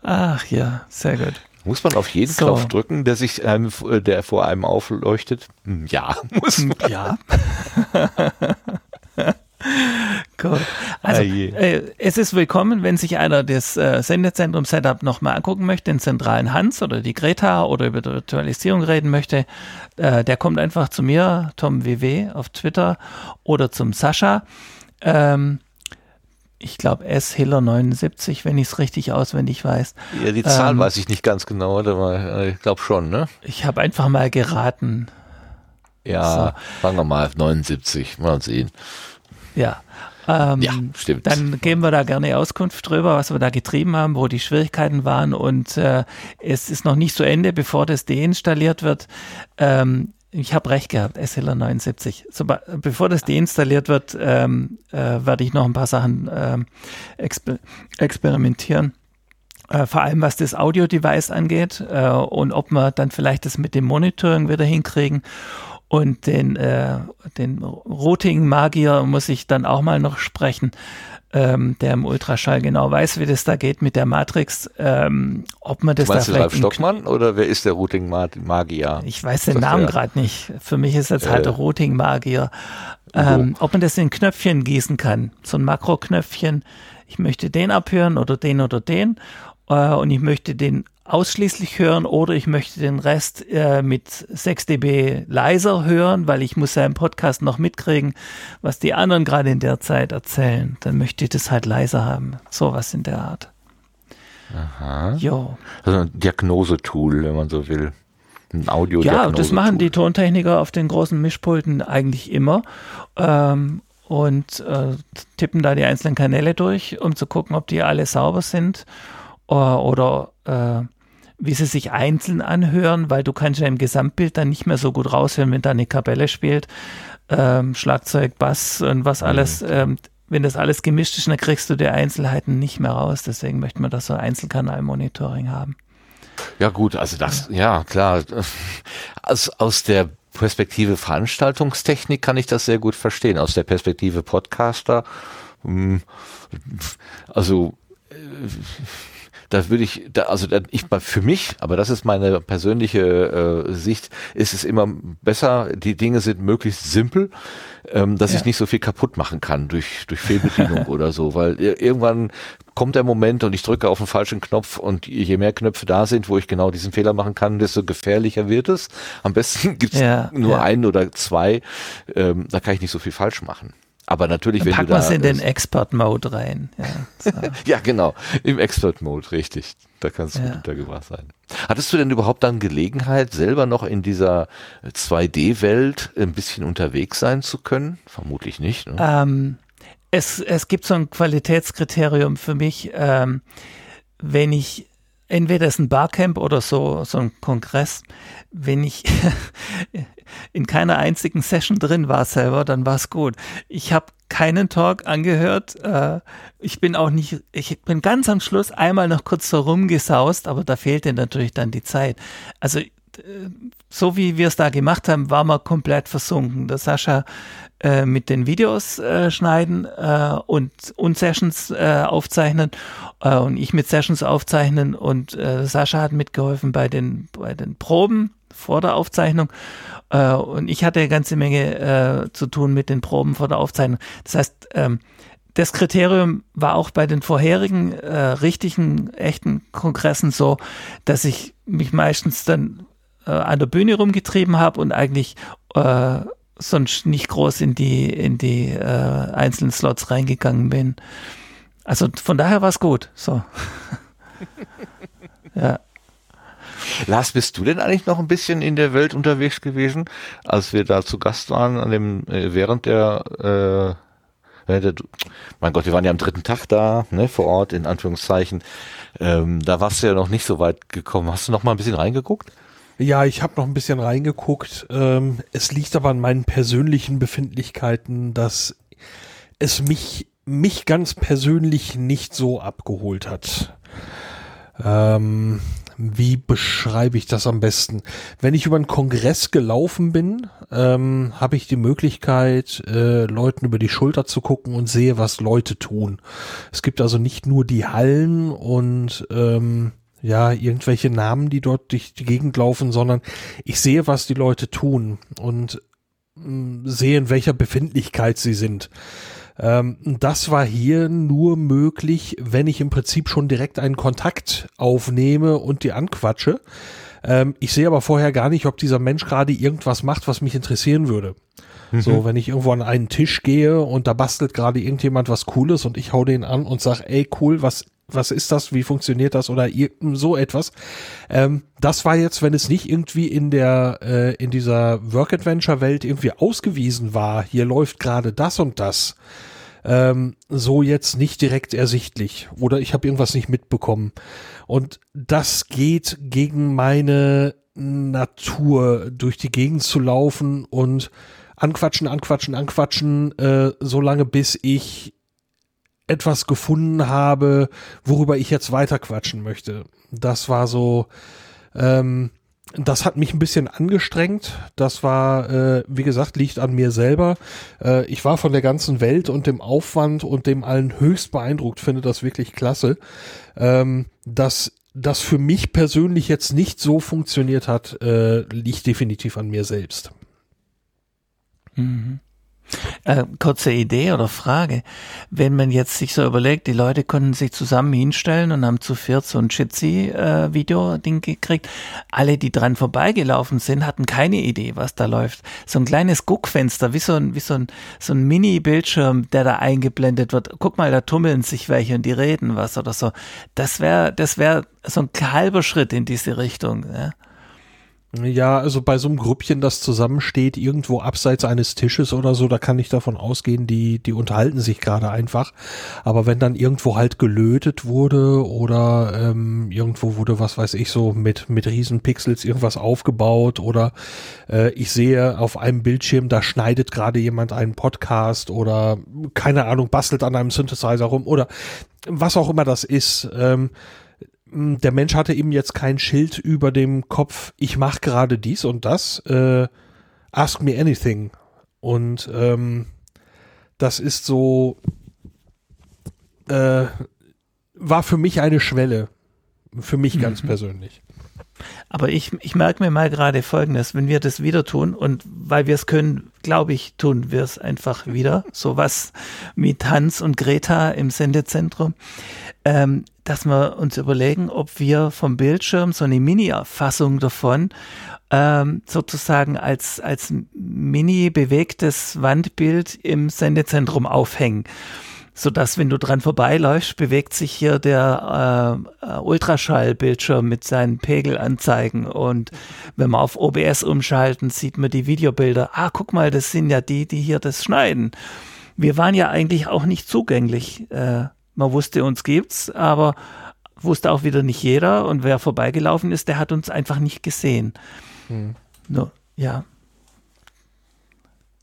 Ach ja, sehr gut. Muss man auf jeden so. Knopf drücken, der sich einem, der vor einem aufleuchtet? Hm, ja, muss man. Ja. Gut. Also äh, es ist willkommen, wenn sich einer das äh, Sendezentrum-Setup nochmal angucken möchte, den zentralen Hans oder die Greta oder über die Virtualisierung reden möchte, äh, der kommt einfach zu mir, Tom WW auf Twitter oder zum Sascha. Ähm, ich glaube S Hiller 79, wenn ich es richtig auswendig weiß. Ja, die Zahl ähm, weiß ich nicht ganz genau, aber äh, ich glaube schon, ne? Ich habe einfach mal geraten. Ja, so. sagen wir mal 79, mal sehen. Ja, Ähm, ja, stimmt. Dann geben wir da gerne Auskunft drüber, was wir da getrieben haben, wo die Schwierigkeiten waren und äh, es ist noch nicht zu Ende, bevor das deinstalliert wird. Ähm, ich habe recht gehabt, SLR 79. So, bevor das deinstalliert wird, ähm, äh, werde ich noch ein paar Sachen ähm, exper experimentieren. Äh, vor allem was das Audio-Device angeht äh, und ob wir dann vielleicht das mit dem Monitoring wieder hinkriegen. Und den, äh, den Routing-Magier muss ich dann auch mal noch sprechen ähm, der im Ultraschall genau weiß, wie das da geht mit der Matrix. Ähm, ob man das du meinst da du Ralf Stockmann oder wer ist der Routing-Magier? Ich weiß den Namen gerade nicht. Für mich ist jetzt halt der Routing-Magier. Ähm, ob man das in Knöpfchen gießen kann. So ein Makro-Knöpfchen. Ich möchte den abhören oder den oder den. Äh, und ich möchte den ausschließlich hören oder ich möchte den Rest äh, mit 6 dB leiser hören, weil ich muss ja im Podcast noch mitkriegen, was die anderen gerade in der Zeit erzählen. Dann möchte ich das halt leiser haben. Sowas in der Art. Aha. Jo. Also ein Diagnosetool, wenn man so will. Ein audio Ja, das machen die Tontechniker auf den großen Mischpulten eigentlich immer. Ähm, und äh, tippen da die einzelnen Kanäle durch, um zu gucken, ob die alle sauber sind äh, oder äh, wie sie sich einzeln anhören, weil du kannst ja im Gesamtbild dann nicht mehr so gut raushören, wenn da eine Kapelle spielt, ähm, Schlagzeug, Bass und was mhm. alles. Ähm, wenn das alles gemischt ist, dann kriegst du die Einzelheiten nicht mehr raus. Deswegen möchte man das so Einzelkanal-Monitoring haben. Ja gut, also das, ja, ja klar. Aus, aus der Perspektive Veranstaltungstechnik kann ich das sehr gut verstehen. Aus der Perspektive Podcaster, hm, also äh, da würde ich, da, also da, ich für mich, aber das ist meine persönliche äh, Sicht, ist es immer besser, die Dinge sind möglichst simpel, ähm, dass ja. ich nicht so viel kaputt machen kann durch, durch Fehlbedienung oder so, weil irgendwann kommt der Moment und ich drücke auf den falschen Knopf und je mehr Knöpfe da sind, wo ich genau diesen Fehler machen kann, desto gefährlicher wird es. Am besten gibt es ja, nur ja. einen oder zwei, ähm, da kann ich nicht so viel falsch machen. Aber natürlich, Dann wenn packen du da. Packen wir es in den Expert-Mode rein. Ja, so. ja, genau. Im Expert-Mode, richtig. Da kannst du ja. untergebracht sein. Hattest du denn überhaupt dann Gelegenheit, selber noch in dieser 2D-Welt ein bisschen unterwegs sein zu können? Vermutlich nicht. Ne? Ähm, es, es gibt so ein Qualitätskriterium für mich, ähm, wenn ich entweder ist ein Barcamp oder so, so ein Kongress. Wenn ich in keiner einzigen Session drin war selber, dann war es gut. Ich habe keinen Talk angehört. Äh, ich bin auch nicht, ich bin ganz am Schluss einmal noch kurz so rumgesaust, aber da fehlte natürlich dann die Zeit. Also so wie wir es da gemacht haben, war man komplett versunken. Der Sascha äh, mit den Videos äh, schneiden äh, und, und Sessions äh, aufzeichnen äh, und ich mit Sessions aufzeichnen und äh, Sascha hat mitgeholfen bei den, bei den Proben vor der Aufzeichnung und ich hatte eine ganze Menge zu tun mit den Proben vor der Aufzeichnung. Das heißt, ähm, das Kriterium war auch bei den vorherigen äh, richtigen, echten Kongressen so, dass ich mich meistens dann äh, an der Bühne rumgetrieben habe und eigentlich äh, sonst nicht groß in die, in die äh, einzelnen Slots reingegangen bin. Also von daher war es gut. So. ja. Lars, bist du denn eigentlich noch ein bisschen in der Welt unterwegs gewesen, als wir da zu Gast waren, an dem, äh, während der, äh, der, mein Gott, wir waren ja am dritten Tag da, ne, vor Ort, in Anführungszeichen. Ähm, da warst du ja noch nicht so weit gekommen. Hast du noch mal ein bisschen reingeguckt? Ja, ich habe noch ein bisschen reingeguckt. Ähm, es liegt aber an meinen persönlichen Befindlichkeiten, dass es mich, mich ganz persönlich nicht so abgeholt hat. Ähm, wie beschreibe ich das am besten? Wenn ich über einen Kongress gelaufen bin, ähm, habe ich die Möglichkeit, äh, Leuten über die Schulter zu gucken und sehe, was Leute tun. Es gibt also nicht nur die Hallen und ähm, ja, irgendwelche Namen, die dort durch die Gegend laufen, sondern ich sehe, was die Leute tun und mh, mm, sehe, in welcher Befindlichkeit sie sind. Ähm, das war hier nur möglich, wenn ich im Prinzip schon direkt einen Kontakt aufnehme und die anquatsche. Ähm, ich sehe aber vorher gar nicht, ob dieser Mensch gerade irgendwas macht, was mich interessieren würde. Mhm. So, wenn ich irgendwo an einen Tisch gehe und da bastelt gerade irgendjemand was Cooles und ich hau den an und sag, ey cool, was was ist das, wie funktioniert das oder so etwas. Ähm, das war jetzt, wenn es nicht irgendwie in der, äh, in dieser Work-Adventure-Welt irgendwie ausgewiesen war, hier läuft gerade das und das, ähm, so jetzt nicht direkt ersichtlich oder ich habe irgendwas nicht mitbekommen. Und das geht gegen meine Natur, durch die Gegend zu laufen und anquatschen, anquatschen, anquatschen, äh, so lange bis ich etwas gefunden habe, worüber ich jetzt weiterquatschen möchte. Das war so, ähm, das hat mich ein bisschen angestrengt. Das war, äh, wie gesagt, liegt an mir selber. Äh, ich war von der ganzen Welt und dem Aufwand und dem allen höchst beeindruckt, finde das wirklich klasse. Ähm, dass das für mich persönlich jetzt nicht so funktioniert hat, äh, liegt definitiv an mir selbst. Mhm. Äh, kurze Idee oder Frage. Wenn man jetzt sich so überlegt, die Leute konnten sich zusammen hinstellen und haben zu viert so ein Jitsi-Video-Ding äh, gekriegt. Alle, die dran vorbeigelaufen sind, hatten keine Idee, was da läuft. So ein kleines Guckfenster, wie so ein, wie so ein, so ein Mini-Bildschirm, der da eingeblendet wird. Guck mal, da tummeln sich welche und die reden was oder so. Das wäre, das wäre so ein halber Schritt in diese Richtung. Ja. Ja, also bei so einem Grüppchen, das zusammensteht, irgendwo abseits eines Tisches oder so, da kann ich davon ausgehen, die, die unterhalten sich gerade einfach. Aber wenn dann irgendwo halt gelötet wurde oder ähm, irgendwo wurde, was weiß ich, so mit, mit Riesenpixels irgendwas aufgebaut oder äh, ich sehe auf einem Bildschirm, da schneidet gerade jemand einen Podcast oder keine Ahnung, bastelt an einem Synthesizer rum oder was auch immer das ist. Ähm, hm, der Mensch hatte eben jetzt kein Schild über dem Kopf, ich mache gerade dies und das, äh, ask me anything. Und ähm, das ist so, äh, war für mich eine Schwelle. Für mich ganz mhm. persönlich. Aber ich, ich merke mir mal gerade Folgendes, wenn wir das wieder tun und weil wir es können, glaube ich, tun wir es einfach wieder. So was mit Hans und Greta im Sendezentrum. Ähm, dass wir uns überlegen, ob wir vom Bildschirm so eine Mini-Fassung davon ähm, sozusagen als, als mini bewegtes Wandbild im Sendezentrum aufhängen so dass wenn du dran vorbeiläufst, bewegt sich hier der äh, Ultraschallbildschirm mit seinen Pegelanzeigen und wenn wir auf OBS umschalten, sieht man die Videobilder. Ah, guck mal, das sind ja die, die hier das schneiden. Wir waren ja eigentlich auch nicht zugänglich. Äh, man wusste, uns gibt's, aber wusste auch wieder nicht jeder und wer vorbeigelaufen ist, der hat uns einfach nicht gesehen. Hm. No, ja.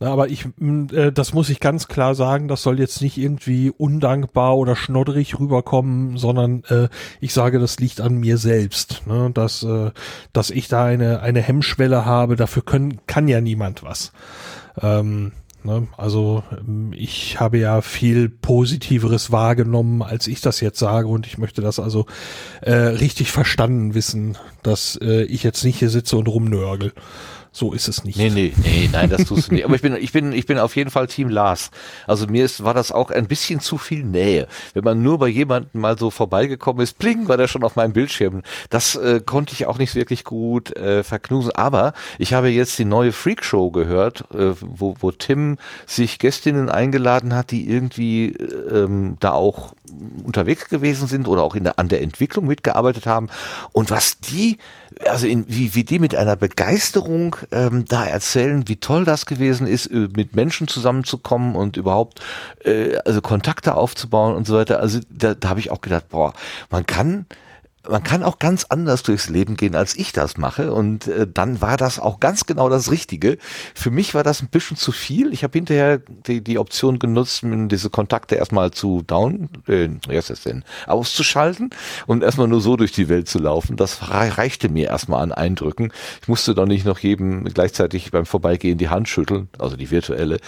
Aber ich, äh, das muss ich ganz klar sagen, das soll jetzt nicht irgendwie undankbar oder schnodderig rüberkommen, sondern äh, ich sage, das liegt an mir selbst, ne? dass, äh, dass ich da eine, eine Hemmschwelle habe, dafür können, kann ja niemand was. Ähm, Ne? Also ähm, ich habe ja viel Positiveres wahrgenommen, als ich das jetzt sage und ich möchte das also äh, richtig verstanden wissen, dass äh, ich jetzt nicht hier sitze und rumnörgel. So ist es nicht. Nee, nee, nee, nein, das tust du nicht. Aber ich bin, ich bin, ich bin auf jeden Fall Team Lars. Also mir ist, war das auch ein bisschen zu viel Nähe. Wenn man nur bei jemandem mal so vorbeigekommen ist, pling, war der schon auf meinem Bildschirm. Das äh, konnte ich auch nicht wirklich gut äh, verknusen. Aber ich habe jetzt die neue Freak Show gehört, äh, wo, wo Tim sich Gästinnen eingeladen hat, die irgendwie äh, ähm, da auch unterwegs gewesen sind oder auch in der, an der Entwicklung mitgearbeitet haben. Und was die, also in, wie, wie die mit einer Begeisterung ähm, da erzählen, wie toll das gewesen ist, äh, mit Menschen zusammenzukommen und überhaupt äh, also Kontakte aufzubauen und so weiter. Also da, da habe ich auch gedacht, boah, man kann man kann auch ganz anders durchs Leben gehen, als ich das mache. Und äh, dann war das auch ganz genau das Richtige. Für mich war das ein bisschen zu viel. Ich habe hinterher die, die Option genutzt, diese Kontakte erstmal zu down, äh, was ist denn, auszuschalten und erstmal nur so durch die Welt zu laufen. Das reichte mir erstmal an Eindrücken. Ich musste doch nicht noch jedem gleichzeitig beim Vorbeigehen die Hand schütteln, also die virtuelle.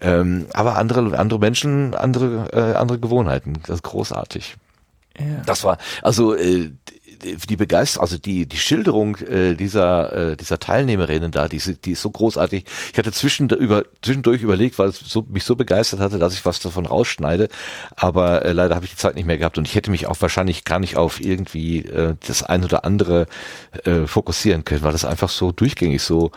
Ähm, aber andere, andere Menschen, andere, äh, andere Gewohnheiten. Das ist großartig. Das war, also äh, die Begeisterung, also die die Schilderung äh, dieser äh, dieser Teilnehmerinnen da, die, die ist so großartig. Ich hatte zwischen, über, zwischendurch überlegt, weil es so, mich so begeistert hatte, dass ich was davon rausschneide, aber äh, leider habe ich die Zeit nicht mehr gehabt und ich hätte mich auch wahrscheinlich gar nicht auf irgendwie äh, das ein oder andere äh, fokussieren können, weil das einfach so durchgängig so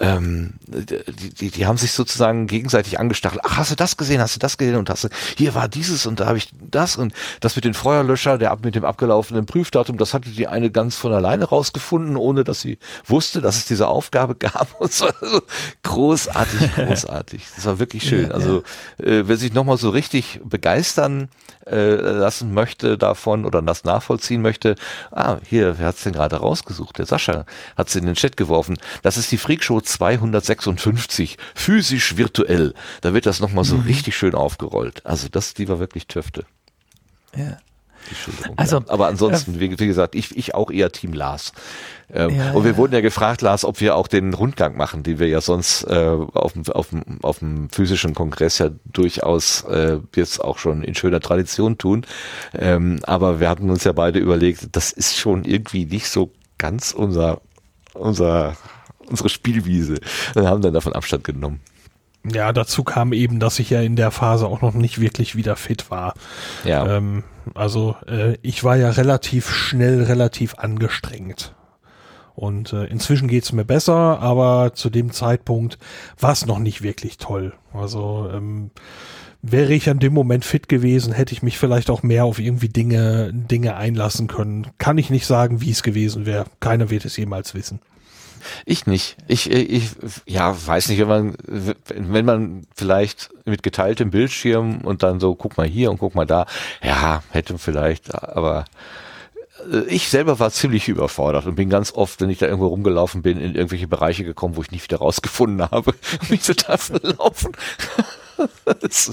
ähm, die, die, die haben sich sozusagen gegenseitig angestachelt. Ach, hast du das gesehen? Hast du das gesehen? Und hast du, hier war dieses und da habe ich das und das mit den Feuerlöscher, der ab mit dem abgelaufenen Prüfdatum, das hatte die eine ganz von alleine rausgefunden, ohne dass sie wusste, dass es diese Aufgabe gab. Und so, also großartig, großartig. Das war wirklich schön. Ja, also äh, wer sich nochmal so richtig begeistern äh, lassen möchte davon oder das nachvollziehen möchte, ah, hier, wer hat's denn gerade rausgesucht? Der Sascha hat's in den Chat geworfen. Das ist die Freakshow 256, physisch virtuell. Da wird das nochmal so mhm. richtig schön aufgerollt. Also das, die war wirklich Töfte. Ja. Also, aber ansonsten, äh, wie, wie, gesagt, ich, ich auch eher Team Lars. Ähm, ja, und wir ja. wurden ja gefragt, Lars, ob wir auch den Rundgang machen, den wir ja sonst äh, auf, dem, auf, dem, auf dem physischen Kongress ja durchaus äh, jetzt auch schon in schöner Tradition tun. Ähm, aber wir hatten uns ja beide überlegt, das ist schon irgendwie nicht so ganz unser, unser, unsere Spielwiese und haben dann davon Abstand genommen. Ja, dazu kam eben, dass ich ja in der Phase auch noch nicht wirklich wieder fit war. Ja. Ähm, also äh, ich war ja relativ schnell, relativ angestrengt. Und äh, inzwischen geht's mir besser, aber zu dem Zeitpunkt war es noch nicht wirklich toll. Also ähm, wäre ich an dem Moment fit gewesen, hätte ich mich vielleicht auch mehr auf irgendwie Dinge, Dinge einlassen können. Kann ich nicht sagen, wie es gewesen wäre. Keiner wird es jemals wissen. Ich nicht. Ich, ich, ja, weiß nicht, wenn man, wenn man vielleicht mit geteiltem Bildschirm und dann so, guck mal hier und guck mal da, ja, hätte vielleicht, aber äh, ich selber war ziemlich überfordert und bin ganz oft, wenn ich da irgendwo rumgelaufen bin, in irgendwelche Bereiche gekommen, wo ich nicht wieder rausgefunden habe, mich total verlaufen. das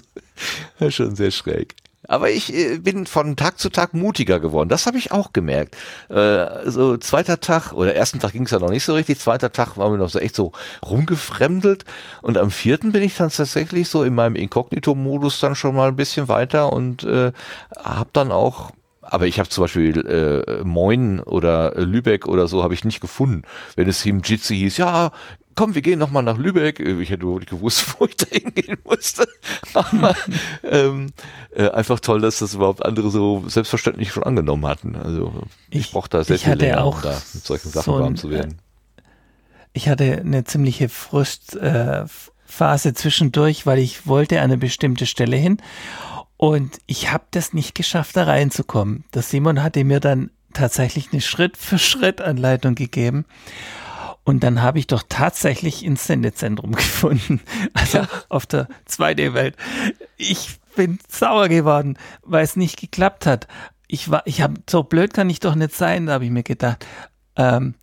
ist schon sehr schräg. Aber ich äh, bin von Tag zu Tag mutiger geworden. Das habe ich auch gemerkt. Äh, so zweiter Tag oder ersten Tag ging es ja noch nicht so richtig. Zweiter Tag waren wir noch so echt so rumgefremdelt. Und am vierten bin ich dann tatsächlich so in meinem Inkognito-Modus dann schon mal ein bisschen weiter und äh, habe dann auch aber ich habe zum Beispiel äh, Moin oder Lübeck oder so habe ich nicht gefunden. Wenn es im Jitsi hieß, ja, komm, wir gehen nochmal nach Lübeck. Ich hätte wohl nicht gewusst, wo ich da hingehen musste. Aber ähm, äh, einfach toll, dass das überhaupt andere so selbstverständlich schon angenommen hatten. Also ich, ich brauche da sehr viel länger, um da mit solchen Sachen so warm zu werden. Äh, ich hatte eine ziemliche Frustphase äh, zwischendurch, weil ich wollte an eine bestimmte Stelle hin und ich habe das nicht geschafft, da reinzukommen. Der Simon hatte mir dann tatsächlich eine Schritt-für-Schritt-Anleitung gegeben. Und dann habe ich doch tatsächlich ins Sendezentrum gefunden. Also ja. auf der 2D-Welt. Ich bin sauer geworden, weil es nicht geklappt hat. Ich war, ich habe, so blöd kann ich doch nicht sein, da habe ich mir gedacht. Ähm,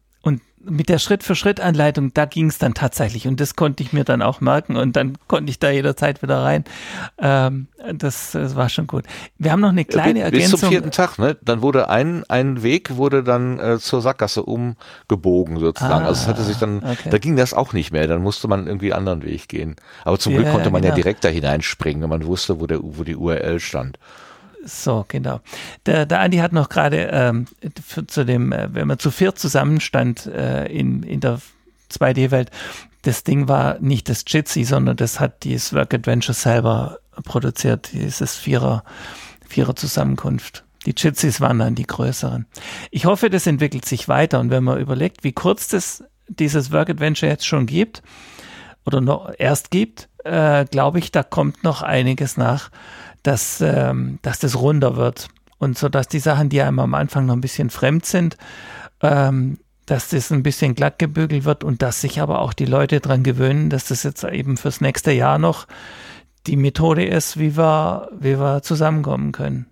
mit der Schritt-für-Schritt-Anleitung, da ging es dann tatsächlich und das konnte ich mir dann auch merken und dann konnte ich da jederzeit wieder rein. Ähm, das, das, war schon gut. Wir haben noch eine kleine Ergänzung. Bis zum vierten Tag, ne? Dann wurde ein, ein Weg wurde dann äh, zur Sackgasse umgebogen sozusagen. Ah, also es hatte sich dann, ah, okay. da ging das auch nicht mehr. Dann musste man irgendwie einen anderen Weg gehen. Aber zum ja, Glück konnte man genau. ja direkt da hineinspringen, wenn man wusste, wo der, wo die URL stand. So, genau. Der, der Andi hat noch gerade ähm, zu dem, äh, wenn man zu viert zusammenstand äh, in, in der 2D-Welt, das Ding war nicht das Jitsi, sondern das hat dieses Work Adventure selber produziert, dieses Vierer, Vierer Zusammenkunft. Die Jitsis waren dann die größeren. Ich hoffe, das entwickelt sich weiter und wenn man überlegt, wie kurz das dieses Work Adventure jetzt schon gibt oder noch erst gibt, äh, glaube ich, da kommt noch einiges nach dass, ähm, dass das runder wird. Und so, dass die Sachen, die einem am Anfang noch ein bisschen fremd sind, ähm, dass das ein bisschen glatt gebügelt wird und dass sich aber auch die Leute dran gewöhnen, dass das jetzt eben fürs nächste Jahr noch die Methode ist, wie wir, wie wir zusammenkommen können.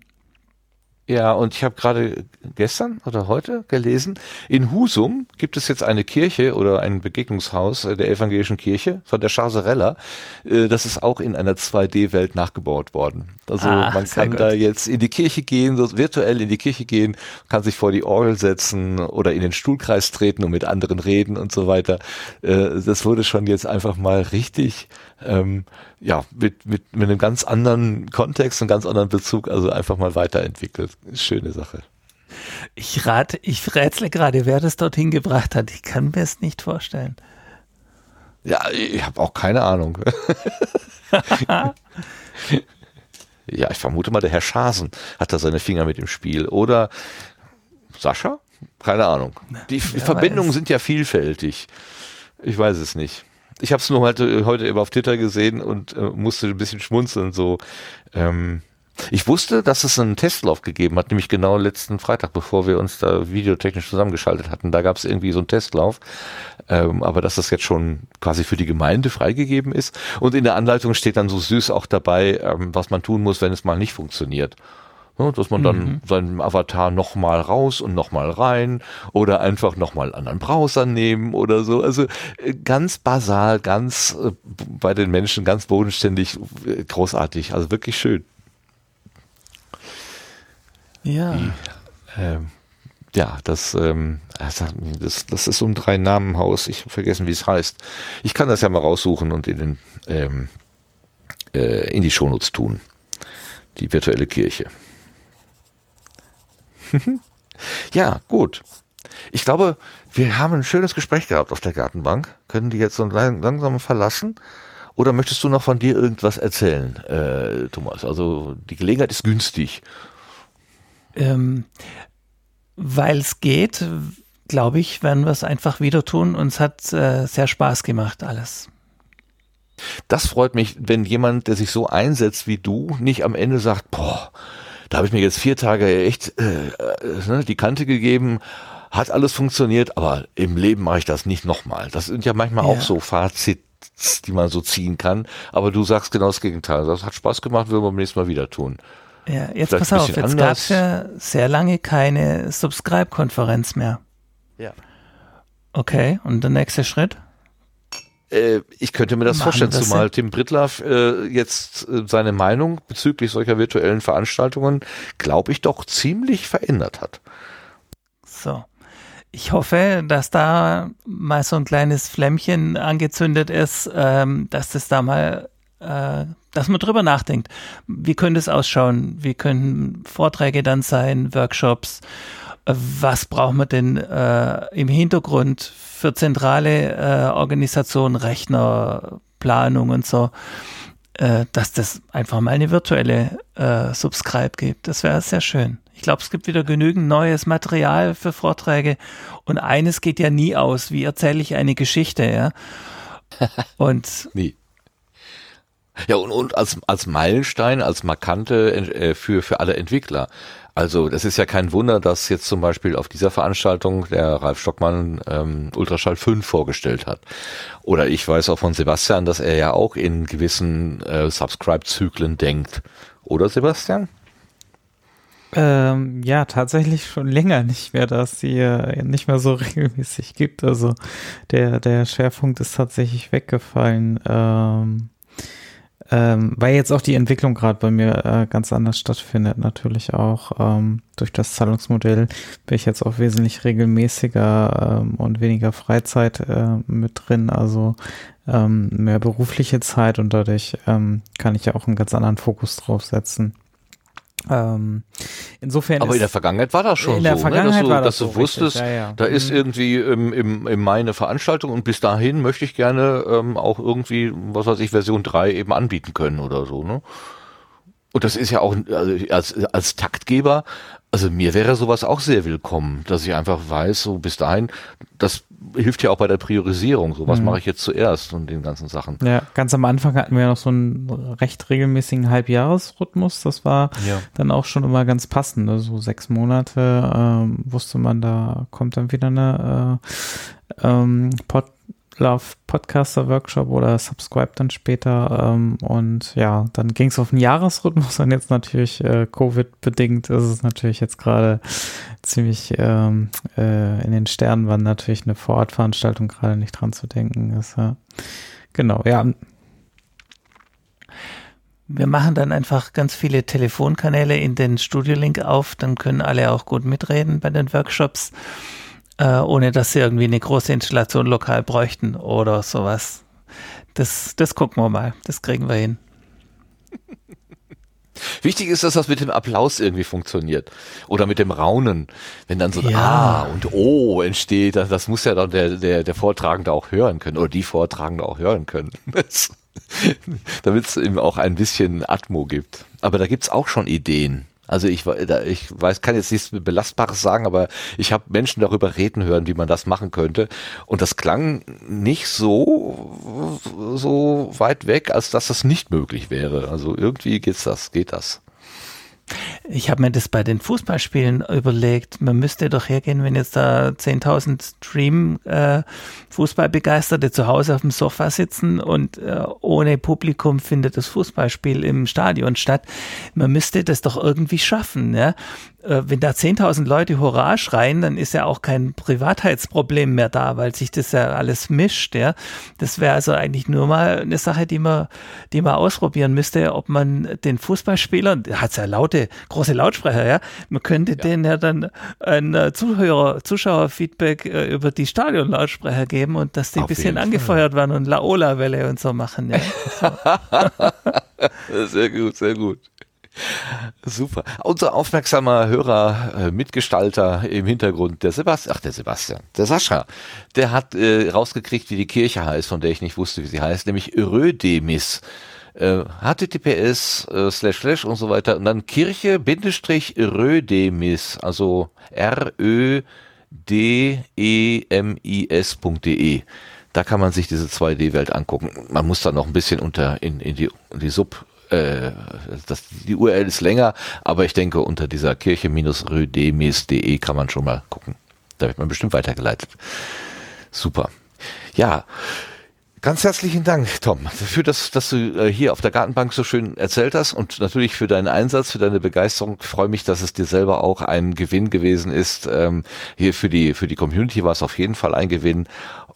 Ja, und ich habe gerade gestern oder heute gelesen, in Husum gibt es jetzt eine Kirche oder ein Begegnungshaus der evangelischen Kirche von der Chaserella. Äh, das ist auch in einer 2D-Welt nachgebaut worden. Also ah, man kann da jetzt in die Kirche gehen, so virtuell in die Kirche gehen, kann sich vor die Orgel setzen oder in den Stuhlkreis treten und mit anderen reden und so weiter. Äh, das wurde schon jetzt einfach mal richtig ähm, ja, mit, mit, mit einem ganz anderen Kontext und ganz anderen Bezug, also einfach mal weiterentwickelt. Schöne Sache. Ich rate, ich rätsle gerade, wer das dorthin gebracht hat. Ich kann mir es nicht vorstellen. Ja, ich habe auch keine Ahnung. ja, ich vermute mal, der Herr Schasen hat da seine Finger mit im Spiel. Oder Sascha? Keine Ahnung. Die ja, Verbindungen sind ja vielfältig. Ich weiß es nicht. Ich habe es nur heute, heute eben auf Twitter gesehen und äh, musste ein bisschen schmunzeln. So, ähm, ich wusste, dass es einen Testlauf gegeben hat, nämlich genau letzten Freitag, bevor wir uns da videotechnisch zusammengeschaltet hatten. Da gab es irgendwie so einen Testlauf, ähm, aber dass das jetzt schon quasi für die Gemeinde freigegeben ist. Und in der Anleitung steht dann so süß auch dabei, ähm, was man tun muss, wenn es mal nicht funktioniert. Ja, dass man dann mhm. seinen Avatar nochmal raus und nochmal rein oder einfach nochmal einen anderen Browser nehmen oder so. Also äh, ganz basal, ganz äh, bei den Menschen, ganz bodenständig, äh, großartig. Also wirklich schön. Ja. Die, ähm, ja, das, ähm, das, das ist so ein Drei-Namen-Haus. Ich habe vergessen, wie es heißt. Ich kann das ja mal raussuchen und in, den, ähm, äh, in die Shownotes tun. Die virtuelle Kirche. ja, gut. Ich glaube, wir haben ein schönes Gespräch gehabt auf der Gartenbank. Können die jetzt so langsam verlassen? Oder möchtest du noch von dir irgendwas erzählen, äh, Thomas? Also die Gelegenheit ist günstig. Ähm, Weil es geht, glaube ich, werden wir es einfach wieder tun. Uns hat äh, sehr Spaß gemacht, alles. Das freut mich, wenn jemand, der sich so einsetzt wie du, nicht am Ende sagt, boah, da habe ich mir jetzt vier Tage echt äh, äh, ne, die Kante gegeben, hat alles funktioniert, aber im Leben mache ich das nicht nochmal. Das sind ja manchmal ja. auch so Fazits, die man so ziehen kann. Aber du sagst genau das Gegenteil. Das hat Spaß gemacht, würden wir beim nächsten Mal wieder tun. Ja, jetzt Vielleicht pass auf, jetzt gab es ja sehr lange keine Subscribe-Konferenz mehr. Ja. Okay, und der nächste Schritt? Äh, ich könnte mir das Machen vorstellen, das zumal Tim Brittlaff äh, jetzt äh, seine Meinung bezüglich solcher virtuellen Veranstaltungen, glaube ich, doch ziemlich verändert hat. So. Ich hoffe, dass da mal so ein kleines Flämmchen angezündet ist, ähm, dass das da mal, äh, dass man drüber nachdenkt. Wie könnte es ausschauen? Wie könnten Vorträge dann sein, Workshops? Was braucht man denn äh, im Hintergrund für zentrale äh, Organisation, Rechner, Planung und so, äh, dass das einfach mal eine virtuelle äh, Subscribe gibt. Das wäre sehr schön. Ich glaube, es gibt wieder genügend neues Material für Vorträge und eines geht ja nie aus. Wie erzähle ich eine Geschichte, ja? Und nie. Ja, und, und als, als Meilenstein, als markante äh, für, für alle Entwickler. Also das ist ja kein Wunder, dass jetzt zum Beispiel auf dieser Veranstaltung der Ralf Stockmann ähm, Ultraschall 5 vorgestellt hat. Oder ich weiß auch von Sebastian, dass er ja auch in gewissen äh, Subscribe-Zyklen denkt. Oder Sebastian? Ähm, ja, tatsächlich schon länger nicht mehr, dass sie äh, nicht mehr so regelmäßig gibt. Also der, der Schwerpunkt ist tatsächlich weggefallen. Ähm, ähm, weil jetzt auch die Entwicklung gerade bei mir äh, ganz anders stattfindet, natürlich auch. Ähm, durch das Zahlungsmodell bin ich jetzt auch wesentlich regelmäßiger ähm, und weniger Freizeit äh, mit drin, also ähm, mehr berufliche Zeit und dadurch ähm, kann ich ja auch einen ganz anderen Fokus drauf setzen. Ähm, insofern. Aber in der Vergangenheit war das schon in der so, Vergangenheit ne? dass du, war das dass du so wusstest, ja, ja. da mhm. ist irgendwie im, im, im Mai eine Veranstaltung und bis dahin möchte ich gerne ähm, auch irgendwie, was weiß ich, Version 3 eben anbieten können oder so, ne? Und das ist ja auch also als, als Taktgeber, also mir wäre sowas auch sehr willkommen, dass ich einfach weiß, so bis dahin, das hilft ja auch bei der Priorisierung. So, was mhm. mache ich jetzt zuerst und den ganzen Sachen. Ja, ganz am Anfang hatten wir noch so einen recht regelmäßigen Halbjahresrhythmus. Das war ja. dann auch schon immer ganz passend. Also so sechs Monate ähm, wusste man, da kommt dann wieder eine äh, ähm, Pod Love Podcaster Workshop oder Subscribe dann später. Ähm, und ja, dann ging es auf den Jahresrhythmus und jetzt natürlich äh, Covid-bedingt ist es natürlich jetzt gerade ziemlich ähm, äh, in den Sternen, wann natürlich eine Vorortveranstaltung gerade nicht dran zu denken ist. Ja. Genau, ja. Wir machen dann einfach ganz viele Telefonkanäle in den Studio-Link auf, dann können alle auch gut mitreden bei den Workshops äh, ohne dass sie irgendwie eine große Installation lokal bräuchten oder sowas. Das, das gucken wir mal. Das kriegen wir hin. Wichtig ist, dass das mit dem Applaus irgendwie funktioniert. Oder mit dem Raunen. Wenn dann so ein ja. A und O entsteht, das, das muss ja dann der, der, der Vortragende auch hören können. Oder die Vortragende auch hören können. Damit es eben auch ein bisschen Atmo gibt. Aber da gibt's auch schon Ideen. Also ich, ich weiß, kann jetzt nichts Belastbares sagen, aber ich habe Menschen darüber reden hören, wie man das machen könnte. Und das klang nicht so, so weit weg, als dass das nicht möglich wäre. Also irgendwie geht's das, geht das. Ich habe mir das bei den Fußballspielen überlegt. Man müsste doch hergehen, wenn jetzt da 10.000 Stream-Fußballbegeisterte äh, zu Hause auf dem Sofa sitzen und äh, ohne Publikum findet das Fußballspiel im Stadion statt. Man müsste das doch irgendwie schaffen. Ja? Äh, wenn da 10.000 Leute Hurra schreien, dann ist ja auch kein Privatheitsproblem mehr da, weil sich das ja alles mischt. Ja? Das wäre also eigentlich nur mal eine Sache, die man, die man ausprobieren müsste, ob man den Fußballspielern, hat ja laute, große Lautsprecher, ja, man könnte ja. denen ja dann ein äh, Zuhörer, Zuschauerfeedback äh, über die Stadionlautsprecher geben und dass die ein bisschen angefeuert werden und Laola-Welle und so machen. Ja. So. sehr gut, sehr gut. Super. Unser aufmerksamer Hörer, äh, Mitgestalter im Hintergrund, der Sebastian, ach der Sebastian, der Sascha, der hat äh, rausgekriegt, wie die Kirche heißt, von der ich nicht wusste, wie sie heißt, nämlich Rödemis. Äh, https äh, slash slash und so weiter und dann Kirche Bindestrich Rödemis, also R Ö D E M I S.de. Da kann man sich diese 2D-Welt angucken. Man muss da noch ein bisschen unter in, in die, in die Sub äh, das, die URL ist länger, aber ich denke, unter dieser kirche-rödemes.de kann man schon mal gucken. Da wird man bestimmt weitergeleitet. Super. Ja, Ganz herzlichen Dank, Tom, dafür, dass, dass du äh, hier auf der Gartenbank so schön erzählt hast und natürlich für deinen Einsatz, für deine Begeisterung. Ich freue mich, dass es dir selber auch ein Gewinn gewesen ist. Ähm, hier für die, für die Community war es auf jeden Fall ein Gewinn.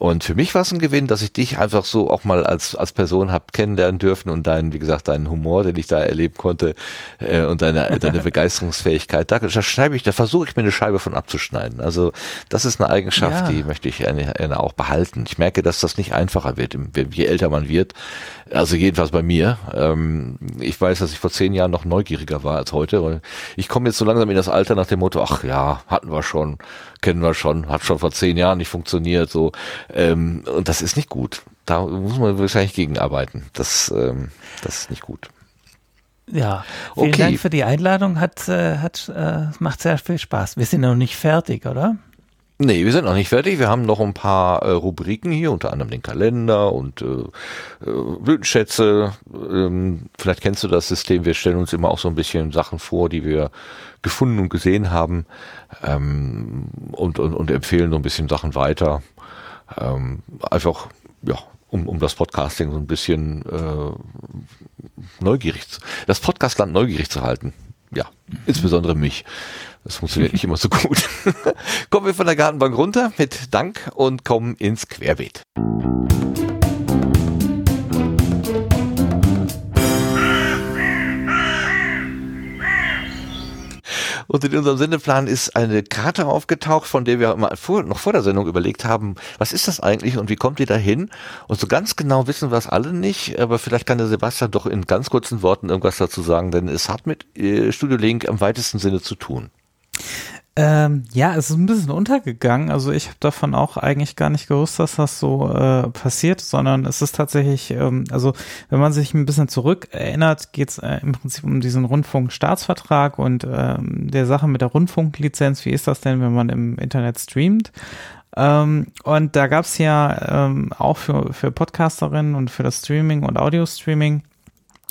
Und für mich war es ein Gewinn, dass ich dich einfach so auch mal als, als Person hab kennenlernen dürfen und deinen, wie gesagt, deinen Humor, den ich da erleben konnte äh, und deine, deine Begeisterungsfähigkeit. Da, da schreibe ich, da versuche ich mir eine Scheibe von abzuschneiden. Also das ist eine Eigenschaft, ja. die möchte ich eine, eine auch behalten. Ich merke, dass das nicht einfacher wird, je älter man wird. Also jedenfalls bei mir. Ähm, ich weiß, dass ich vor zehn Jahren noch neugieriger war als heute. Ich komme jetzt so langsam in das Alter nach dem Motto, ach ja, hatten wir schon, kennen wir schon, hat schon vor zehn Jahren nicht funktioniert. So ähm, und das ist nicht gut. Da muss man wahrscheinlich gegenarbeiten. Das, ähm, das ist nicht gut. Ja, vielen okay. Dank für die Einladung. Hat, äh, hat, äh, macht sehr viel Spaß. Wir sind noch nicht fertig, oder? Nee, wir sind noch nicht fertig. Wir haben noch ein paar äh, Rubriken hier, unter anderem den Kalender und äh, äh, Blütenschätze. Ähm, vielleicht kennst du das System. Wir stellen uns immer auch so ein bisschen Sachen vor, die wir gefunden und gesehen haben ähm, und, und, und empfehlen so ein bisschen Sachen weiter. Ähm, einfach, ja, um, um das Podcasting so ein bisschen äh, neugierig, das Podcastland neugierig zu halten. Ja, insbesondere mich. Das funktioniert nicht immer so gut. kommen wir von der Gartenbank runter mit Dank und kommen ins Querbeet. Und in unserem Sendeplan ist eine Karte aufgetaucht, von der wir noch vor der Sendung überlegt haben, was ist das eigentlich und wie kommt die da hin? Und so ganz genau wissen wir es alle nicht, aber vielleicht kann der Sebastian doch in ganz kurzen Worten irgendwas dazu sagen, denn es hat mit äh, Studio Link im weitesten Sinne zu tun. Ähm, ja, es ist ein bisschen untergegangen. Also ich habe davon auch eigentlich gar nicht gewusst, dass das so äh, passiert, sondern es ist tatsächlich, ähm, also wenn man sich ein bisschen zurück erinnert, geht es äh, im Prinzip um diesen Rundfunkstaatsvertrag und ähm, der Sache mit der Rundfunklizenz. Wie ist das denn, wenn man im Internet streamt? Ähm, und da gab es ja ähm, auch für, für Podcasterinnen und für das Streaming und Audio-Streaming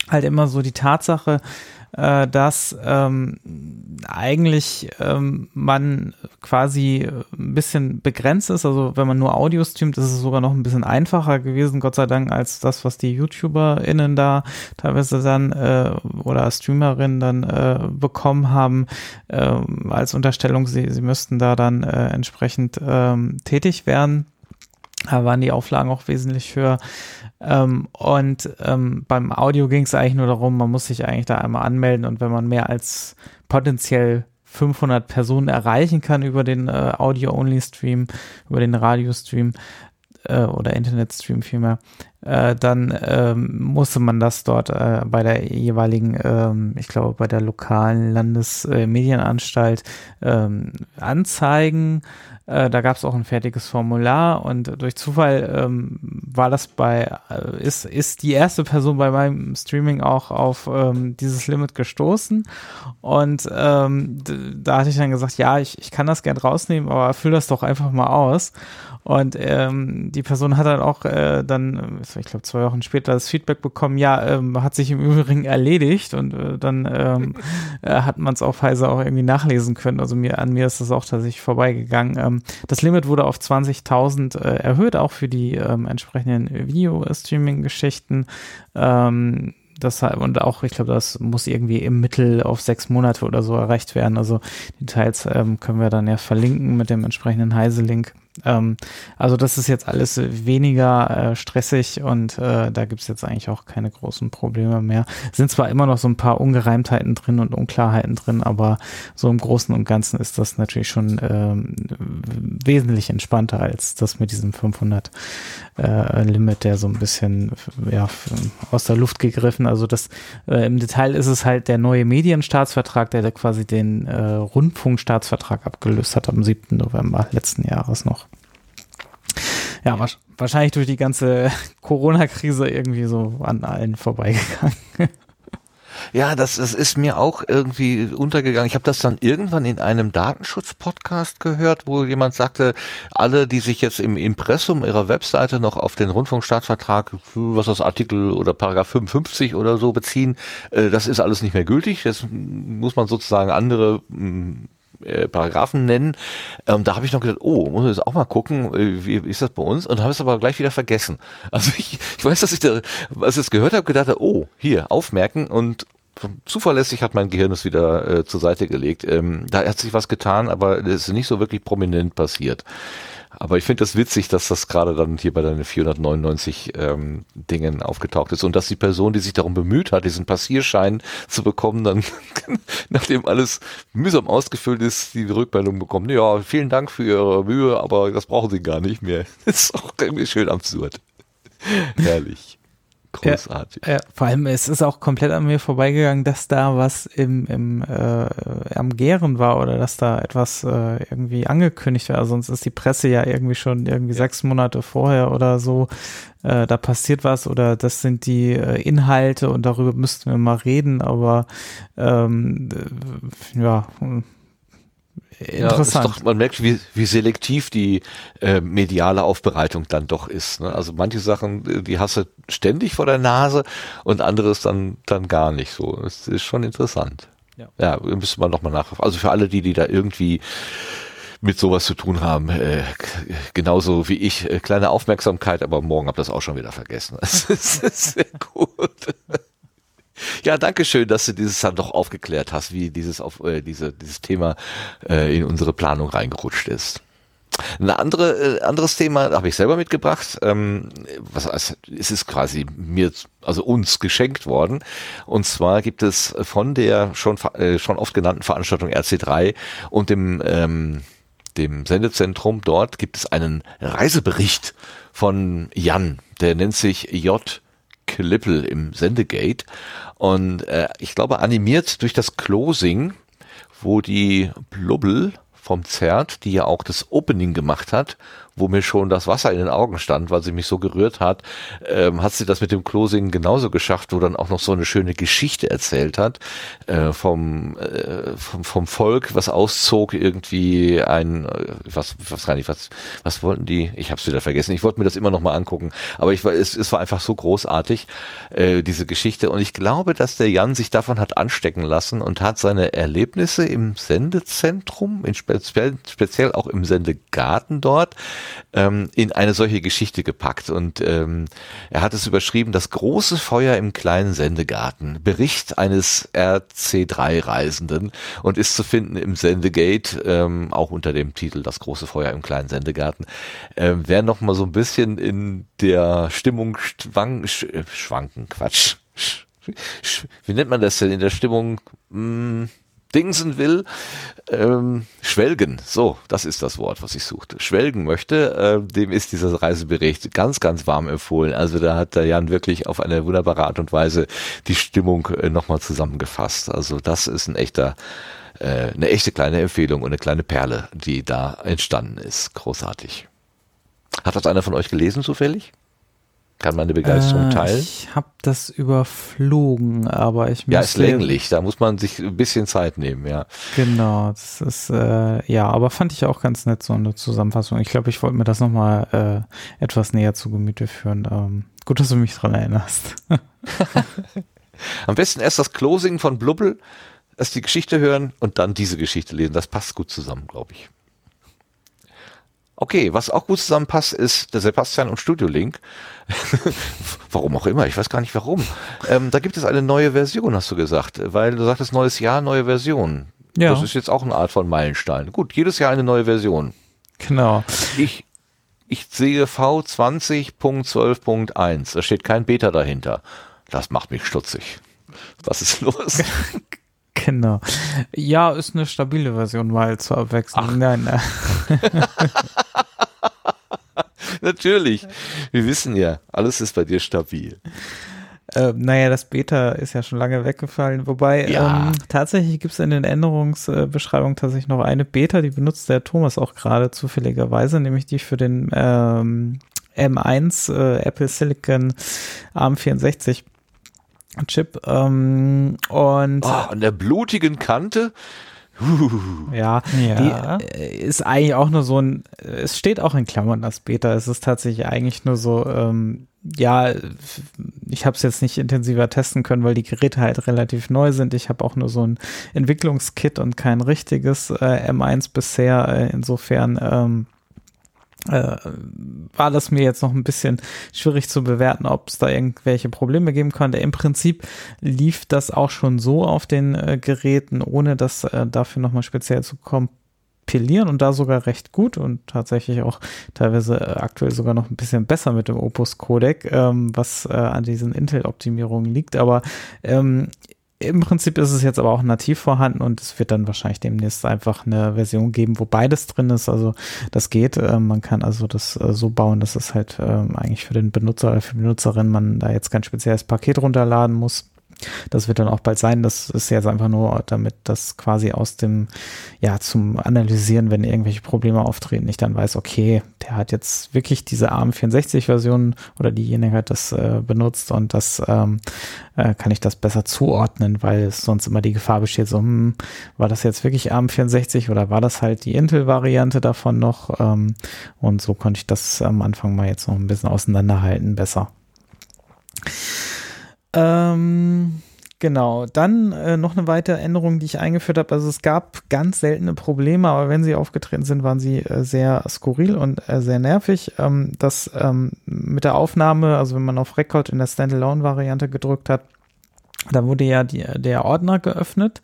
halt immer so die Tatsache, äh, dass ähm, eigentlich ähm, man quasi ein bisschen begrenzt ist. Also wenn man nur Audio streamt, ist es sogar noch ein bisschen einfacher gewesen, Gott sei Dank, als das, was die YouTuberInnen da teilweise dann äh, oder Streamerinnen dann äh, bekommen haben, äh, als Unterstellung, sie, sie müssten da dann äh, entsprechend ähm, tätig werden. Waren die Auflagen auch wesentlich höher. Ähm, und ähm, beim Audio ging es eigentlich nur darum, man muss sich eigentlich da einmal anmelden und wenn man mehr als potenziell 500 Personen erreichen kann über den äh, Audio-Only-Stream, über den Radiostream äh, oder Internet-Stream vielmehr, äh, dann ähm, musste man das dort äh, bei der jeweiligen, ähm, ich glaube, bei der lokalen Landesmedienanstalt ähm, anzeigen. Äh, da gab es auch ein fertiges Formular und durch Zufall ähm, war das bei, äh, ist, ist die erste Person bei meinem Streaming auch auf ähm, dieses Limit gestoßen. Und ähm, da hatte ich dann gesagt, ja, ich, ich kann das gern rausnehmen, aber füll das doch einfach mal aus. Und ähm, die Person hat dann auch äh, dann, ich glaube zwei Wochen später das Feedback bekommen, ja, ähm, hat sich im Übrigen erledigt und äh, dann ähm, äh, hat man es auf Heise auch irgendwie nachlesen können. Also mir an mir ist das auch tatsächlich vorbeigegangen. Ähm, das Limit wurde auf 20.000 äh, erhöht, auch für die ähm, entsprechenden Video-Streaming-Geschichten. Ähm, das und auch, ich glaube, das muss irgendwie im Mittel auf sechs Monate oder so erreicht werden. Also Details ähm, können wir dann ja verlinken mit dem entsprechenden Heise-Link. Ähm, also das ist jetzt alles weniger äh, stressig und äh, da gibt es jetzt eigentlich auch keine großen Probleme mehr. Sind zwar immer noch so ein paar Ungereimtheiten drin und Unklarheiten drin, aber so im Großen und Ganzen ist das natürlich schon ähm, wesentlich entspannter als das mit diesem 500 äh, Limit, der so ein bisschen ja, aus der Luft gegriffen. Also das äh, im Detail ist es halt der neue Medienstaatsvertrag, der quasi den äh, Rundfunkstaatsvertrag abgelöst hat am 7. November letzten Jahres noch. Ja, wahrscheinlich durch die ganze Corona-Krise irgendwie so an allen vorbeigegangen. Ja, das, das ist mir auch irgendwie untergegangen. Ich habe das dann irgendwann in einem Datenschutz-Podcast gehört, wo jemand sagte, alle, die sich jetzt im Impressum ihrer Webseite noch auf den Rundfunkstaatsvertrag, was das Artikel oder Paragraph 55 oder so beziehen, äh, das ist alles nicht mehr gültig. Jetzt muss man sozusagen andere mm, äh, Paragraphen nennen. Ähm, da habe ich noch gedacht, oh, muss ich jetzt auch mal gucken, äh, wie ist das bei uns? Und habe es aber gleich wieder vergessen. Also ich, ich weiß, dass ich da, als ich es gehört habe, gedacht oh, hier, aufmerken und zuverlässig hat mein Gehirn es wieder äh, zur Seite gelegt. Ähm, da hat sich was getan, aber es ist nicht so wirklich prominent passiert. Aber ich finde das witzig, dass das gerade dann hier bei deinen 499 ähm, Dingen aufgetaucht ist und dass die Person, die sich darum bemüht hat, diesen Passierschein zu bekommen, dann nachdem alles mühsam ausgefüllt ist, die Rückmeldung bekommt, ja, vielen Dank für Ihre Mühe, aber das brauchen Sie gar nicht mehr. Das ist auch irgendwie schön absurd. Herrlich. Großartig. Ja, ja, vor allem, es ist auch komplett an mir vorbeigegangen, dass da was im, im äh, am Gären war oder dass da etwas äh, irgendwie angekündigt war. Sonst ist die Presse ja irgendwie schon irgendwie ja. sechs Monate vorher oder so, äh, da passiert was oder das sind die äh, Inhalte und darüber müssten wir mal reden, aber ähm, ja interessant. Ja, doch, man merkt, wie, wie selektiv die äh, mediale Aufbereitung dann doch ist. Ne? Also manche Sachen, äh, die hast du ständig vor der Nase und anderes dann, dann gar nicht so. Das ist schon interessant. Ja, ja müsste man nochmal nach. Also für alle, die, die da irgendwie mit sowas zu tun haben, äh, genauso wie ich, äh, kleine Aufmerksamkeit, aber morgen hab das auch schon wieder vergessen. Das ist sehr gut. Ja, danke schön, dass du dieses dann doch aufgeklärt hast, wie dieses auf äh, diese dieses Thema äh, in unsere Planung reingerutscht ist. Ein andere, äh, anderes Thema habe ich selber mitgebracht. Ähm, was es ist quasi mir, also uns geschenkt worden. Und zwar gibt es von der schon äh, schon oft genannten Veranstaltung RC3 und dem ähm, dem Sendezentrum dort gibt es einen Reisebericht von Jan. Der nennt sich J. Klippel im Sendegate. Und äh, ich glaube, animiert durch das Closing, wo die Blubbel vom Zert, die ja auch das Opening gemacht hat, wo mir schon das Wasser in den Augen stand, weil sie mich so gerührt hat, ähm, hat sie das mit dem Closing genauso geschafft, wo dann auch noch so eine schöne Geschichte erzählt hat äh, vom, äh, vom vom Volk, was auszog irgendwie ein äh, was was gar nicht was was wollten die? Ich habe es wieder vergessen. Ich wollte mir das immer noch mal angucken, aber ich war es, es war einfach so großartig äh, diese Geschichte und ich glaube, dass der Jan sich davon hat anstecken lassen und hat seine Erlebnisse im Sendezentrum, in speziell speziell auch im Sendegarten dort ähm, in eine solche Geschichte gepackt. Und ähm, er hat es überschrieben, das große Feuer im kleinen Sendegarten, Bericht eines RC3-Reisenden und ist zu finden im Sendegate, ähm, auch unter dem Titel Das große Feuer im kleinen Sendegarten. Ähm, wer noch so ein bisschen in der Stimmung schwank, schwanken, Quatsch, wie nennt man das denn, in der Stimmung, mh, hm, Dingsen will, ähm, schwelgen, so, das ist das Wort, was ich suchte, schwelgen möchte, äh, dem ist dieser Reisebericht ganz, ganz warm empfohlen. Also da hat der Jan wirklich auf eine wunderbare Art und Weise die Stimmung äh, nochmal zusammengefasst. Also das ist ein echter, äh, eine echte kleine Empfehlung und eine kleine Perle, die da entstanden ist. Großartig. Hat das einer von euch gelesen zufällig? Kann meine Begeisterung äh, teilen. Ich habe das überflogen, aber ich Ja, ist länglich, da muss man sich ein bisschen Zeit nehmen, ja. Genau, das ist, äh, ja, aber fand ich auch ganz nett, so eine Zusammenfassung. Ich glaube, ich wollte mir das nochmal äh, etwas näher zu Gemüte führen. Ähm, gut, dass du mich dran erinnerst. Am besten erst das Closing von Blubbel, erst die Geschichte hören und dann diese Geschichte lesen. Das passt gut zusammen, glaube ich. Okay, was auch gut zusammenpasst, ist der Sebastian und Studio Link. warum auch immer, ich weiß gar nicht warum. Ähm, da gibt es eine neue Version, hast du gesagt, weil du sagtest neues Jahr, neue Version. Ja. Das ist jetzt auch eine Art von Meilenstein. Gut, jedes Jahr eine neue Version. Genau. Ich, ich sehe V20.12.1. Da steht kein Beta dahinter. Das macht mich stutzig. Was ist los? Genau. Ja, ist eine stabile Version mal zur Abwechslung. Ach. Nein, nein. Natürlich. Wir wissen ja, alles ist bei dir stabil. Äh, naja, das Beta ist ja schon lange weggefallen. Wobei ja. ähm, tatsächlich gibt es in den Änderungsbeschreibungen tatsächlich noch eine Beta, die benutzt der Thomas auch gerade zufälligerweise, nämlich die für den ähm, M1 äh, Apple Silicon ARM64 Chip. Ähm, und oh, an der blutigen Kante. Ja, ja, die äh, ist eigentlich auch nur so ein, es steht auch in Klammern das Beta, es ist tatsächlich eigentlich nur so, ähm, ja, ich habe es jetzt nicht intensiver testen können, weil die Geräte halt relativ neu sind. Ich habe auch nur so ein Entwicklungskit und kein richtiges äh, M1 bisher. Äh, insofern ähm, äh, war das mir jetzt noch ein bisschen schwierig zu bewerten, ob es da irgendwelche Probleme geben konnte. Im Prinzip lief das auch schon so auf den äh, Geräten, ohne das äh, dafür nochmal speziell zu kompilieren und da sogar recht gut und tatsächlich auch teilweise äh, aktuell sogar noch ein bisschen besser mit dem Opus Codec, ähm, was äh, an diesen Intel-Optimierungen liegt. Aber ähm, im Prinzip ist es jetzt aber auch nativ vorhanden und es wird dann wahrscheinlich demnächst einfach eine Version geben, wo beides drin ist. Also das geht. Äh, man kann also das äh, so bauen, dass es halt äh, eigentlich für den Benutzer oder für die Benutzerin man da jetzt kein spezielles Paket runterladen muss. Das wird dann auch bald sein. Das ist jetzt einfach nur, damit das quasi aus dem, ja, zum Analysieren, wenn irgendwelche Probleme auftreten, ich dann weiß, okay, der hat jetzt wirklich diese ARM64-Version oder diejenige hat das äh, benutzt und das ähm, äh, kann ich das besser zuordnen, weil es sonst immer die Gefahr besteht, so, hm, war das jetzt wirklich ARM64 oder war das halt die Intel-Variante davon noch? Ähm, und so konnte ich das am Anfang mal jetzt noch ein bisschen auseinanderhalten, besser. Ähm, genau, dann äh, noch eine weitere Änderung, die ich eingeführt habe. Also es gab ganz seltene Probleme, aber wenn sie aufgetreten sind, waren sie äh, sehr skurril und äh, sehr nervig. Ähm, das ähm, mit der Aufnahme, also wenn man auf Record in der Standalone-Variante gedrückt hat, da wurde ja die, der Ordner geöffnet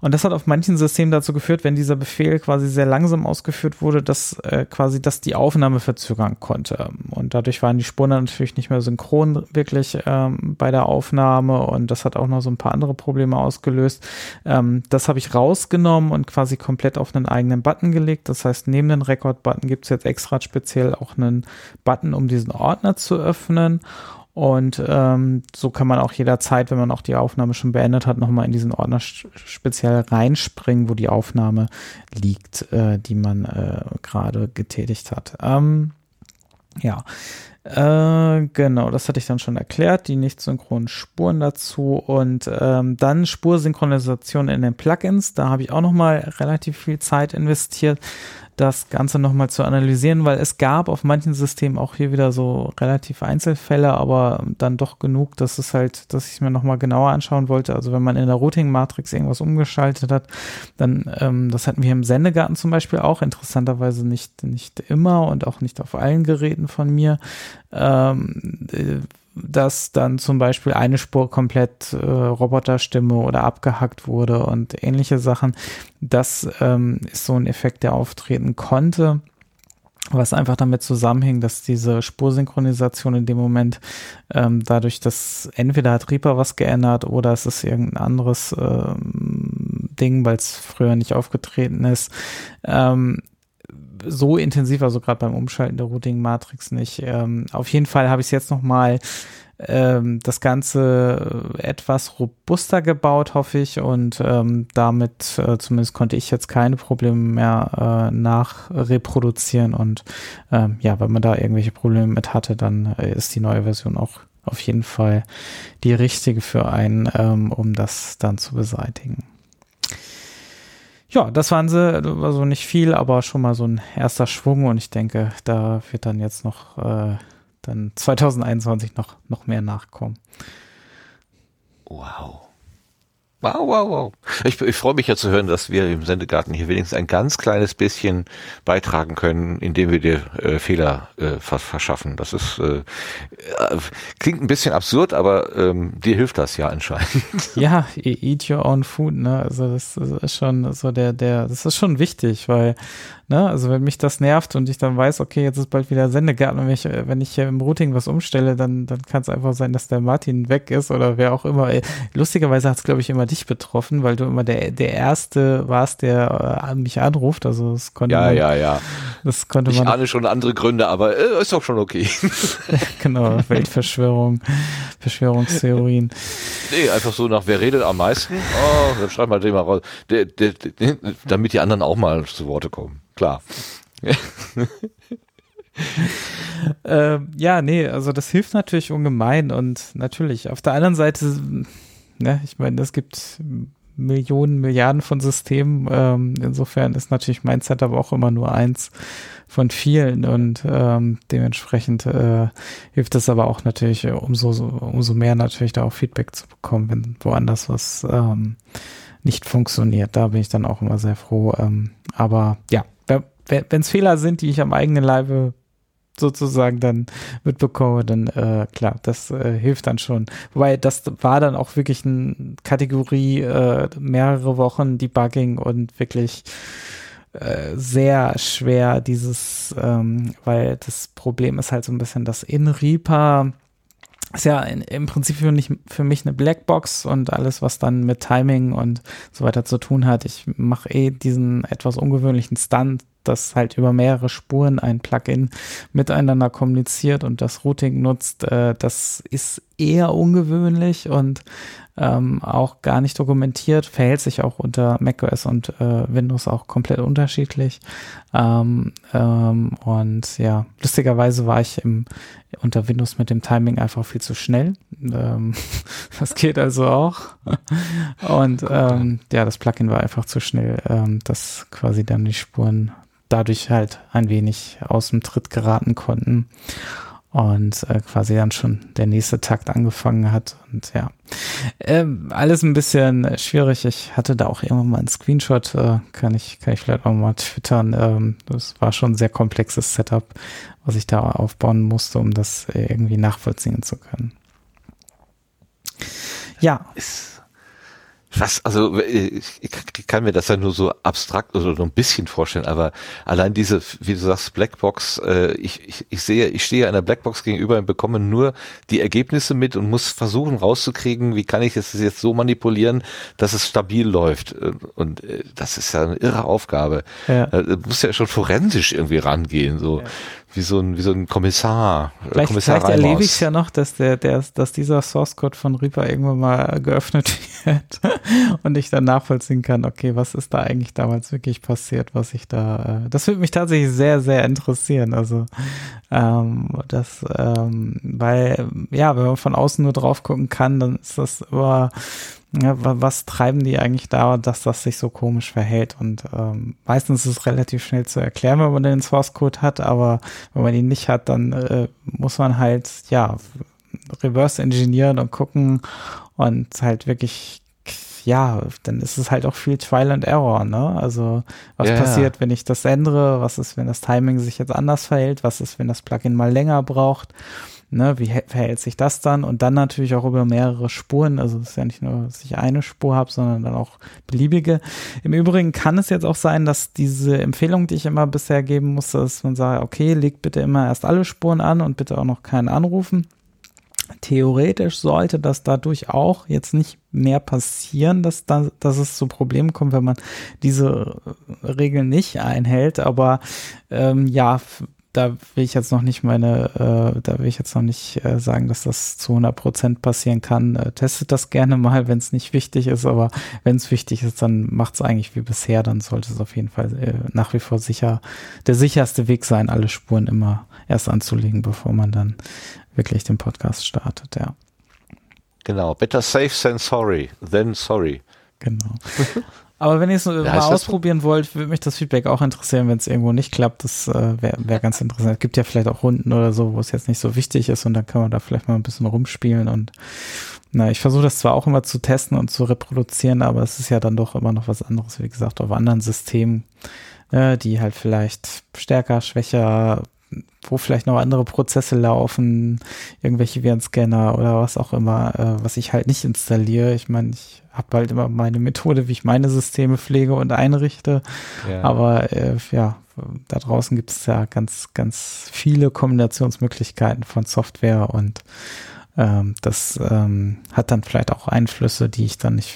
und das hat auf manchen Systemen dazu geführt, wenn dieser Befehl quasi sehr langsam ausgeführt wurde, dass äh, quasi das die Aufnahme verzögern konnte. Und dadurch waren die Spuren natürlich nicht mehr synchron wirklich ähm, bei der Aufnahme und das hat auch noch so ein paar andere Probleme ausgelöst. Ähm, das habe ich rausgenommen und quasi komplett auf einen eigenen Button gelegt. Das heißt, neben den Record-Button gibt es jetzt extra speziell auch einen Button, um diesen Ordner zu öffnen. Und ähm, so kann man auch jederzeit, wenn man auch die Aufnahme schon beendet hat, nochmal in diesen Ordner speziell reinspringen, wo die Aufnahme liegt, äh, die man äh, gerade getätigt hat. Ähm, ja, äh, genau, das hatte ich dann schon erklärt, die nicht synchronen Spuren dazu. Und ähm, dann Spursynchronisation in den Plugins, da habe ich auch nochmal relativ viel Zeit investiert, das Ganze nochmal zu analysieren, weil es gab auf manchen Systemen auch hier wieder so relativ Einzelfälle, aber dann doch genug, dass es halt, dass ich es mir nochmal genauer anschauen wollte. Also wenn man in der Routing-Matrix irgendwas umgeschaltet hat, dann, ähm, das hatten wir im Sendegarten zum Beispiel auch, interessanterweise nicht, nicht immer und auch nicht auf allen Geräten von mir. Ähm, äh, dass dann zum Beispiel eine Spur komplett äh, Roboterstimme oder abgehackt wurde und ähnliche Sachen. Das ähm, ist so ein Effekt, der auftreten konnte was einfach damit zusammenhing, dass diese Spursynchronisation in dem Moment ähm, dadurch, dass entweder hat Reaper was geändert oder es ist irgendein anderes ähm, Ding, weil es früher nicht aufgetreten ist. Ähm, so intensiv, also gerade beim Umschalten der Routing-Matrix nicht. Ähm, auf jeden Fall habe ich es jetzt nochmal ähm, das Ganze etwas robuster gebaut, hoffe ich. Und ähm, damit äh, zumindest konnte ich jetzt keine Probleme mehr äh, nachreproduzieren. Und ähm, ja, wenn man da irgendwelche Probleme mit hatte, dann äh, ist die neue Version auch auf jeden Fall die richtige für einen, ähm, um das dann zu beseitigen. Ja, das waren sie, also nicht viel, aber schon mal so ein erster Schwung und ich denke, da wird dann jetzt noch äh, dann 2021 noch, noch mehr nachkommen. Wow. Wow, wow, wow. Ich, ich freue mich ja zu hören, dass wir im Sendegarten hier wenigstens ein ganz kleines bisschen beitragen können, indem wir dir äh, Fehler äh, verschaffen. Das ist äh, äh, klingt ein bisschen absurd, aber ähm, dir hilft das ja anscheinend. Ja, e-, eat your own food, ne? Also das, das ist schon so der, der, das ist schon wichtig, weil Ne? Also wenn mich das nervt und ich dann weiß, okay, jetzt ist bald wieder Sendegarten und wenn ich, wenn ich hier im Routing was umstelle, dann, dann kann es einfach sein, dass der Martin weg ist oder wer auch immer. Lustigerweise hat es, glaube ich, immer dich betroffen, weil du immer der, der Erste warst, der äh, mich anruft. Also das konnte ja, man. Ja, ja, Das konnte ich man. Ich ahne schon andere Gründe, aber äh, ist doch schon okay. genau, Weltverschwörung, Verschwörungstheorien. Nee, einfach so nach, wer redet am meisten? Oh, dann schreib mal den mal raus. Der, der, der, damit die anderen auch mal zu Worte kommen klar. äh, ja, nee, also das hilft natürlich ungemein und natürlich. Auf der anderen Seite, ne, ich meine, es gibt Millionen, Milliarden von Systemen. Ähm, insofern ist natürlich mein Setup auch immer nur eins von vielen und ähm, dementsprechend äh, hilft es aber auch natürlich umso, umso mehr natürlich da auch Feedback zu bekommen, wenn woanders was ähm, nicht funktioniert. Da bin ich dann auch immer sehr froh. Ähm, aber ja, wenn es Fehler sind, die ich am eigenen Leibe sozusagen dann mitbekomme, dann äh, klar, das äh, hilft dann schon. Wobei das war dann auch wirklich eine Kategorie äh, mehrere Wochen Debugging und wirklich äh, sehr schwer dieses, ähm, weil das Problem ist halt so ein bisschen, dass in Reaper ist ja in, im Prinzip für, nicht, für mich eine Blackbox und alles, was dann mit Timing und so weiter zu tun hat. Ich mache eh diesen etwas ungewöhnlichen Stunt, dass halt über mehrere Spuren ein Plugin miteinander kommuniziert und das Routing nutzt. Äh, das ist eher ungewöhnlich und ähm, auch gar nicht dokumentiert, verhält sich auch unter macOS und äh, Windows auch komplett unterschiedlich. Ähm, ähm, und ja, lustigerweise war ich im, unter Windows mit dem Timing einfach viel zu schnell. Ähm, das geht also auch. Und ähm, ja, das Plugin war einfach zu schnell, ähm, dass quasi dann die Spuren dadurch halt ein wenig aus dem Tritt geraten konnten und äh, quasi dann schon der nächste Takt angefangen hat und ja, ähm, alles ein bisschen schwierig. Ich hatte da auch irgendwann mal einen Screenshot, äh, kann ich kann ich vielleicht auch mal twittern. Ähm, das war schon ein sehr komplexes Setup, was ich da aufbauen musste, um das irgendwie nachvollziehen zu können. Ja. Ist was, also ich kann mir das ja nur so abstrakt oder so ein bisschen vorstellen, aber allein diese, wie du sagst, Blackbox, äh, ich, ich, ich sehe, ich stehe einer Blackbox gegenüber und bekomme nur die Ergebnisse mit und muss versuchen rauszukriegen, wie kann ich es jetzt so manipulieren, dass es stabil läuft. Und äh, das ist ja eine irre Aufgabe. Ja. Du musst ja schon forensisch irgendwie rangehen, so. Ja wie so ein, wie so ein Kommissar. Äh, vielleicht, Kommissar vielleicht erlebe ich es ja noch, dass der, der, dass dieser Source Code von Reaper irgendwann mal geöffnet wird und ich dann nachvollziehen kann, okay, was ist da eigentlich damals wirklich passiert, was ich da, äh, das würde mich tatsächlich sehr, sehr interessieren. Also, ähm, das, ähm, weil, ja, wenn man von außen nur drauf gucken kann, dann ist das immer, ja, was treiben die eigentlich da, dass das sich so komisch verhält? Und ähm, meistens ist es relativ schnell zu erklären, wenn man den Source Code hat, aber wenn man ihn nicht hat, dann äh, muss man halt ja reverse engineeren und gucken und halt wirklich ja, dann ist es halt auch viel Trial and Error, ne? Also, was ja, passiert, wenn ich das ändere? Was ist, wenn das Timing sich jetzt anders verhält? Was ist, wenn das Plugin mal länger braucht? Ne, wie verhält sich das dann? Und dann natürlich auch über mehrere Spuren. Also es ist ja nicht nur, dass ich eine Spur habe, sondern dann auch beliebige. Im Übrigen kann es jetzt auch sein, dass diese Empfehlung, die ich immer bisher geben musste, dass man sagt, okay, legt bitte immer erst alle Spuren an und bitte auch noch keinen anrufen theoretisch sollte das dadurch auch jetzt nicht mehr passieren, dass, da, dass es zu Problemen kommt, wenn man diese Regeln nicht einhält. Aber ähm, ja, da will ich jetzt noch nicht meine, äh, da will ich jetzt noch nicht äh, sagen, dass das zu 100 Prozent passieren kann. Äh, testet das gerne mal, wenn es nicht wichtig ist, aber wenn es wichtig ist, dann macht es eigentlich wie bisher, dann sollte es auf jeden Fall äh, nach wie vor sicher, der sicherste Weg sein, alle Spuren immer erst anzulegen, bevor man dann wirklich den Podcast startet, ja. Genau, better safe than sorry, than sorry. Genau. Aber wenn ihr es ja, mal ausprobieren wollt, würde mich das Feedback auch interessieren, wenn es irgendwo nicht klappt. Das äh, wäre wär ganz interessant. Es gibt ja vielleicht auch Runden oder so, wo es jetzt nicht so wichtig ist und dann kann man da vielleicht mal ein bisschen rumspielen und na, ich versuche das zwar auch immer zu testen und zu reproduzieren, aber es ist ja dann doch immer noch was anderes, wie gesagt, auf anderen Systemen, äh, die halt vielleicht stärker, schwächer, wo vielleicht noch andere Prozesse laufen, irgendwelche Virenscanner oder was auch immer, äh, was ich halt nicht installiere. Ich meine, ich habe halt immer meine Methode, wie ich meine Systeme pflege und einrichte. Ja. Aber äh, ja, da draußen gibt es ja ganz, ganz viele Kombinationsmöglichkeiten von Software und ähm, das ähm, hat dann vielleicht auch Einflüsse, die ich dann nicht,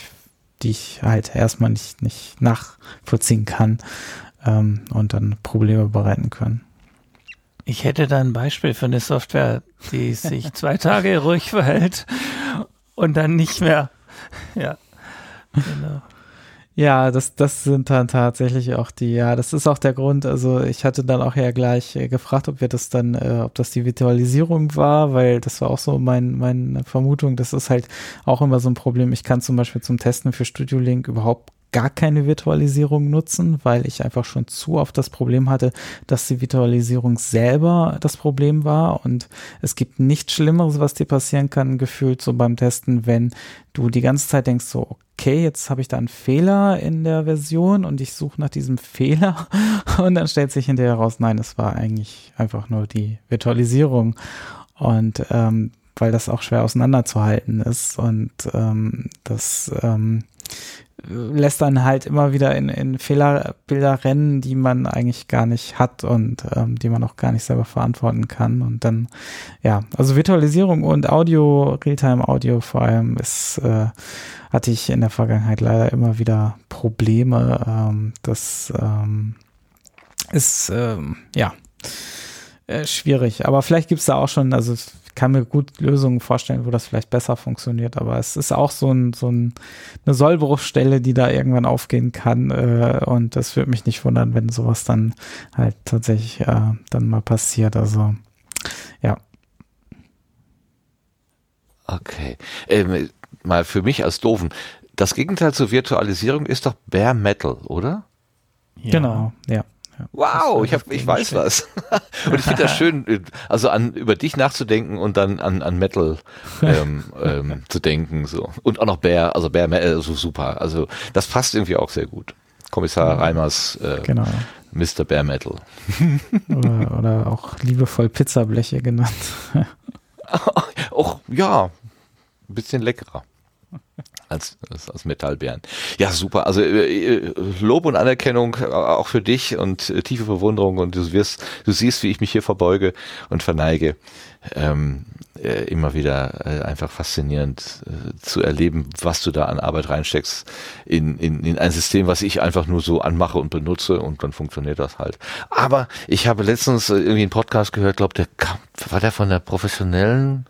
die ich halt erstmal nicht, nicht nachvollziehen kann ähm, und dann Probleme bereiten können. Ich hätte da ein Beispiel für eine Software, die sich zwei Tage ruhig verhält und dann nicht mehr. Ja, genau. Ja, das, das sind dann tatsächlich auch die, ja, das ist auch der Grund. Also ich hatte dann auch ja gleich äh, gefragt, ob wir das dann, äh, ob das die Virtualisierung war, weil das war auch so mein, meine Vermutung. Das ist halt auch immer so ein Problem. Ich kann zum Beispiel zum Testen für Studio Link überhaupt gar keine Virtualisierung nutzen, weil ich einfach schon zu oft das Problem hatte, dass die Virtualisierung selber das Problem war. Und es gibt nichts Schlimmeres, was dir passieren kann, gefühlt so beim Testen, wenn du die ganze Zeit denkst so, okay, jetzt habe ich da einen Fehler in der Version und ich suche nach diesem Fehler. Und dann stellt sich hinterher raus, nein, es war eigentlich einfach nur die Virtualisierung. Und ähm, weil das auch schwer auseinanderzuhalten ist. Und ähm, das ähm, lässt dann halt immer wieder in, in Fehlerbilder rennen, die man eigentlich gar nicht hat und ähm, die man auch gar nicht selber verantworten kann. Und dann, ja, also Virtualisierung und Audio, Realtime-Audio vor allem ist, äh, hatte ich in der Vergangenheit leider immer wieder Probleme. Ähm, das ähm, ist, ähm, ja, äh, schwierig. Aber vielleicht gibt's da auch schon, also kann mir gut Lösungen vorstellen, wo das vielleicht besser funktioniert, aber es ist auch so, ein, so ein, eine Sollbruchstelle, die da irgendwann aufgehen kann äh, und das würde mich nicht wundern, wenn sowas dann halt tatsächlich äh, dann mal passiert, also ja. Okay, ähm, mal für mich als Doofen, das Gegenteil zur Virtualisierung ist doch Bare Metal, oder? Ja. Genau, ja. Wow, ich, hab, ich weiß was. und ich finde das schön, also an über dich nachzudenken und dann an, an Metal ähm, ähm, zu denken. so Und auch noch Bear, also Bear Metal, also super. Also das passt irgendwie auch sehr gut. Kommissar Reimers äh, genau. Mr. Bear Metal. oder, oder auch liebevoll Pizzableche genannt. auch, ja, ein bisschen leckerer als, als, Metallbären. Ja, super. Also äh, äh, Lob und Anerkennung auch für dich und äh, tiefe Bewunderung und du wirst, du siehst, wie ich mich hier verbeuge und verneige. Ähm, äh, immer wieder äh, einfach faszinierend äh, zu erleben, was du da an Arbeit reinsteckst in, in, in ein System, was ich einfach nur so anmache und benutze und dann funktioniert das halt. Aber ich habe letztens irgendwie einen Podcast gehört, glaube der kam, war der von der professionellen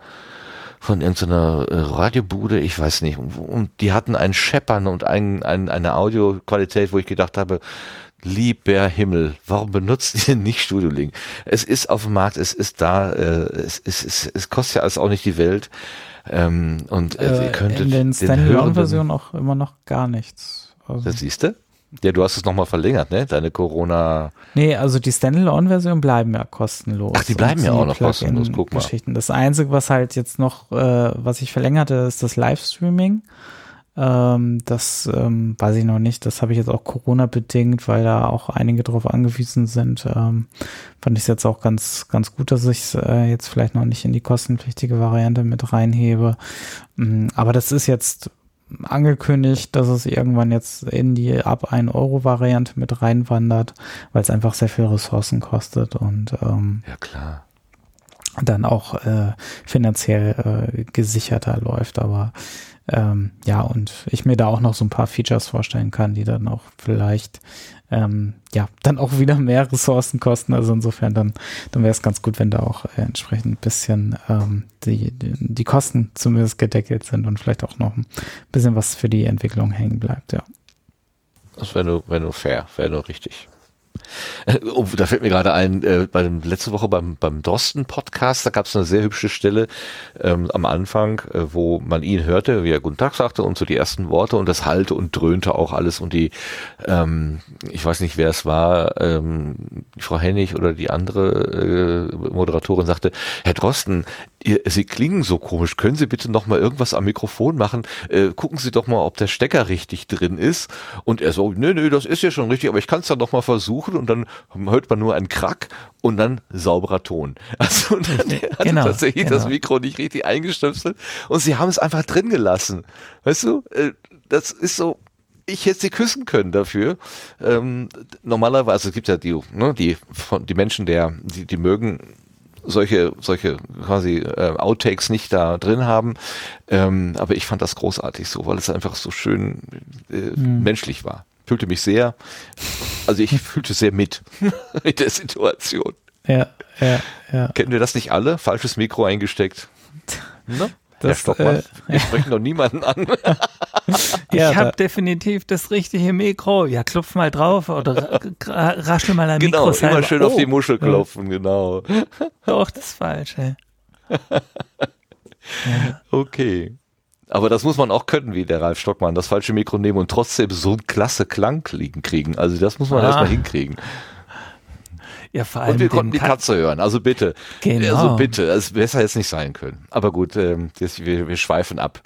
von irgendeiner äh, Radiobude, ich weiß nicht. Und die hatten ein Scheppern und ein, ein, eine Audioqualität, wo ich gedacht habe, lieber Himmel, warum benutzt ihr nicht Studio Link? Es ist auf dem Markt, es ist da, äh, es, es, es, es kostet ja alles auch nicht die Welt. Ähm, und äh, äh, ihr könntet in den Standalone-Versionen auch immer noch gar nichts. Also. Das siehst du? Ja, du hast es nochmal verlängert, ne? Deine Corona. Nee, also die Standalone-Versionen bleiben ja kostenlos. Ach, die bleiben ja auch noch kostenlos, guck mal. Geschichten. Das Einzige, was halt jetzt noch, äh, was ich verlängerte, ist das Livestreaming. Ähm, das ähm, weiß ich noch nicht. Das habe ich jetzt auch Corona-bedingt, weil da auch einige drauf angewiesen sind. Ähm, fand ich es jetzt auch ganz, ganz gut, dass ich es äh, jetzt vielleicht noch nicht in die kostenpflichtige Variante mit reinhebe. Mm, aber das ist jetzt angekündigt, dass es irgendwann jetzt in die ab 1 Euro Variante mit reinwandert, weil es einfach sehr viel Ressourcen kostet und ähm, ja klar. dann auch äh, finanziell äh, gesicherter läuft. Aber ähm, ja, und ich mir da auch noch so ein paar Features vorstellen kann, die dann auch vielleicht ähm, ja dann auch wieder mehr Ressourcen kosten. Also insofern dann, dann wäre es ganz gut, wenn da auch äh, entsprechend ein bisschen ähm, die, die, die Kosten zumindest gedeckelt sind und vielleicht auch noch ein bisschen was für die Entwicklung hängen bleibt, ja. Das wäre nur, wär nur fair, wäre nur richtig. Oh, da fällt mir gerade ein, äh, bei dem, letzte Woche beim, beim Drosten-Podcast, da gab es eine sehr hübsche Stelle ähm, am Anfang, äh, wo man ihn hörte, wie er Guten Tag sagte und so die ersten Worte und das hallte und dröhnte auch alles und die, ähm, ich weiß nicht, wer es war, ähm, Frau Hennig oder die andere äh, Moderatorin sagte, Herr Drosten, Sie klingen so komisch, können Sie bitte noch mal irgendwas am Mikrofon machen? Äh, gucken Sie doch mal, ob der Stecker richtig drin ist. Und er so, nö, nö, das ist ja schon richtig, aber ich kann es dann noch mal versuchen und dann hört man nur einen Krack und dann sauberer Ton. Also und dann hat genau, tatsächlich genau. das Mikro nicht richtig eingestöpselt und sie haben es einfach drin gelassen. Weißt du, äh, das ist so, ich hätte sie küssen können dafür. Ähm, normalerweise, es gibt ja die, ne, die, von, die Menschen, der, die, die mögen solche, solche quasi äh, Outtakes nicht da drin haben. Ähm, aber ich fand das großartig so, weil es einfach so schön äh, mhm. menschlich war fühlte mich sehr, also ich fühlte sehr mit mit der Situation. Ja, ja, ja. Kennen wir das nicht alle? Falsches Mikro eingesteckt. Ne? Das, Herr Stockmann, äh, wir sprechen doch niemanden an. Ich ja, habe definitiv das richtige Mikro. Ja, klopf mal drauf oder raschel mal ein genau, Mikro. Genau, immer schön oh. auf die oh. Muschel klopfen, genau. Doch, das ist falsch. Ey. Okay. Aber das muss man auch können, wie der Ralf Stockmann, das falsche Mikro nehmen und trotzdem so einen klasse Klang kriegen. Also das muss man ah. erstmal hinkriegen. Ja, vor allem und wir konnten die Katze hören, also bitte. Genau. Also bitte, es besser jetzt nicht sein können. Aber gut, ähm, das, wir, wir schweifen ab.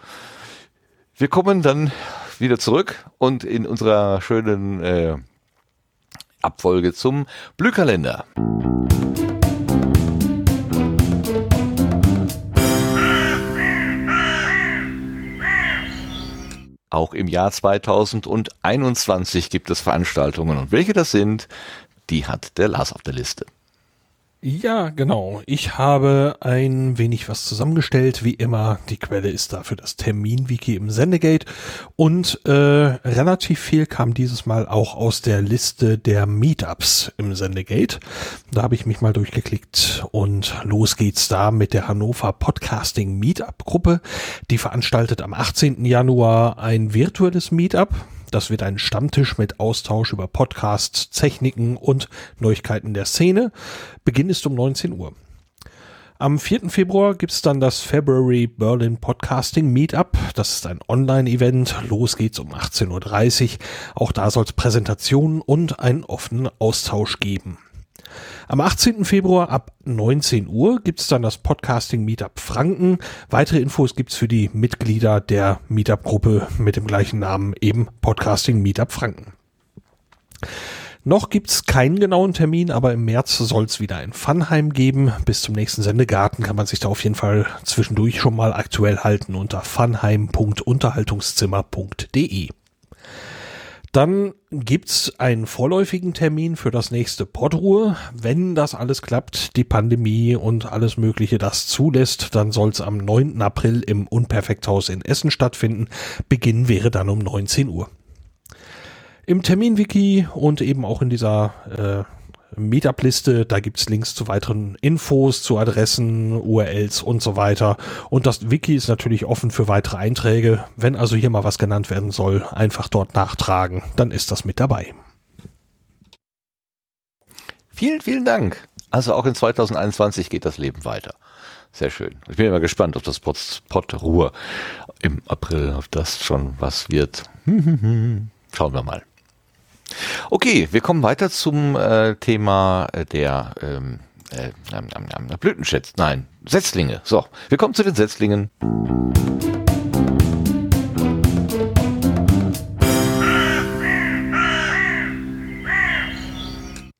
Wir kommen dann wieder zurück und in unserer schönen äh, Abfolge zum Blühkalender. Auch im Jahr 2021 gibt es Veranstaltungen und welche das sind, die hat der Lars auf der Liste. Ja, genau. Ich habe ein wenig was zusammengestellt. Wie immer, die Quelle ist dafür das Terminwiki im Sendegate. Und äh, relativ viel kam dieses Mal auch aus der Liste der Meetups im Sendegate. Da habe ich mich mal durchgeklickt und los geht's da mit der Hannover Podcasting Meetup Gruppe. Die veranstaltet am 18. Januar ein virtuelles Meetup das wird ein Stammtisch mit Austausch über Podcasts, Techniken und Neuigkeiten der Szene. Beginn ist um 19 Uhr. Am 4. Februar gibt's dann das February Berlin Podcasting Meetup. Das ist ein Online-Event. Los geht's um 18.30 Uhr. Auch da soll es Präsentationen und einen offenen Austausch geben. Am 18. Februar ab 19 Uhr gibt's dann das Podcasting Meetup Franken. Weitere Infos gibt's für die Mitglieder der Meetup-Gruppe mit dem gleichen Namen, eben Podcasting Meetup Franken. Noch gibt's keinen genauen Termin, aber im März soll's wieder ein Funheim geben. Bis zum nächsten Sendegarten kann man sich da auf jeden Fall zwischendurch schon mal aktuell halten unter funheim.unterhaltungszimmer.de. Dann gibt's einen vorläufigen Termin für das nächste Podruhe. Wenn das alles klappt, die Pandemie und alles Mögliche das zulässt, dann soll's am 9. April im Unperfekthaus in Essen stattfinden. Beginn wäre dann um 19 Uhr. Im Terminwiki und eben auch in dieser äh, Meetup-Liste. Da gibt's Links zu weiteren Infos, zu Adressen, URLs und so weiter. Und das Wiki ist natürlich offen für weitere Einträge. Wenn also hier mal was genannt werden soll, einfach dort nachtragen, dann ist das mit dabei. Vielen, vielen Dank. Also auch in 2021 geht das Leben weiter. Sehr schön. Ich bin immer gespannt, ob das Pot Ruhe im April, ob das schon was wird. Schauen wir mal. Okay, wir kommen weiter zum äh, Thema äh, der ähm, äh, Blütenschätze. Nein, Setzlinge. So, wir kommen zu den Setzlingen.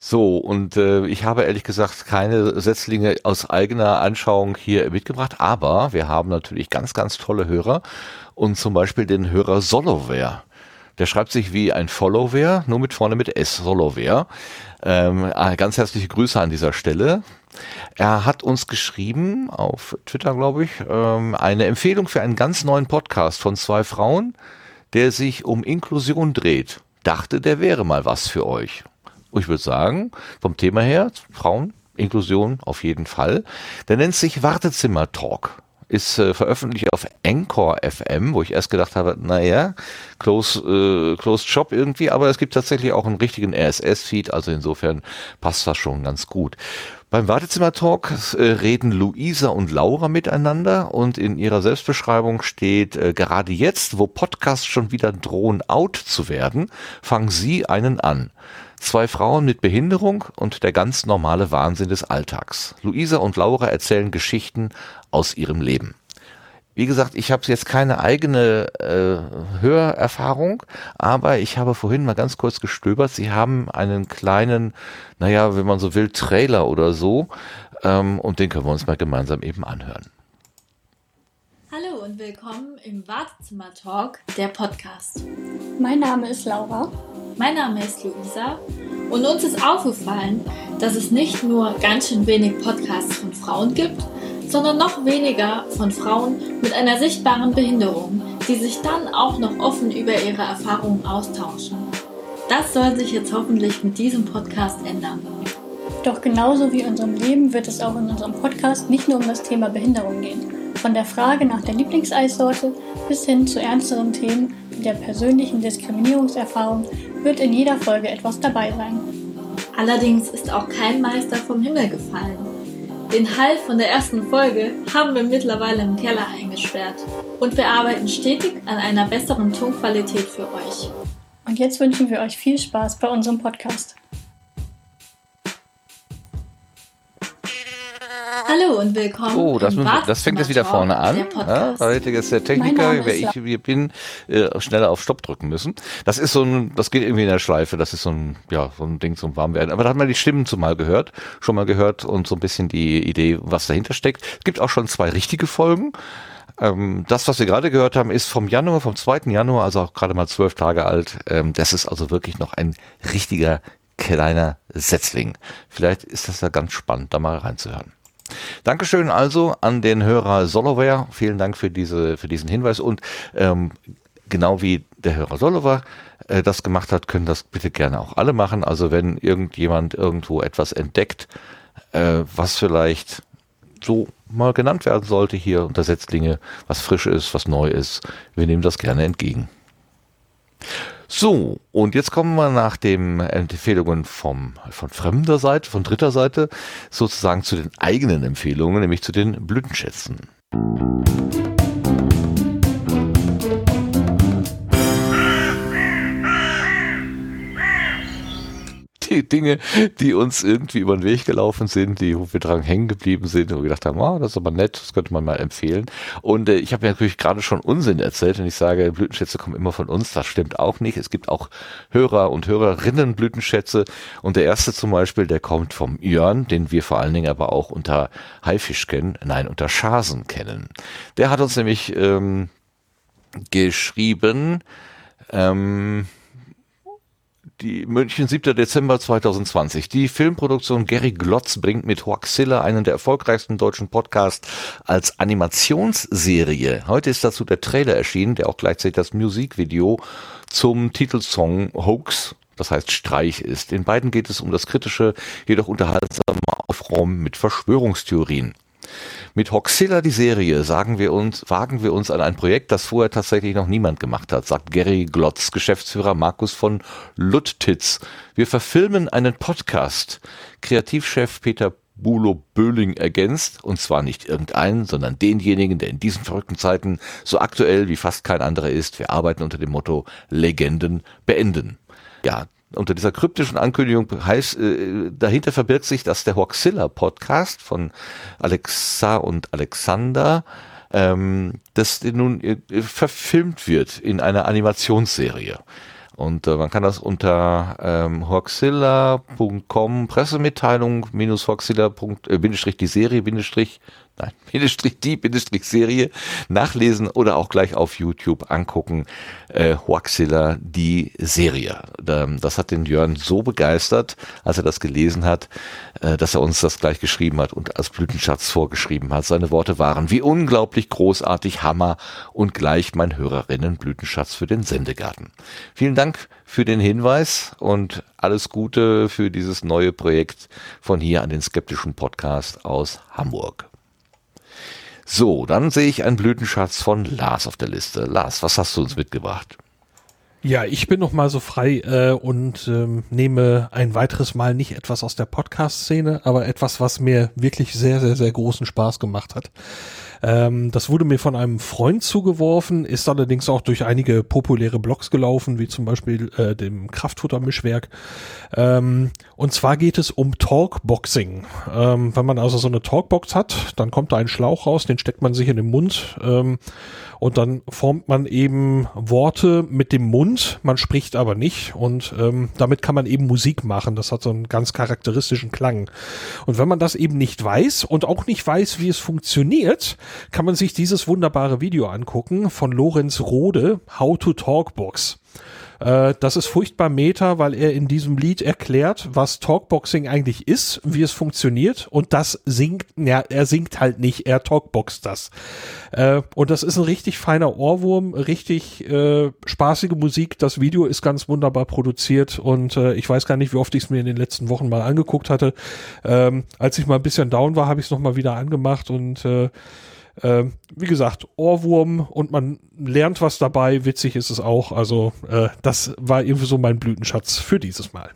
So, und äh, ich habe ehrlich gesagt keine Setzlinge aus eigener Anschauung hier mitgebracht, aber wir haben natürlich ganz, ganz tolle Hörer und zum Beispiel den Hörer Soloware Der schreibt sich wie ein Follower, nur mit vorne mit S, Follower. Ähm, ah, ganz herzliche Grüße an dieser Stelle. Er hat uns geschrieben, auf Twitter glaube ich, ähm, eine Empfehlung für einen ganz neuen Podcast von zwei Frauen, der sich um Inklusion dreht. Dachte, der wäre mal was für euch. Ich würde sagen, vom Thema her, Frauen, Inklusion auf jeden Fall. Der nennt sich Wartezimmer Talk ist äh, veröffentlicht auf Encore FM, wo ich erst gedacht habe, naja, close, äh, closed shop irgendwie, aber es gibt tatsächlich auch einen richtigen RSS-Feed, also insofern passt das schon ganz gut. Beim Wartezimmer-Talk äh, reden Luisa und Laura miteinander und in ihrer Selbstbeschreibung steht, äh, gerade jetzt, wo Podcasts schon wieder drohen out zu werden, fangen sie einen an. Zwei Frauen mit Behinderung und der ganz normale Wahnsinn des Alltags. Luisa und Laura erzählen Geschichten aus ihrem Leben. Wie gesagt, ich habe jetzt keine eigene äh, Hörerfahrung, aber ich habe vorhin mal ganz kurz gestöbert. Sie haben einen kleinen, naja, wenn man so will, Trailer oder so, ähm, und den können wir uns mal gemeinsam eben anhören. Hallo und willkommen im Wartezimmer Talk, der Podcast. Mein Name ist Laura. Mein Name ist Luisa und uns ist aufgefallen, dass es nicht nur ganz schön wenig Podcasts von Frauen gibt, sondern noch weniger von Frauen mit einer sichtbaren Behinderung, die sich dann auch noch offen über ihre Erfahrungen austauschen. Das soll sich jetzt hoffentlich mit diesem Podcast ändern. Doch genauso wie in unserem Leben wird es auch in unserem Podcast nicht nur um das Thema Behinderung gehen. Von der Frage nach der Lieblingseissorte bis hin zu ernsteren Themen wie der persönlichen Diskriminierungserfahrung wird in jeder Folge etwas dabei sein. Allerdings ist auch kein Meister vom Himmel gefallen. Den Halt von der ersten Folge haben wir mittlerweile im Keller eingesperrt und wir arbeiten stetig an einer besseren Tonqualität für euch. Und jetzt wünschen wir euch viel Spaß bei unserem Podcast. Hallo und willkommen. Oh, das, müssen, das fängt jetzt wieder vorne an. Ja, hätte jetzt der Techniker, wer ich hier bin, äh, schneller auf Stopp drücken müssen. Das ist so ein, das geht irgendwie in der Schleife. Das ist so ein, ja, so ein Ding zum Warmwerden. Aber da hat man die Stimmen zumal gehört, schon mal gehört und so ein bisschen die Idee, was dahinter steckt. Es gibt auch schon zwei richtige Folgen. Ähm, das, was wir gerade gehört haben, ist vom Januar, vom 2. Januar, also auch gerade mal zwölf Tage alt. Ähm, das ist also wirklich noch ein richtiger kleiner Setzling. Vielleicht ist das ja ganz spannend, da mal reinzuhören. Dankeschön also an den Hörer Soloware. Vielen Dank für diese, für diesen Hinweis und ähm, genau wie der Hörer Soloware äh, das gemacht hat, können das bitte gerne auch alle machen. Also wenn irgendjemand irgendwo etwas entdeckt, äh, was vielleicht so mal genannt werden sollte hier unter Setzlinge, was frisch ist, was neu ist, wir nehmen das gerne entgegen. So, und jetzt kommen wir nach den Empfehlungen vom, von fremder Seite, von dritter Seite, sozusagen zu den eigenen Empfehlungen, nämlich zu den Blütenschätzen. Musik die Dinge, die uns irgendwie über den Weg gelaufen sind, die wo wir dran hängen geblieben sind, wo wir gedacht haben, oh, das ist aber nett, das könnte man mal empfehlen. Und äh, ich habe ja natürlich gerade schon Unsinn erzählt, wenn ich sage, Blütenschätze kommen immer von uns. Das stimmt auch nicht. Es gibt auch Hörer und Hörerinnen Blütenschätze. Und der erste zum Beispiel, der kommt vom Jörn, den wir vor allen Dingen aber auch unter Haifisch kennen, nein, unter Schasen kennen. Der hat uns nämlich ähm, geschrieben, ähm, die München, 7. Dezember 2020. Die Filmproduktion Gary Glotz bringt mit Hoaxilla einen der erfolgreichsten deutschen Podcasts als Animationsserie. Heute ist dazu der Trailer erschienen, der auch gleichzeitig das Musikvideo zum Titelsong Hoax das heißt Streich ist. In beiden geht es um das kritische, jedoch unterhaltsame Aufräumen mit Verschwörungstheorien. Mit Hoxilla die Serie sagen wir uns, wagen wir uns an ein Projekt, das vorher tatsächlich noch niemand gemacht hat, sagt Gary Glotz, Geschäftsführer Markus von Luttitz. Wir verfilmen einen Podcast. Kreativchef Peter Bulo Böhling ergänzt, und zwar nicht irgendeinen, sondern denjenigen, der in diesen verrückten Zeiten so aktuell wie fast kein anderer ist. Wir arbeiten unter dem Motto Legenden beenden. Ja, unter dieser kryptischen Ankündigung heißt, äh, dahinter verbirgt sich, dass der Hoaxilla Podcast von Alexa und Alexander, ähm, das nun äh, verfilmt wird in einer Animationsserie. Und äh, man kann das unter ähm, hoaxilla.com Pressemitteilung minus hoaxilla. Äh, Bindestrich die Serie Bindestrich nein, Bindestrich die, Bindestrich Serie nachlesen oder auch gleich auf YouTube angucken. Äh, Huaxilla, die Serie. Das hat den Jörn so begeistert, als er das gelesen hat, äh, dass er uns das gleich geschrieben hat und als Blütenschatz vorgeschrieben hat. Seine Worte waren, wie unglaublich großartig, Hammer und gleich mein Hörerinnen Blütenschatz für den Sendegarten. Vielen Dank für den Hinweis und alles Gute für dieses neue Projekt von hier an den skeptischen Podcast aus Hamburg. So, dann sehe ich einen Blütenschatz von Lars auf der Liste. Lars, was hast du uns mitgebracht? Ja, ich bin noch mal so frei äh, und ähm, nehme ein weiteres Mal nicht etwas aus der Podcast-Szene, aber etwas, was mir wirklich sehr, sehr, sehr großen Spaß gemacht hat. Ähm, das wurde mir von einem Freund zugeworfen, ist allerdings auch durch einige populäre Blogs gelaufen, wie zum Beispiel äh, dem Kraftfutter-Mischwerk. Ähm, und zwar geht es um Talkboxing. Ähm, wenn man also so eine Talkbox hat, dann kommt da ein Schlauch raus, den steckt man sich in den Mund. Ähm, und dann formt man eben Worte mit dem Mund, man spricht aber nicht und ähm, damit kann man eben Musik machen. Das hat so einen ganz charakteristischen Klang. Und wenn man das eben nicht weiß und auch nicht weiß, wie es funktioniert, kann man sich dieses wunderbare Video angucken von Lorenz Rode, How to Talkbox. Äh, das ist furchtbar meta, weil er in diesem Lied erklärt, was Talkboxing eigentlich ist, wie es funktioniert und das singt, ja, er singt halt nicht, er talkboxt das. Äh, und das ist ein richtig feiner Ohrwurm, richtig äh, spaßige Musik. Das Video ist ganz wunderbar produziert und äh, ich weiß gar nicht, wie oft ich es mir in den letzten Wochen mal angeguckt hatte. Ähm, als ich mal ein bisschen down war, habe ich es nochmal wieder angemacht und äh, äh, wie gesagt, Ohrwurm und man lernt was dabei. Witzig ist es auch. Also äh, das war irgendwie so mein Blütenschatz für dieses Mal.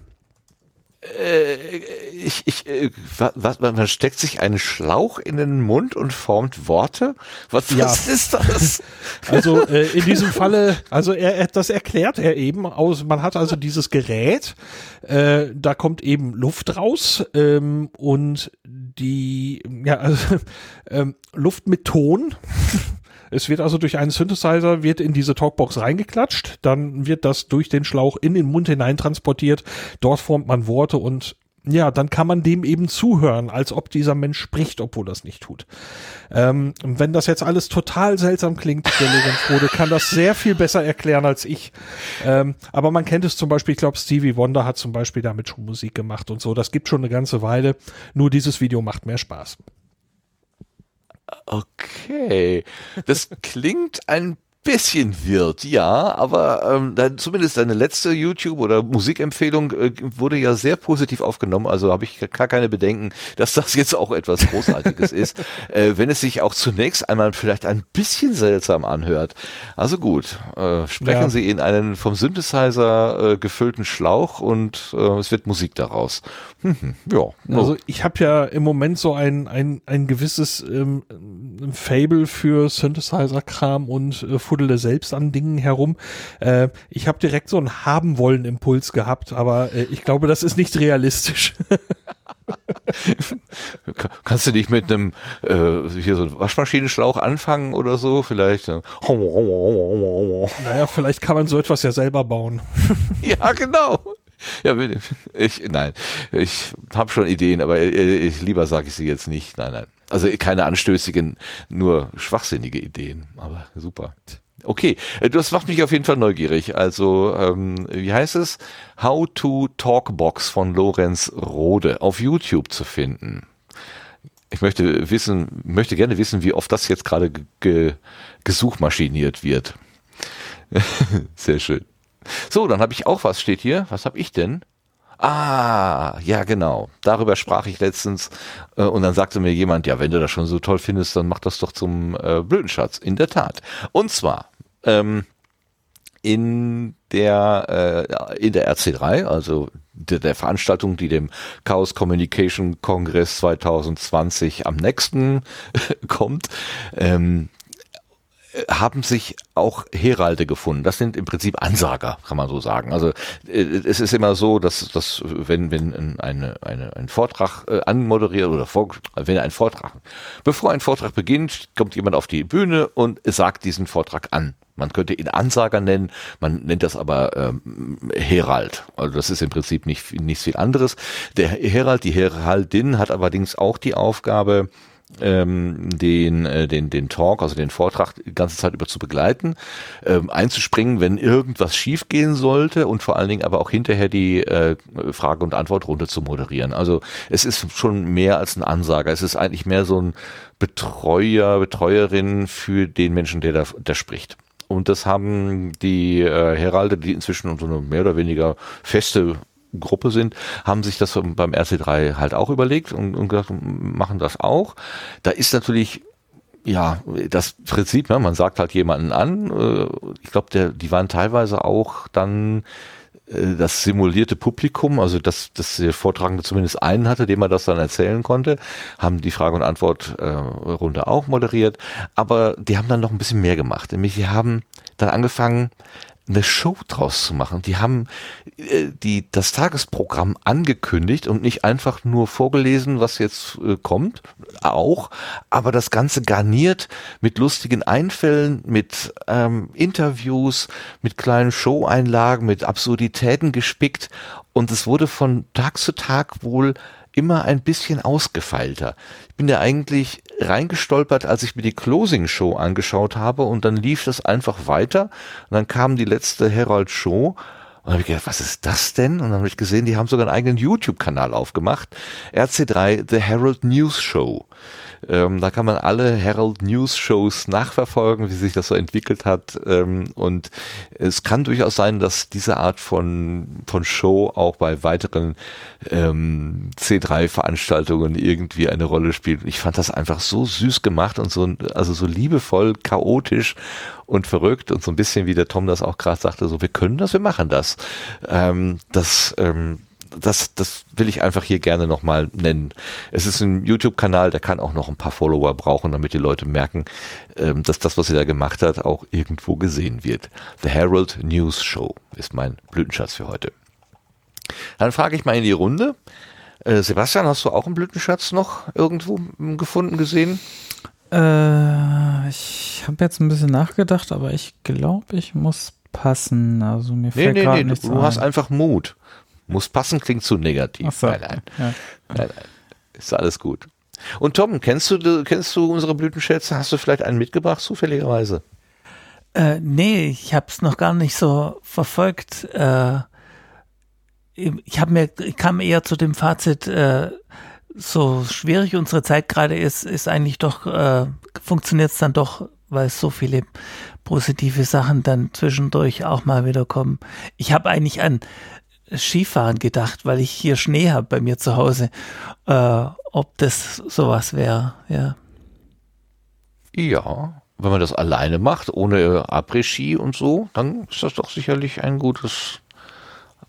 Äh, ich, ich, äh, was, man steckt sich einen Schlauch in den Mund und formt Worte? Was, ja. was ist das? Also äh, in diesem Falle, also er, das erklärt er eben aus. Man hat also dieses Gerät, äh, da kommt eben Luft raus ähm, und die ja also, ähm, Luft mit Ton. Es wird also durch einen Synthesizer wird in diese Talkbox reingeklatscht, dann wird das durch den Schlauch in den Mund hinein transportiert. Dort formt man Worte und ja, dann kann man dem eben zuhören, als ob dieser Mensch spricht, obwohl das nicht tut. Ähm, wenn das jetzt alles total seltsam klingt, der Lorenz kann das sehr viel besser erklären als ich. Ähm, aber man kennt es zum Beispiel, ich glaube, Stevie Wonder hat zum Beispiel damit schon Musik gemacht und so. Das gibt schon eine ganze Weile. Nur dieses Video macht mehr Spaß. Okay, das klingt ein bisschen wird, ja, aber ähm, dann zumindest deine letzte YouTube- oder Musikempfehlung äh, wurde ja sehr positiv aufgenommen, also habe ich gar keine Bedenken, dass das jetzt auch etwas Großartiges ist, äh, wenn es sich auch zunächst einmal vielleicht ein bisschen seltsam anhört. Also gut, äh, sprechen ja. Sie in einen vom Synthesizer äh, gefüllten Schlauch und äh, es wird Musik daraus. Hm, hm, ja. Also ich habe ja im Moment so ein, ein, ein gewisses ähm, Fable für Synthesizer-Kram und äh, fuddele selbst an Dingen herum. Äh, ich habe direkt so einen haben wollen Impuls gehabt, aber äh, ich glaube, das ist nicht realistisch. Kannst du nicht mit einem äh, hier so Waschmaschinenschlauch anfangen oder so? Vielleicht. Äh, naja, vielleicht kann man so etwas ja selber bauen. ja, genau. Ja, ich, nein, ich habe schon Ideen, aber ich, lieber sage ich sie jetzt nicht. Nein, nein. Also keine anstößigen, nur schwachsinnige Ideen, aber super. Okay, äh, das macht mich auf jeden Fall neugierig. Also, ähm, wie heißt es? How to Talkbox von Lorenz Rode auf YouTube zu finden. Ich möchte wissen, möchte gerne wissen, wie oft das jetzt gerade ge gesuchmaschiniert wird. Sehr schön. So, dann habe ich auch was steht hier. Was habe ich denn? Ah, ja genau. Darüber sprach ich letztens äh, und dann sagte mir jemand, ja, wenn du das schon so toll findest, dann mach das doch zum äh, Blödenschatz. In der Tat. Und zwar ähm, in der äh, in der RC3, also der, der Veranstaltung, die dem Chaos Communication Kongress 2020 am nächsten kommt, ähm, haben sich auch Heralde gefunden. Das sind im Prinzip Ansager, kann man so sagen. Also äh, es ist immer so, dass, dass wenn, wenn eine, eine, ein Vortrag äh, anmoderiert oder vor, wenn ein Vortrag, bevor ein Vortrag beginnt, kommt jemand auf die Bühne und sagt diesen Vortrag an. Man könnte ihn Ansager nennen, man nennt das aber ähm, Herald. Also das ist im Prinzip nicht, nicht viel anderes. Der Herald, die Heraldin hat allerdings auch die Aufgabe, ähm, den, äh, den, den Talk, also den Vortrag die ganze Zeit über zu begleiten, ähm, einzuspringen, wenn irgendwas schiefgehen sollte und vor allen Dingen aber auch hinterher die äh, Frage- und Antwortrunde zu moderieren. Also es ist schon mehr als ein Ansager. Es ist eigentlich mehr so ein Betreuer, Betreuerin für den Menschen, der da der spricht. Und das haben die äh, Heralde, die inzwischen so eine mehr oder weniger feste Gruppe sind, haben sich das beim RC3 halt auch überlegt und, und gesagt, machen das auch. Da ist natürlich ja, das Prinzip, ne, man sagt halt jemanden an. Äh, ich glaube, die waren teilweise auch dann äh, das simulierte Publikum, also dass, dass der Vortragende zumindest einen hatte, dem er das dann erzählen konnte, haben die Frage- und Antwortrunde äh, auch moderiert, aber die haben dann noch ein bisschen mehr gemacht, nämlich sie haben dann angefangen, eine Show draus zu machen. Die haben äh, die das Tagesprogramm angekündigt und nicht einfach nur vorgelesen, was jetzt äh, kommt, auch, aber das Ganze garniert mit lustigen Einfällen, mit ähm, Interviews, mit kleinen Show-Einlagen, mit Absurditäten gespickt und es wurde von Tag zu Tag wohl immer ein bisschen ausgefeilter. Ich bin da eigentlich reingestolpert, als ich mir die Closing Show angeschaut habe und dann lief das einfach weiter und dann kam die letzte Herald Show und habe ich gedacht, was ist das denn? Und dann habe ich gesehen, die haben sogar einen eigenen YouTube-Kanal aufgemacht. RC3 The Herald News Show. Ähm, da kann man alle Herald News Shows nachverfolgen, wie sich das so entwickelt hat. Ähm, und es kann durchaus sein, dass diese Art von, von Show auch bei weiteren ähm, C3-Veranstaltungen irgendwie eine Rolle spielt. Ich fand das einfach so süß gemacht und so, also so liebevoll, chaotisch und verrückt und so ein bisschen, wie der Tom das auch gerade sagte, so wir können das, wir machen das. Ähm, das ähm, das, das will ich einfach hier gerne nochmal nennen. Es ist ein YouTube-Kanal, der kann auch noch ein paar Follower brauchen, damit die Leute merken, ähm, dass das, was er da gemacht hat, auch irgendwo gesehen wird. The Herald News Show ist mein Blütenschatz für heute. Dann frage ich mal in die Runde. Äh, Sebastian, hast du auch einen Blütenschatz noch irgendwo gefunden, gesehen? Äh, ich habe jetzt ein bisschen nachgedacht, aber ich glaube, ich muss passen. Also mir fällt nee, nee, nee, du, du hast einfach Mut. Muss passen klingt zu negativ. So. Nein, nein. Ja. nein, nein. Ist alles gut. Und Tom, kennst du, kennst du unsere Blütenschätze? Hast du vielleicht einen mitgebracht, zufälligerweise? Äh, nee, ich habe es noch gar nicht so verfolgt. Äh, ich mir, ich kam eher zu dem Fazit, äh, so schwierig unsere Zeit gerade ist, ist eigentlich doch, äh, funktioniert es dann doch, weil es so viele positive Sachen dann zwischendurch auch mal wieder kommen. Ich habe eigentlich an Skifahren gedacht, weil ich hier Schnee habe bei mir zu Hause. Äh, ob das sowas wäre, ja. Ja, wenn man das alleine macht, ohne Après-Ski und so, dann ist das doch sicherlich ein gutes,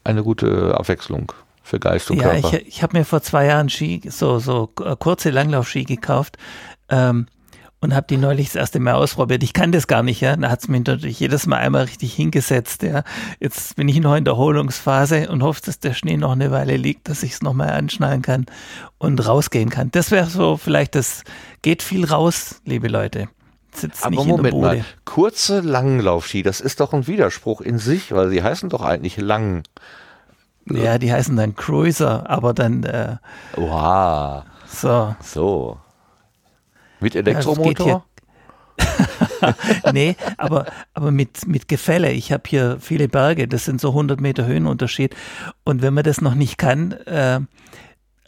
eine gute Abwechslung für Geist und ja, Körper. Ja, ich, ich habe mir vor zwei Jahren Ski, so, so kurze Langlaufski gekauft. Ähm, und habe die neulich das erste Mal ausprobiert. Ich kann das gar nicht, ja. Da hat's mich natürlich jedes Mal einmal richtig hingesetzt, ja. Jetzt bin ich noch in der Erholungsphase und hoffe, dass der Schnee noch eine Weile liegt, dass ich es nochmal anschnallen kann und rausgehen kann. Das wäre so vielleicht das, geht viel raus, liebe Leute. Sitzt Aber Moment mal, kurze Langlaufski, das ist doch ein Widerspruch in sich, weil sie heißen doch eigentlich lang. Ja, die heißen dann Cruiser, aber dann äh, Wow. So. So. Mit Elektromotor? nee, aber, aber mit, mit Gefälle. Ich habe hier viele Berge, das sind so 100 Meter Höhenunterschied. Und wenn man das noch nicht kann, äh,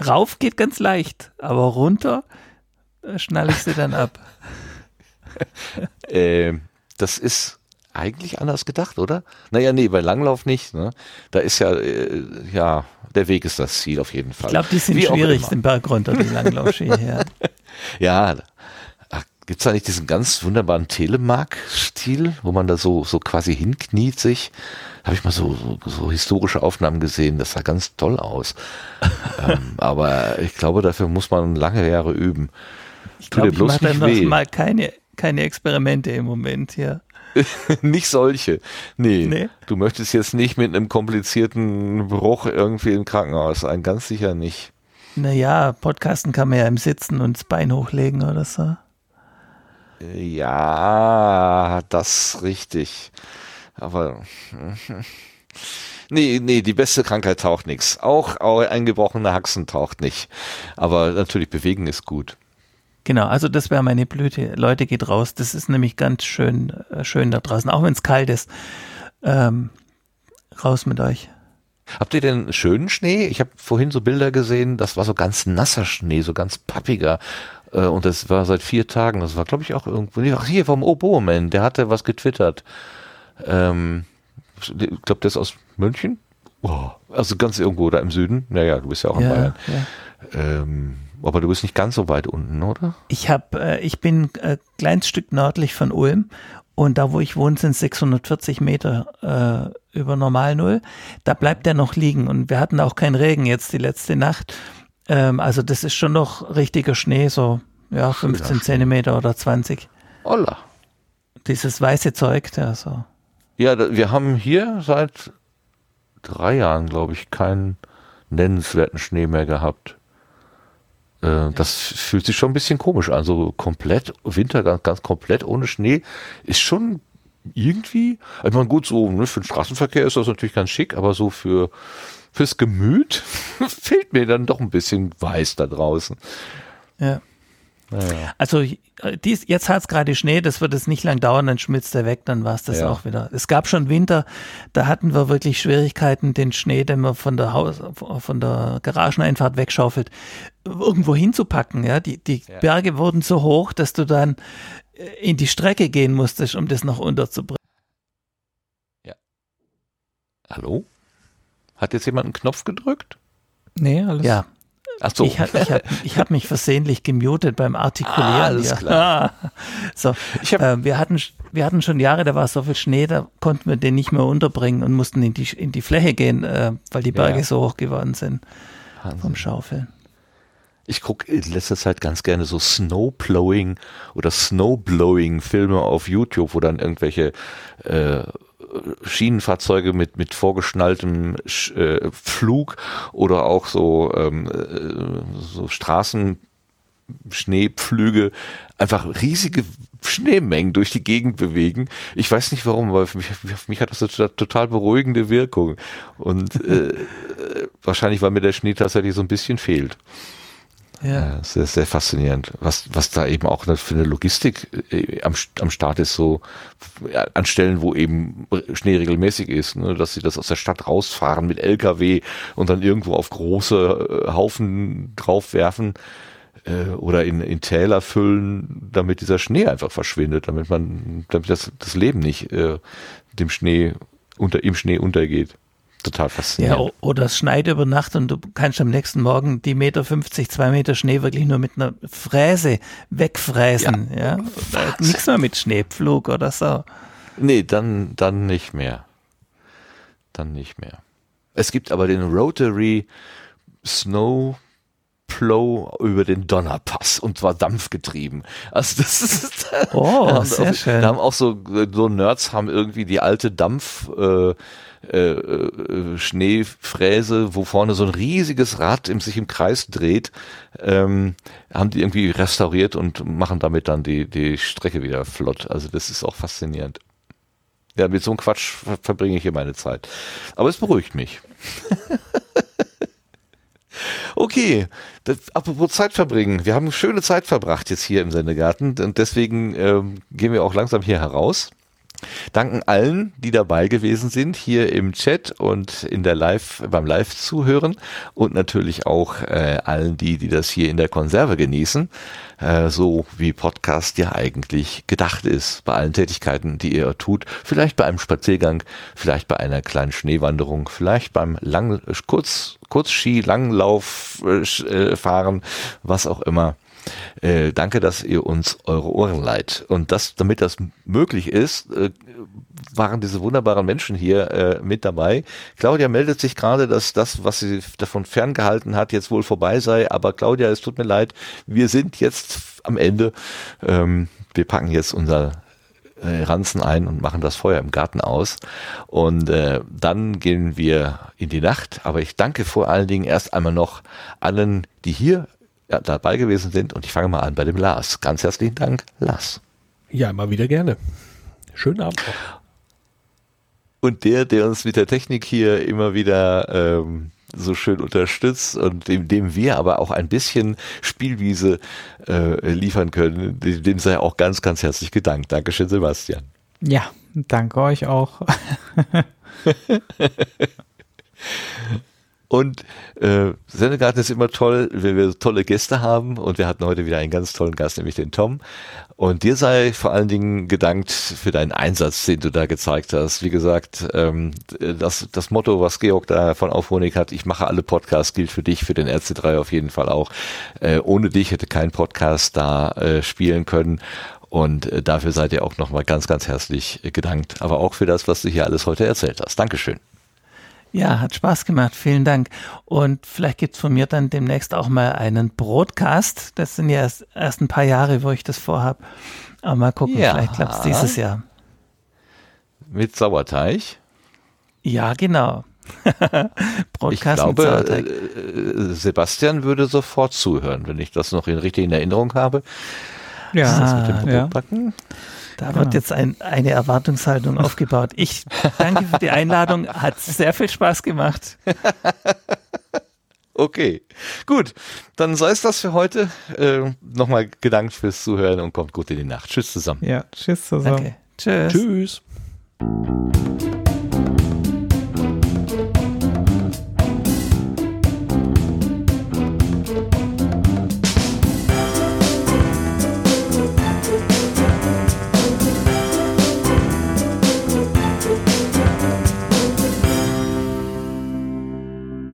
rauf geht ganz leicht, aber runter äh, schnalle ich sie dann ab. äh, das ist eigentlich anders gedacht, oder? Naja, nee, bei Langlauf nicht. Ne? Da ist ja, äh, ja, der Weg ist das Ziel auf jeden Fall. Ich glaube, die sind Wie schwierig, den Berg runter, die Langlaufski. ja. ja, Gibt es da nicht diesen ganz wunderbaren Telemark-Stil, wo man da so, so quasi hinkniet sich? Habe ich mal so, so, so, historische Aufnahmen gesehen, das sah ganz toll aus. ähm, aber ich glaube, dafür muss man lange Jahre üben. Ich glaube, ich mache dann noch mal keine, keine Experimente im Moment, ja. nicht solche. Nee, nee, Du möchtest jetzt nicht mit einem komplizierten Bruch irgendwie im Krankenhaus sein, ganz sicher nicht. Naja, Podcasten kann man ja im Sitzen und das Bein hochlegen oder so. Ja, das richtig. Aber nee, nee, die beste Krankheit taucht nichts. Auch, auch ein gebrochener Haxen taucht nicht. Aber natürlich bewegen ist gut. Genau, also das wäre meine Blüte. Leute, geht raus. Das ist nämlich ganz schön, äh, schön da draußen, auch wenn es kalt ist. Ähm, raus mit euch. Habt ihr denn schönen Schnee? Ich habe vorhin so Bilder gesehen, das war so ganz nasser Schnee, so ganz pappiger. Äh, und das war seit vier Tagen. Das war, glaube ich, auch irgendwo. Ach, hier vom Oboman, der hatte was getwittert. Ähm, ich glaube, der ist aus München. Oh, also ganz irgendwo da im Süden. Naja, du bist ja auch in Bayern. Ja. Ähm, aber du bist nicht ganz so weit unten, oder? Ich habe, äh, ich bin ein äh, kleines Stück nördlich von Ulm und da, wo ich wohne, sind 640 Meter äh, über Normalnull. Da bleibt er noch liegen und wir hatten auch keinen Regen jetzt die letzte Nacht. Ähm, also das ist schon noch richtiger Schnee, so ja 15 Zentimeter oder 20. Holla. Dieses weiße Zeug, der so. Ja, wir haben hier seit drei Jahren, glaube ich, keinen nennenswerten Schnee mehr gehabt. Äh, das fühlt sich schon ein bisschen komisch an. So komplett, Winter ganz, ganz komplett ohne Schnee ist schon irgendwie, ich meine, gut, so ne, für den Straßenverkehr ist das natürlich ganz schick, aber so für fürs Gemüt fehlt mir dann doch ein bisschen weiß da draußen. Ja. Naja. Also äh, dies, jetzt hat es gerade Schnee, das wird es nicht lang dauern, dann schmilzt er weg, dann war es das ja. auch wieder. Es gab schon Winter, da hatten wir wirklich Schwierigkeiten, den Schnee, den man von der Haus, von der Garageneinfahrt wegschaufelt, irgendwo hinzupacken. Ja, die, die ja. Berge wurden so hoch, dass du dann äh, in die Strecke gehen musstest, um das noch unterzubringen. Ja. Hallo? Hat jetzt jemand einen Knopf gedrückt? Nee, alles. Ja. Ach so. Ich, ich habe ich hab mich versehentlich gemutet beim Artikulieren. Ah, alles klar. so, hab, äh, wir, hatten, wir hatten schon Jahre, da war so viel Schnee, da konnten wir den nicht mehr unterbringen und mussten in die, in die Fläche gehen, äh, weil die Berge ja. so hoch geworden sind Wahnsinn. vom Schaufeln. Ich gucke in letzter Zeit ganz gerne so Snowblowing oder Snowblowing Filme auf YouTube, wo dann irgendwelche äh, Schienenfahrzeuge mit, mit vorgeschnalltem äh, Flug oder auch so, ähm, äh, so Straßen, Schneepflüge einfach riesige Schneemengen durch die Gegend bewegen. Ich weiß nicht warum, aber für mich, für mich hat das eine total beruhigende Wirkung. Und äh, äh, wahrscheinlich, weil mir der Schnee tatsächlich so ein bisschen fehlt. Ja. Sehr, sehr faszinierend, was, was da eben auch für eine Logistik äh, am, am Start ist, so ja, an Stellen, wo eben Schnee regelmäßig ist, ne, dass sie das aus der Stadt rausfahren mit LKW und dann irgendwo auf große äh, Haufen draufwerfen äh, oder in, in Täler füllen, damit dieser Schnee einfach verschwindet, damit man, damit das, das Leben nicht äh, dem Schnee unter im Schnee untergeht total faszinierend. Ja, oder es schneit über Nacht und du kannst am nächsten Morgen die Meter 50, zwei Meter Schnee wirklich nur mit einer Fräse wegfräsen. Ja, ja? nichts mehr mit Schneepflug oder so. Nee, dann, dann nicht mehr. Dann nicht mehr. Es gibt aber den Rotary Snow Plow über den Donnerpass und zwar dampfgetrieben. Also das ist oh, sehr auch, schön. Da haben auch so so Nerds haben irgendwie die alte Dampf äh, äh, äh, Schneefräse, wo vorne so ein riesiges Rad im, sich im Kreis dreht, ähm, haben die irgendwie restauriert und machen damit dann die, die Strecke wieder flott. Also das ist auch faszinierend. Ja, mit so einem Quatsch verbringe ich hier meine Zeit. Aber es beruhigt mich. Okay, das, apropos Zeit verbringen. Wir haben schöne Zeit verbracht jetzt hier im Sendegarten und deswegen ähm, gehen wir auch langsam hier heraus. Danken allen, die dabei gewesen sind, hier im Chat und in der Live, beim Live-Zuhören und natürlich auch äh, allen die, die das hier in der Konserve genießen, äh, so wie Podcast ja eigentlich gedacht ist, bei allen Tätigkeiten, die ihr tut, vielleicht bei einem Spaziergang, vielleicht bei einer kleinen Schneewanderung, vielleicht beim Lang Kurz, Kurzski, Langlauf äh, äh fahren, was auch immer. Äh, danke, dass ihr uns eure Ohren leiht. Und das, damit das möglich ist, äh, waren diese wunderbaren Menschen hier äh, mit dabei. Claudia meldet sich gerade, dass das, was sie davon ferngehalten hat, jetzt wohl vorbei sei. Aber Claudia, es tut mir leid, wir sind jetzt am Ende. Ähm, wir packen jetzt unser äh, Ranzen ein und machen das Feuer im Garten aus. Und äh, dann gehen wir in die Nacht. Aber ich danke vor allen Dingen erst einmal noch allen, die hier dabei gewesen sind. Und ich fange mal an bei dem Lars. Ganz herzlichen Dank, Lars. Ja, immer wieder gerne. Schönen Abend auch. Und der, der uns mit der Technik hier immer wieder ähm, so schön unterstützt und dem, dem wir aber auch ein bisschen Spielwiese äh, liefern können. Dem sei auch ganz, ganz herzlich gedankt. Dankeschön, Sebastian. Ja, danke euch auch. Und äh, Sendegarten ist immer toll, wenn wir tolle Gäste haben. Und wir hatten heute wieder einen ganz tollen Gast, nämlich den Tom. Und dir sei vor allen Dingen gedankt für deinen Einsatz, den du da gezeigt hast. Wie gesagt, ähm, das, das Motto, was Georg da von Aufhonig hat, ich mache alle Podcasts, gilt für dich, für den RC3 auf jeden Fall auch. Äh, ohne dich hätte kein Podcast da äh, spielen können. Und äh, dafür seid ihr auch nochmal ganz, ganz herzlich gedankt. Aber auch für das, was du hier alles heute erzählt hast. Dankeschön. Ja, hat Spaß gemacht. Vielen Dank. Und vielleicht gibt's von mir dann demnächst auch mal einen Broadcast. Das sind ja erst, erst ein paar Jahre, wo ich das vorhab. Aber mal gucken, ja. vielleicht klappt's dieses Jahr. Mit Sauerteig? Ja, genau. Broadcast ich glaube, mit Sauerteig. Äh, Sebastian würde sofort zuhören, wenn ich das noch in, richtig in Erinnerung habe. Ja, das mit dem ja. Da genau. wird jetzt ein, eine Erwartungshaltung aufgebaut. Ich danke für die Einladung. Hat sehr viel Spaß gemacht. Okay, gut. Dann sei es das für heute. Äh, Nochmal gedankt fürs Zuhören und kommt gut in die Nacht. Tschüss zusammen. Ja, tschüss zusammen. Danke. Tschüss. Tschüss.